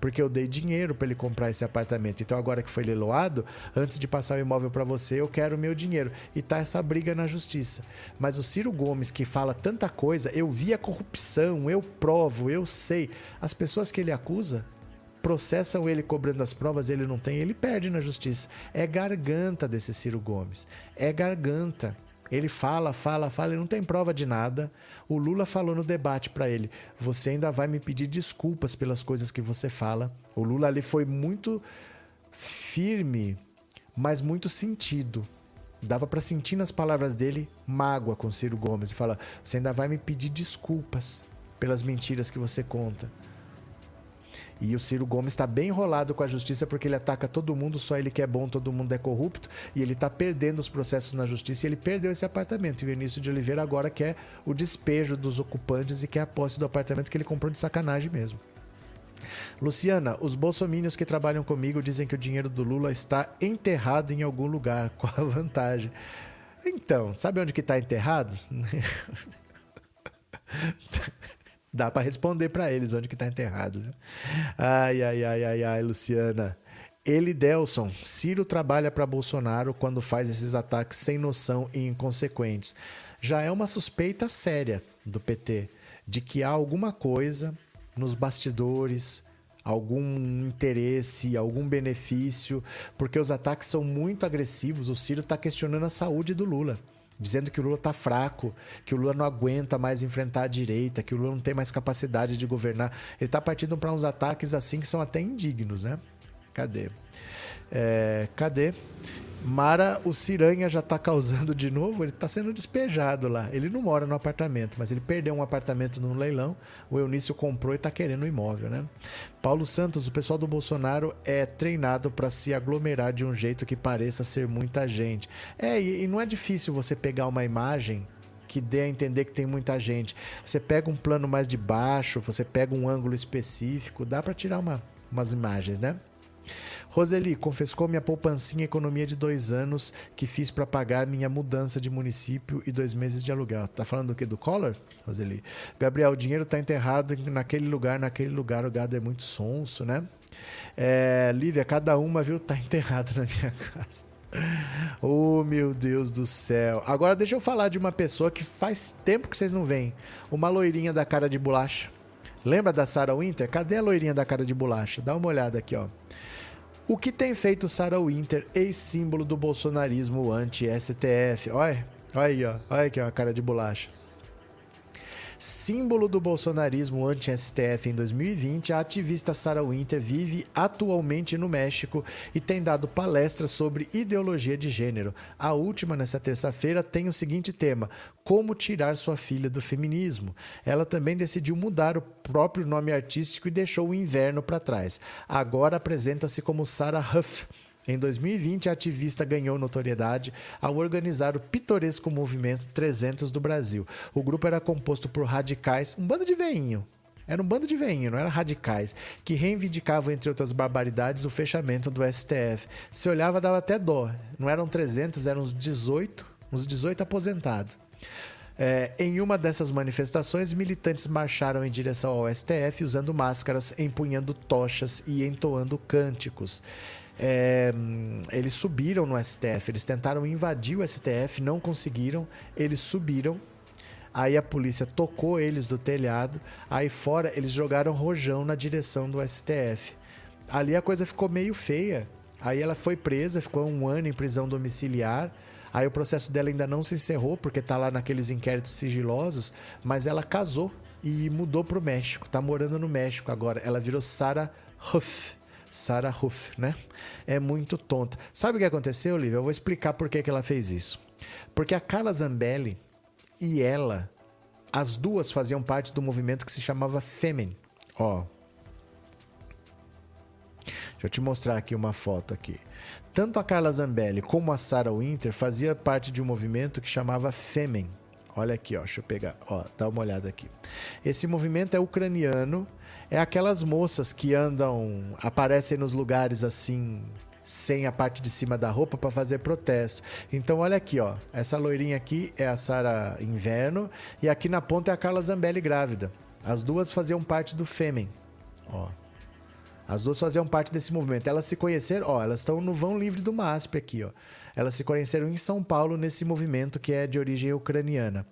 porque eu dei dinheiro para ele comprar esse apartamento. Então agora que foi leiloado, antes de passar o imóvel para você, eu quero o meu dinheiro. E tá essa briga na justiça. Mas o Ciro Gomes que fala tanta coisa, eu vi a corrupção, eu provo, eu sei. As pessoas que ele acusa processam ele cobrando as provas, ele não tem, ele perde na justiça. É garganta desse Ciro Gomes. É garganta. Ele fala, fala, fala, ele não tem prova de nada. O Lula falou no debate para ele: você ainda vai me pedir desculpas pelas coisas que você fala. O Lula ali foi muito firme, mas muito sentido. Dava para sentir nas palavras dele mágoa com Ciro Gomes e fala: você ainda vai me pedir desculpas pelas mentiras que você conta. E o Ciro Gomes está bem enrolado com a justiça porque ele ataca todo mundo, só ele que é bom, todo mundo é corrupto. E ele está perdendo os processos na justiça e ele perdeu esse apartamento. E o Vinícius de Oliveira agora quer o despejo dos ocupantes e quer a posse do apartamento que ele comprou de sacanagem mesmo. Luciana, os bolsomínios que trabalham comigo dizem que o dinheiro do Lula está enterrado em algum lugar. Qual a vantagem? Então, sabe onde que está enterrado? Dá para responder para eles onde que tá enterrado. Ai, ai, ai, ai, ai, Luciana. Ele, Delson, Ciro trabalha para Bolsonaro quando faz esses ataques sem noção e inconsequentes. Já é uma suspeita séria do PT de que há alguma coisa nos bastidores, algum interesse, algum benefício, porque os ataques são muito agressivos. O Ciro está questionando a saúde do Lula dizendo que o Lula está fraco, que o Lula não aguenta mais enfrentar a direita, que o Lula não tem mais capacidade de governar. Ele está partindo para uns ataques assim que são até indignos, né? Cadê? É, cadê? Mara, o Ciranha já tá causando de novo, ele tá sendo despejado lá. Ele não mora no apartamento, mas ele perdeu um apartamento num leilão. O Eunício comprou e tá querendo o um imóvel, né? Paulo Santos, o pessoal do Bolsonaro é treinado para se aglomerar de um jeito que pareça ser muita gente. É, e, e não é difícil você pegar uma imagem que dê a entender que tem muita gente. Você pega um plano mais de baixo, você pega um ângulo específico, dá para tirar uma, umas imagens, né? Roseli, confiscou minha poupancinha economia de dois anos que fiz para pagar minha mudança de município e dois meses de aluguel. Tá falando do que? Do Collor, Roseli? Gabriel, o dinheiro tá enterrado naquele lugar, naquele lugar, o gado é muito sonso, né? É, Lívia, cada uma, viu, tá enterrado na minha casa. Oh, meu Deus do céu. Agora deixa eu falar de uma pessoa que faz tempo que vocês não veem. Uma loirinha da cara de bolacha. Lembra da Sarah Winter? Cadê a loirinha da cara de bolacha? Dá uma olhada aqui, ó. O que tem feito Sarah Winter, ex-símbolo do bolsonarismo anti-STF? Olha, olha aí, ó. olha aqui ó, a cara de bolacha. Símbolo do bolsonarismo anti-STF em 2020, a ativista Sarah Winter vive atualmente no México e tem dado palestras sobre ideologia de gênero. A última, nessa terça-feira, tem o seguinte tema: Como tirar sua filha do feminismo. Ela também decidiu mudar o próprio nome artístico e deixou o inverno para trás. Agora apresenta-se como Sarah Huff em 2020, a ativista ganhou notoriedade ao organizar o pitoresco movimento 300 do Brasil. O grupo era composto por radicais, um bando de veinho. Era um bando de veinho, não era radicais, que reivindicavam, entre outras barbaridades, o fechamento do STF. Se olhava, dava até dó. Não eram 300, eram uns 18, uns 18 aposentados. É, em uma dessas manifestações, militantes marcharam em direção ao STF usando máscaras, empunhando tochas e entoando cânticos. É, eles subiram no STF, eles tentaram invadir o STF, não conseguiram, eles subiram. Aí a polícia tocou eles do telhado, aí fora eles jogaram rojão na direção do STF. Ali a coisa ficou meio feia. Aí ela foi presa, ficou um ano em prisão domiciliar. Aí o processo dela ainda não se encerrou, porque está lá naqueles inquéritos sigilosos, mas ela casou e mudou para o México. Está morando no México agora. Ela virou Sarah Huff. Sarah Huff, né? É muito tonta. Sabe o que aconteceu, Olivia? Eu vou explicar por que, que ela fez isso. Porque a Carla Zambelli e ela, as duas faziam parte do movimento que se chamava Femen. Ó. Deixa eu te mostrar aqui uma foto aqui. Tanto a Carla Zambelli como a Sarah Winter fazia parte de um movimento que chamava Femen. Olha aqui, ó, deixa eu pegar, ó, dá uma olhada aqui. Esse movimento é ucraniano é aquelas moças que andam, aparecem nos lugares assim, sem a parte de cima da roupa para fazer protesto. Então olha aqui, ó, essa loirinha aqui é a Sara Inverno e aqui na ponta é a Carla Zambelli grávida. As duas faziam parte do Fêmen, ó. As duas faziam parte desse movimento. Elas se conheceram, ó, elas estão no vão livre do MASP aqui, ó. Elas se conheceram em São Paulo nesse movimento que é de origem ucraniana.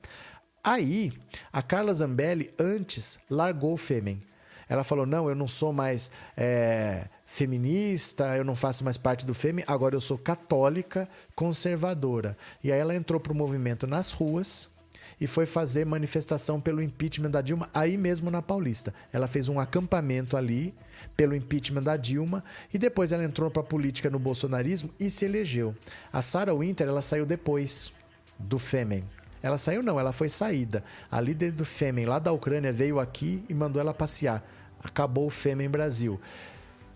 Aí, a Carla Zambelli antes largou o Fêmen. Ela falou: não, eu não sou mais é, feminista, eu não faço mais parte do FEME, agora eu sou católica conservadora. E aí ela entrou para o movimento nas ruas e foi fazer manifestação pelo impeachment da Dilma, aí mesmo na Paulista. Ela fez um acampamento ali pelo impeachment da Dilma e depois ela entrou para a política no bolsonarismo e se elegeu. A Sarah Winter ela saiu depois do Fêmen. Ela saiu não, ela foi saída. A líder do Fêmen lá da Ucrânia veio aqui e mandou ela passear acabou o Fêmea Brasil.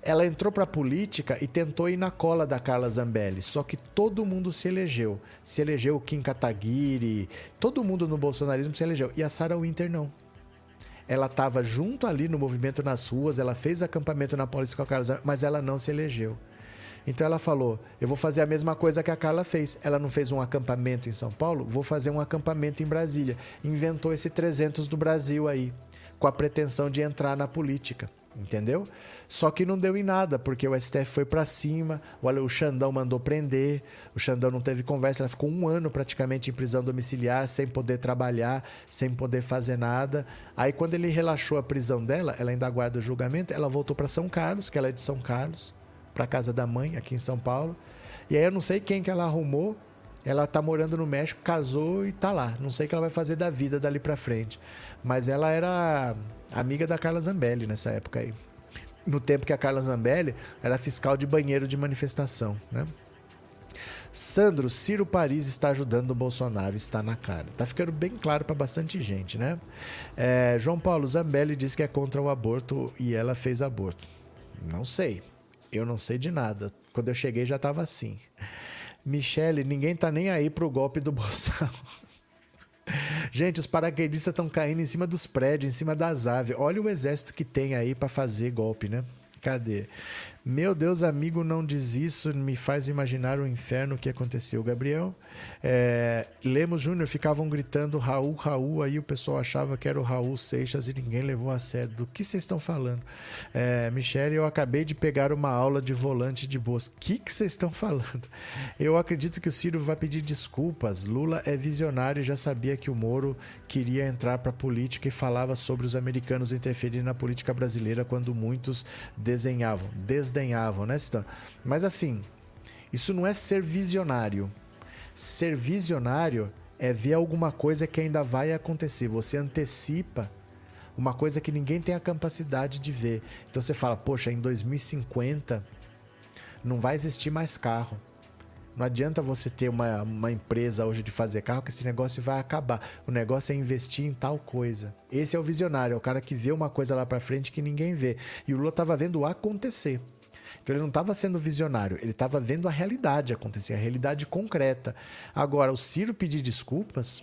Ela entrou para a política e tentou ir na cola da Carla Zambelli, só que todo mundo se elegeu. Se elegeu o Kim Kataguiri, todo mundo no bolsonarismo se elegeu. E a Sarah Winter não. Ela estava junto ali no movimento nas ruas, ela fez acampamento na polícia com a Carla mas ela não se elegeu. Então ela falou: Eu vou fazer a mesma coisa que a Carla fez. Ela não fez um acampamento em São Paulo, vou fazer um acampamento em Brasília. Inventou esse 300 do Brasil aí com a pretensão de entrar na política, entendeu? Só que não deu em nada, porque o STF foi para cima, o Xandão mandou prender, o Xandão não teve conversa, ela ficou um ano praticamente em prisão domiciliar, sem poder trabalhar, sem poder fazer nada. Aí quando ele relaxou a prisão dela, ela ainda aguarda o julgamento, ela voltou para São Carlos, que ela é de São Carlos, para casa da mãe, aqui em São Paulo. E aí eu não sei quem que ela arrumou, ela tá morando no México, casou e tá lá. Não sei o que ela vai fazer da vida dali para frente. Mas ela era amiga da Carla Zambelli nessa época aí. No tempo que a Carla Zambelli era fiscal de banheiro de manifestação, né? Sandro, Ciro Paris está ajudando o Bolsonaro, está na cara. Tá ficando bem claro para bastante gente, né? É, João Paulo Zambelli diz que é contra o aborto e ela fez aborto. Não sei. Eu não sei de nada. Quando eu cheguei já estava assim. Michele, ninguém tá nem aí pro golpe do Bolsonaro. Gente, os paraquedistas estão caindo em cima dos prédios, em cima das aves. Olha o exército que tem aí para fazer golpe, né? Cadê? Meu Deus, amigo, não diz isso, me faz imaginar o inferno que aconteceu, Gabriel. É, Lemos Júnior ficavam gritando Raul, Raul, aí o pessoal achava que era o Raul Seixas e ninguém levou a sério. Do que vocês estão falando? É, Michele, eu acabei de pegar uma aula de volante de boas. O que vocês estão falando? Eu acredito que o Ciro vai pedir desculpas. Lula é visionário e já sabia que o Moro queria entrar para a política e falava sobre os americanos interferirem na política brasileira quando muitos desenhavam. Des desdenhavam, né, Citano? Mas assim, isso não é ser visionário. Ser visionário é ver alguma coisa que ainda vai acontecer. Você antecipa uma coisa que ninguém tem a capacidade de ver. Então você fala, poxa, em 2050 não vai existir mais carro. Não adianta você ter uma, uma empresa hoje de fazer carro que esse negócio vai acabar. O negócio é investir em tal coisa. Esse é o visionário, é o cara que vê uma coisa lá para frente que ninguém vê. E o Lula estava vendo acontecer. Então ele não estava sendo visionário, ele estava vendo a realidade acontecer, a realidade concreta. Agora, o Ciro pedir desculpas.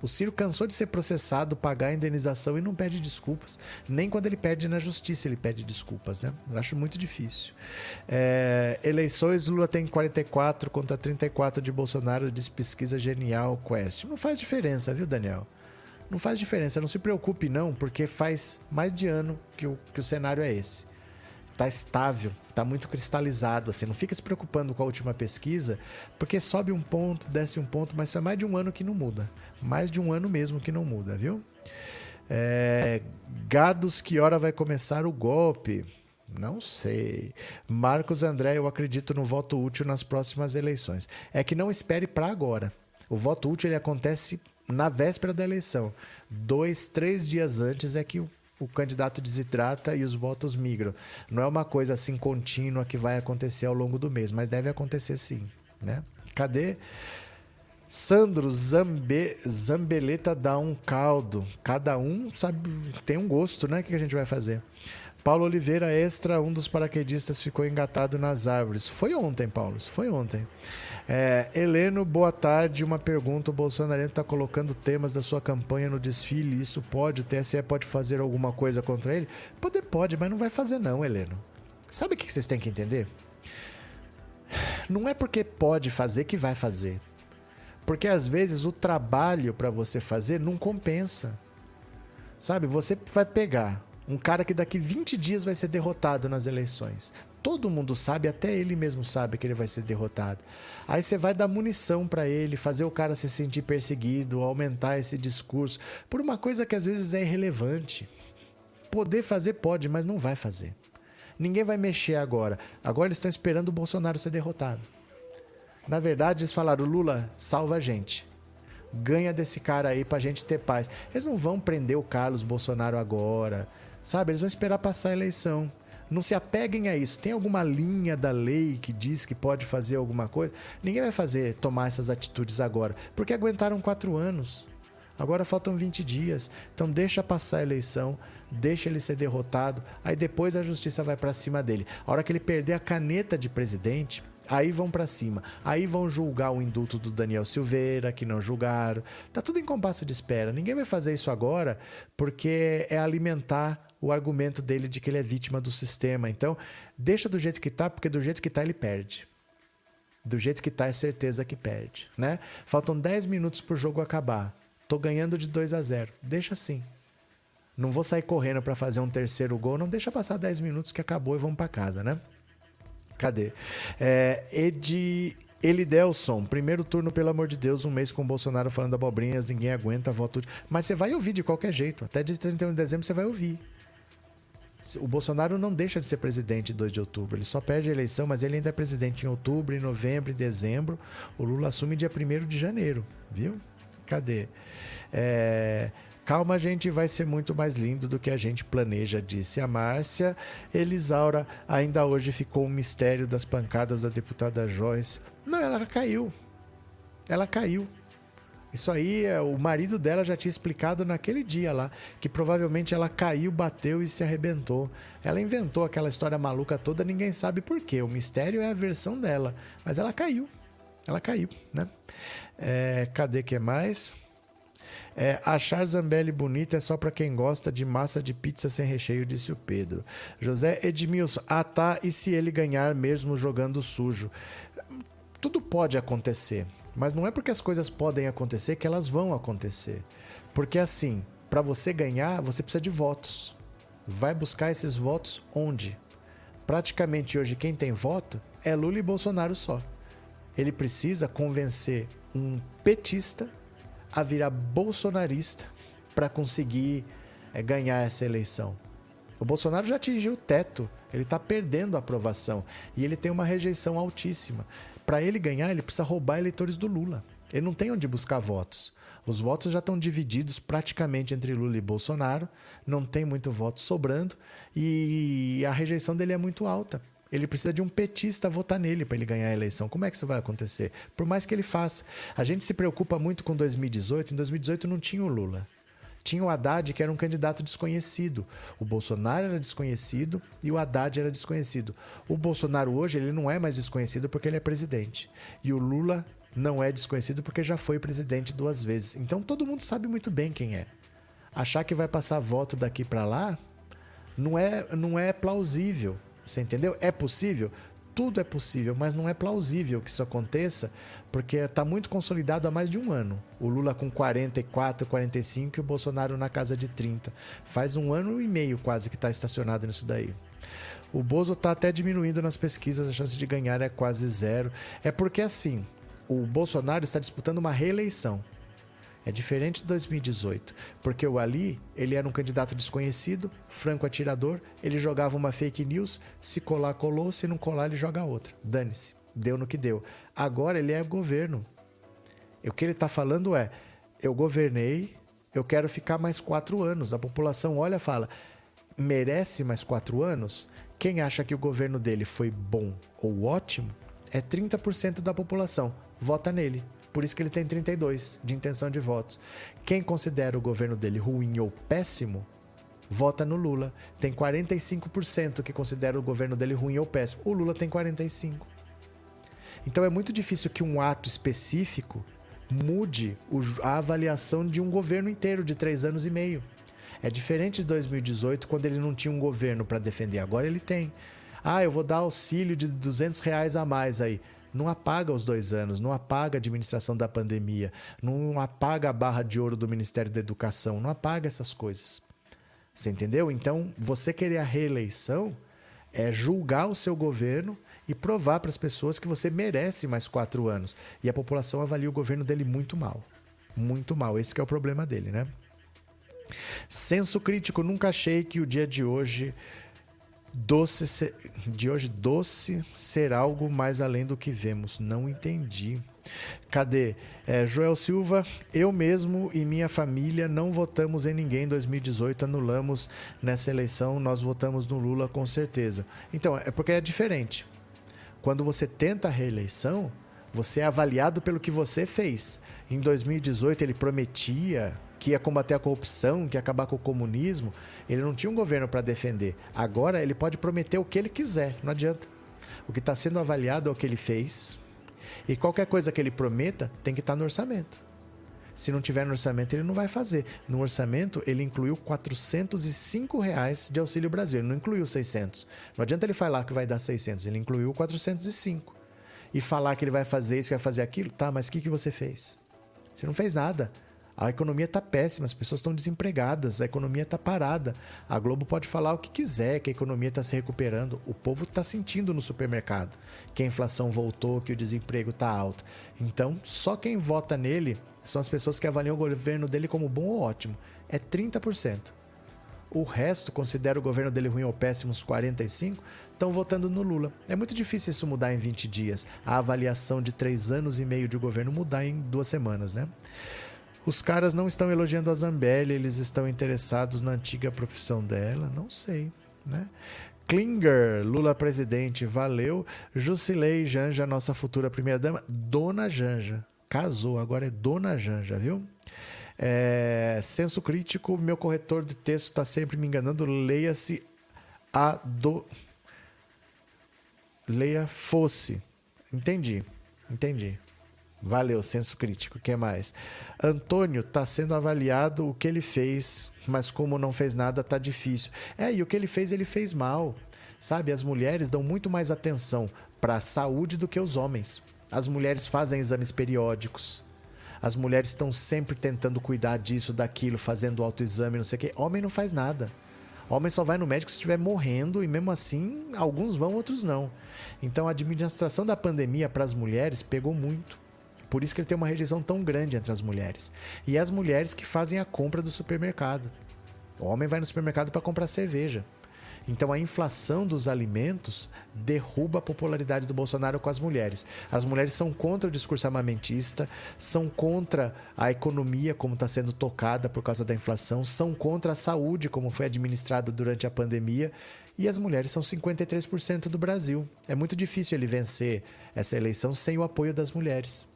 O Ciro cansou de ser processado, pagar a indenização e não pede desculpas. Nem quando ele pede na justiça ele pede desculpas, né? Eu acho muito difícil. É, eleições, Lula tem 44 contra 34 de Bolsonaro, diz pesquisa genial Quest. Não faz diferença, viu, Daniel? Não faz diferença, não se preocupe não, porque faz mais de ano que o, que o cenário é esse tá estável, tá muito cristalizado, assim, não fica se preocupando com a última pesquisa, porque sobe um ponto, desce um ponto, mas foi mais de um ano que não muda, mais de um ano mesmo que não muda, viu? É, gados, que hora vai começar o golpe? Não sei. Marcos André, eu acredito no voto útil nas próximas eleições. É que não espere para agora. O voto útil ele acontece na véspera da eleição. Dois, três dias antes é que o o candidato desidrata e os votos migram. Não é uma coisa assim contínua que vai acontecer ao longo do mês, mas deve acontecer sim, né? Cadê? Sandro Zambe, Zambeleta dá um caldo. Cada um sabe, tem um gosto, né? O que a gente vai fazer? Paulo Oliveira Extra, um dos paraquedistas, ficou engatado nas árvores. Foi ontem, Paulo, foi ontem. É, Heleno, boa tarde. Uma pergunta: o Bolsonaro está colocando temas da sua campanha no desfile. Isso pode? O TSE pode fazer alguma coisa contra ele? Poder pode, mas não vai fazer, não, Heleno. Sabe o que vocês têm que entender? Não é porque pode fazer que vai fazer. Porque às vezes o trabalho para você fazer não compensa. Sabe? Você vai pegar um cara que daqui 20 dias vai ser derrotado nas eleições. Todo mundo sabe, até ele mesmo sabe que ele vai ser derrotado. Aí você vai dar munição para ele, fazer o cara se sentir perseguido, aumentar esse discurso por uma coisa que às vezes é irrelevante. Poder fazer pode, mas não vai fazer. Ninguém vai mexer agora. Agora eles estão esperando o Bolsonaro ser derrotado. Na verdade, eles falaram: Lula, salva a gente ganha desse cara aí pra gente ter paz. Eles não vão prender o Carlos Bolsonaro agora. Sabe? Eles vão esperar passar a eleição. Não se apeguem a isso. Tem alguma linha da lei que diz que pode fazer alguma coisa? Ninguém vai fazer tomar essas atitudes agora, porque aguentaram quatro anos. Agora faltam 20 dias. Então deixa passar a eleição, deixa ele ser derrotado, aí depois a justiça vai para cima dele. A hora que ele perder a caneta de presidente, aí vão para cima. Aí vão julgar o indulto do Daniel Silveira, que não julgaram. Tá tudo em compasso de espera. Ninguém vai fazer isso agora porque é alimentar o argumento dele de que ele é vítima do sistema. Então, deixa do jeito que tá, porque do jeito que tá ele perde. Do jeito que tá é certeza que perde, né? Faltam 10 minutos pro jogo acabar. Tô ganhando de 2 a 0. Deixa assim. Não vou sair correndo para fazer um terceiro gol, não deixa passar 10 minutos que acabou e vamos para casa, né? Cadê? É, Edi, Elidelson, primeiro turno, pelo amor de Deus, um mês com o Bolsonaro falando abobrinhas, ninguém aguenta, voto. Mas você vai ouvir de qualquer jeito. Até de 31 de dezembro você vai ouvir. O Bolsonaro não deixa de ser presidente 2 de outubro. Ele só perde a eleição, mas ele ainda é presidente em outubro, em novembro, em dezembro. O Lula assume dia 1 de janeiro, viu? Cadê? É... Calma, gente, vai ser muito mais lindo do que a gente planeja, disse a Márcia. Elisaura, ainda hoje ficou um mistério das pancadas da deputada Joyce. Não, ela caiu. Ela caiu. Isso aí, é, o marido dela já tinha explicado naquele dia lá, que provavelmente ela caiu, bateu e se arrebentou. Ela inventou aquela história maluca toda, ninguém sabe por quê. O mistério é a versão dela, mas ela caiu. Ela caiu, né? É, cadê que mais? É, achar Zambelli bonita é só para quem gosta de massa de pizza sem recheio, disse o Pedro. José Edmilson, ah tá, e se ele ganhar mesmo jogando sujo? Tudo pode acontecer, mas não é porque as coisas podem acontecer que elas vão acontecer. Porque assim, para você ganhar, você precisa de votos. Vai buscar esses votos onde? Praticamente hoje quem tem voto é Lula e Bolsonaro só. Ele precisa convencer um petista a virar bolsonarista para conseguir é, ganhar essa eleição. O Bolsonaro já atingiu o teto, ele está perdendo a aprovação e ele tem uma rejeição altíssima. Para ele ganhar, ele precisa roubar eleitores do Lula. Ele não tem onde buscar votos. Os votos já estão divididos praticamente entre Lula e Bolsonaro, não tem muito voto sobrando e a rejeição dele é muito alta. Ele precisa de um petista votar nele para ele ganhar a eleição. Como é que isso vai acontecer? Por mais que ele faça. A gente se preocupa muito com 2018. Em 2018 não tinha o Lula. Tinha o Haddad, que era um candidato desconhecido. O Bolsonaro era desconhecido e o Haddad era desconhecido. O Bolsonaro hoje ele não é mais desconhecido porque ele é presidente. E o Lula não é desconhecido porque já foi presidente duas vezes. Então todo mundo sabe muito bem quem é. Achar que vai passar voto daqui para lá não é, não é plausível. Você entendeu? É possível? Tudo é possível, mas não é plausível que isso aconteça, porque está muito consolidado há mais de um ano. O Lula com 44, 45 e o Bolsonaro na casa de 30. Faz um ano e meio quase que está estacionado nisso daí. O Bozo está até diminuindo nas pesquisas, a chance de ganhar é quase zero. É porque assim, o Bolsonaro está disputando uma reeleição. É diferente de 2018, porque o Ali, ele era um candidato desconhecido, franco atirador, ele jogava uma fake news, se colar, colou, se não colar, ele joga outra. Dane-se, deu no que deu. Agora ele é governo. E o que ele está falando é: eu governei, eu quero ficar mais quatro anos. A população olha e fala: merece mais quatro anos? Quem acha que o governo dele foi bom ou ótimo é 30% da população. Vota nele. Por isso que ele tem 32 de intenção de votos. Quem considera o governo dele ruim ou péssimo, vota no Lula. Tem 45% que considera o governo dele ruim ou péssimo. O Lula tem 45. Então é muito difícil que um ato específico mude a avaliação de um governo inteiro de três anos e meio. É diferente de 2018, quando ele não tinha um governo para defender. Agora ele tem. Ah, eu vou dar auxílio de 200 reais a mais aí não apaga os dois anos, não apaga a administração da pandemia, não apaga a barra de ouro do Ministério da Educação, não apaga essas coisas. Você entendeu? Então, você querer a reeleição é julgar o seu governo e provar para as pessoas que você merece mais quatro anos. E a população avalia o governo dele muito mal. Muito mal. Esse é o problema dele, né? Senso crítico, nunca achei que o dia de hoje Doce de hoje, doce ser algo mais além do que vemos. Não entendi. Cadê? É, Joel Silva, eu mesmo e minha família não votamos em ninguém em 2018, anulamos nessa eleição, nós votamos no Lula com certeza. Então, é porque é diferente. Quando você tenta a reeleição, você é avaliado pelo que você fez. Em 2018 ele prometia que ia combater a corrupção, que ia acabar com o comunismo, ele não tinha um governo para defender. Agora ele pode prometer o que ele quiser, não adianta. O que está sendo avaliado é o que ele fez. E qualquer coisa que ele prometa tem que estar tá no orçamento. Se não tiver no orçamento, ele não vai fazer. No orçamento, ele incluiu 405 reais de Auxílio Brasil. Ele não incluiu 600. Não adianta ele falar que vai dar 600. Ele incluiu 405. E falar que ele vai fazer isso, que vai fazer aquilo. Tá, mas o que, que você fez? Você não fez nada. A economia está péssima, as pessoas estão desempregadas, a economia está parada. A Globo pode falar o que quiser, que a economia está se recuperando. O povo está sentindo no supermercado que a inflação voltou, que o desemprego está alto. Então, só quem vota nele são as pessoas que avaliam o governo dele como bom ou ótimo. É 30%. O resto considera o governo dele ruim ou péssimo, uns 45%, estão votando no Lula. É muito difícil isso mudar em 20 dias. A avaliação de três anos e meio de governo mudar em duas semanas, né? Os caras não estão elogiando a Zambelli, eles estão interessados na antiga profissão dela, não sei, né? Klinger, Lula presidente, valeu. Jusilei Janja, nossa futura primeira-dama. Dona Janja. Casou, agora é Dona Janja, viu? É, senso crítico, meu corretor de texto está sempre me enganando. Leia-se a do. Leia fosse. Entendi, entendi. Valeu, senso crítico. O que mais? Antônio está sendo avaliado o que ele fez, mas como não fez nada, tá difícil. É, e o que ele fez, ele fez mal. Sabe, as mulheres dão muito mais atenção para a saúde do que os homens. As mulheres fazem exames periódicos. As mulheres estão sempre tentando cuidar disso, daquilo, fazendo autoexame, não sei o quê. Homem não faz nada. Homem só vai no médico se estiver morrendo e mesmo assim, alguns vão, outros não. Então a administração da pandemia para as mulheres pegou muito. Por isso que ele tem uma rejeição tão grande entre as mulheres. E as mulheres que fazem a compra do supermercado. O homem vai no supermercado para comprar cerveja. Então a inflação dos alimentos derruba a popularidade do Bolsonaro com as mulheres. As mulheres são contra o discurso armamentista, são contra a economia como está sendo tocada por causa da inflação, são contra a saúde como foi administrada durante a pandemia. E as mulheres são 53% do Brasil. É muito difícil ele vencer essa eleição sem o apoio das mulheres.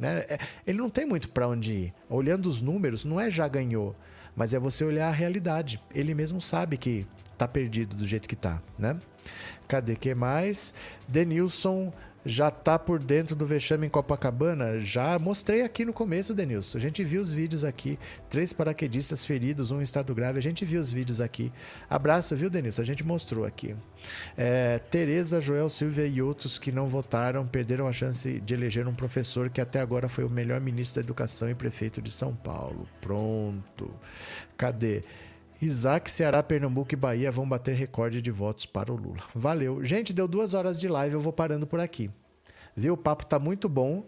Né? É, ele não tem muito para onde ir. Olhando os números, não é já ganhou, mas é você olhar a realidade. Ele mesmo sabe que tá perdido do jeito que tá, né? Cadê que mais? Denilson já tá por dentro do vexame em Copacabana? Já mostrei aqui no começo, Denilson. A gente viu os vídeos aqui. Três paraquedistas feridos, um em estado grave. A gente viu os vídeos aqui. Abraço, viu, Denilson? A gente mostrou aqui. É, Tereza, Joel Silvia e outros que não votaram perderam a chance de eleger um professor que até agora foi o melhor ministro da Educação e prefeito de São Paulo. Pronto. Cadê? Isaac, Ceará, Pernambuco e Bahia vão bater recorde de votos para o Lula. Valeu. Gente, deu duas horas de live, eu vou parando por aqui. Viu? O papo tá muito bom,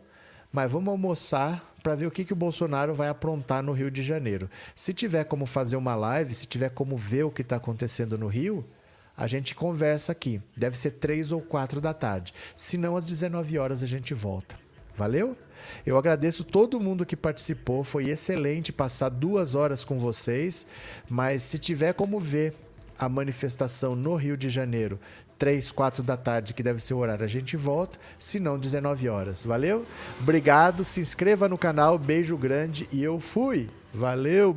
mas vamos almoçar para ver o que, que o Bolsonaro vai aprontar no Rio de Janeiro. Se tiver como fazer uma live, se tiver como ver o que está acontecendo no Rio, a gente conversa aqui. Deve ser três ou quatro da tarde. Se não, às 19 horas a gente volta. Valeu? Eu agradeço todo mundo que participou, foi excelente passar duas horas com vocês. Mas se tiver como ver a manifestação no Rio de Janeiro, 3, 4 da tarde, que deve ser o horário, a gente volta. Se não, 19 horas. Valeu? Obrigado, se inscreva no canal, beijo grande e eu fui. Valeu!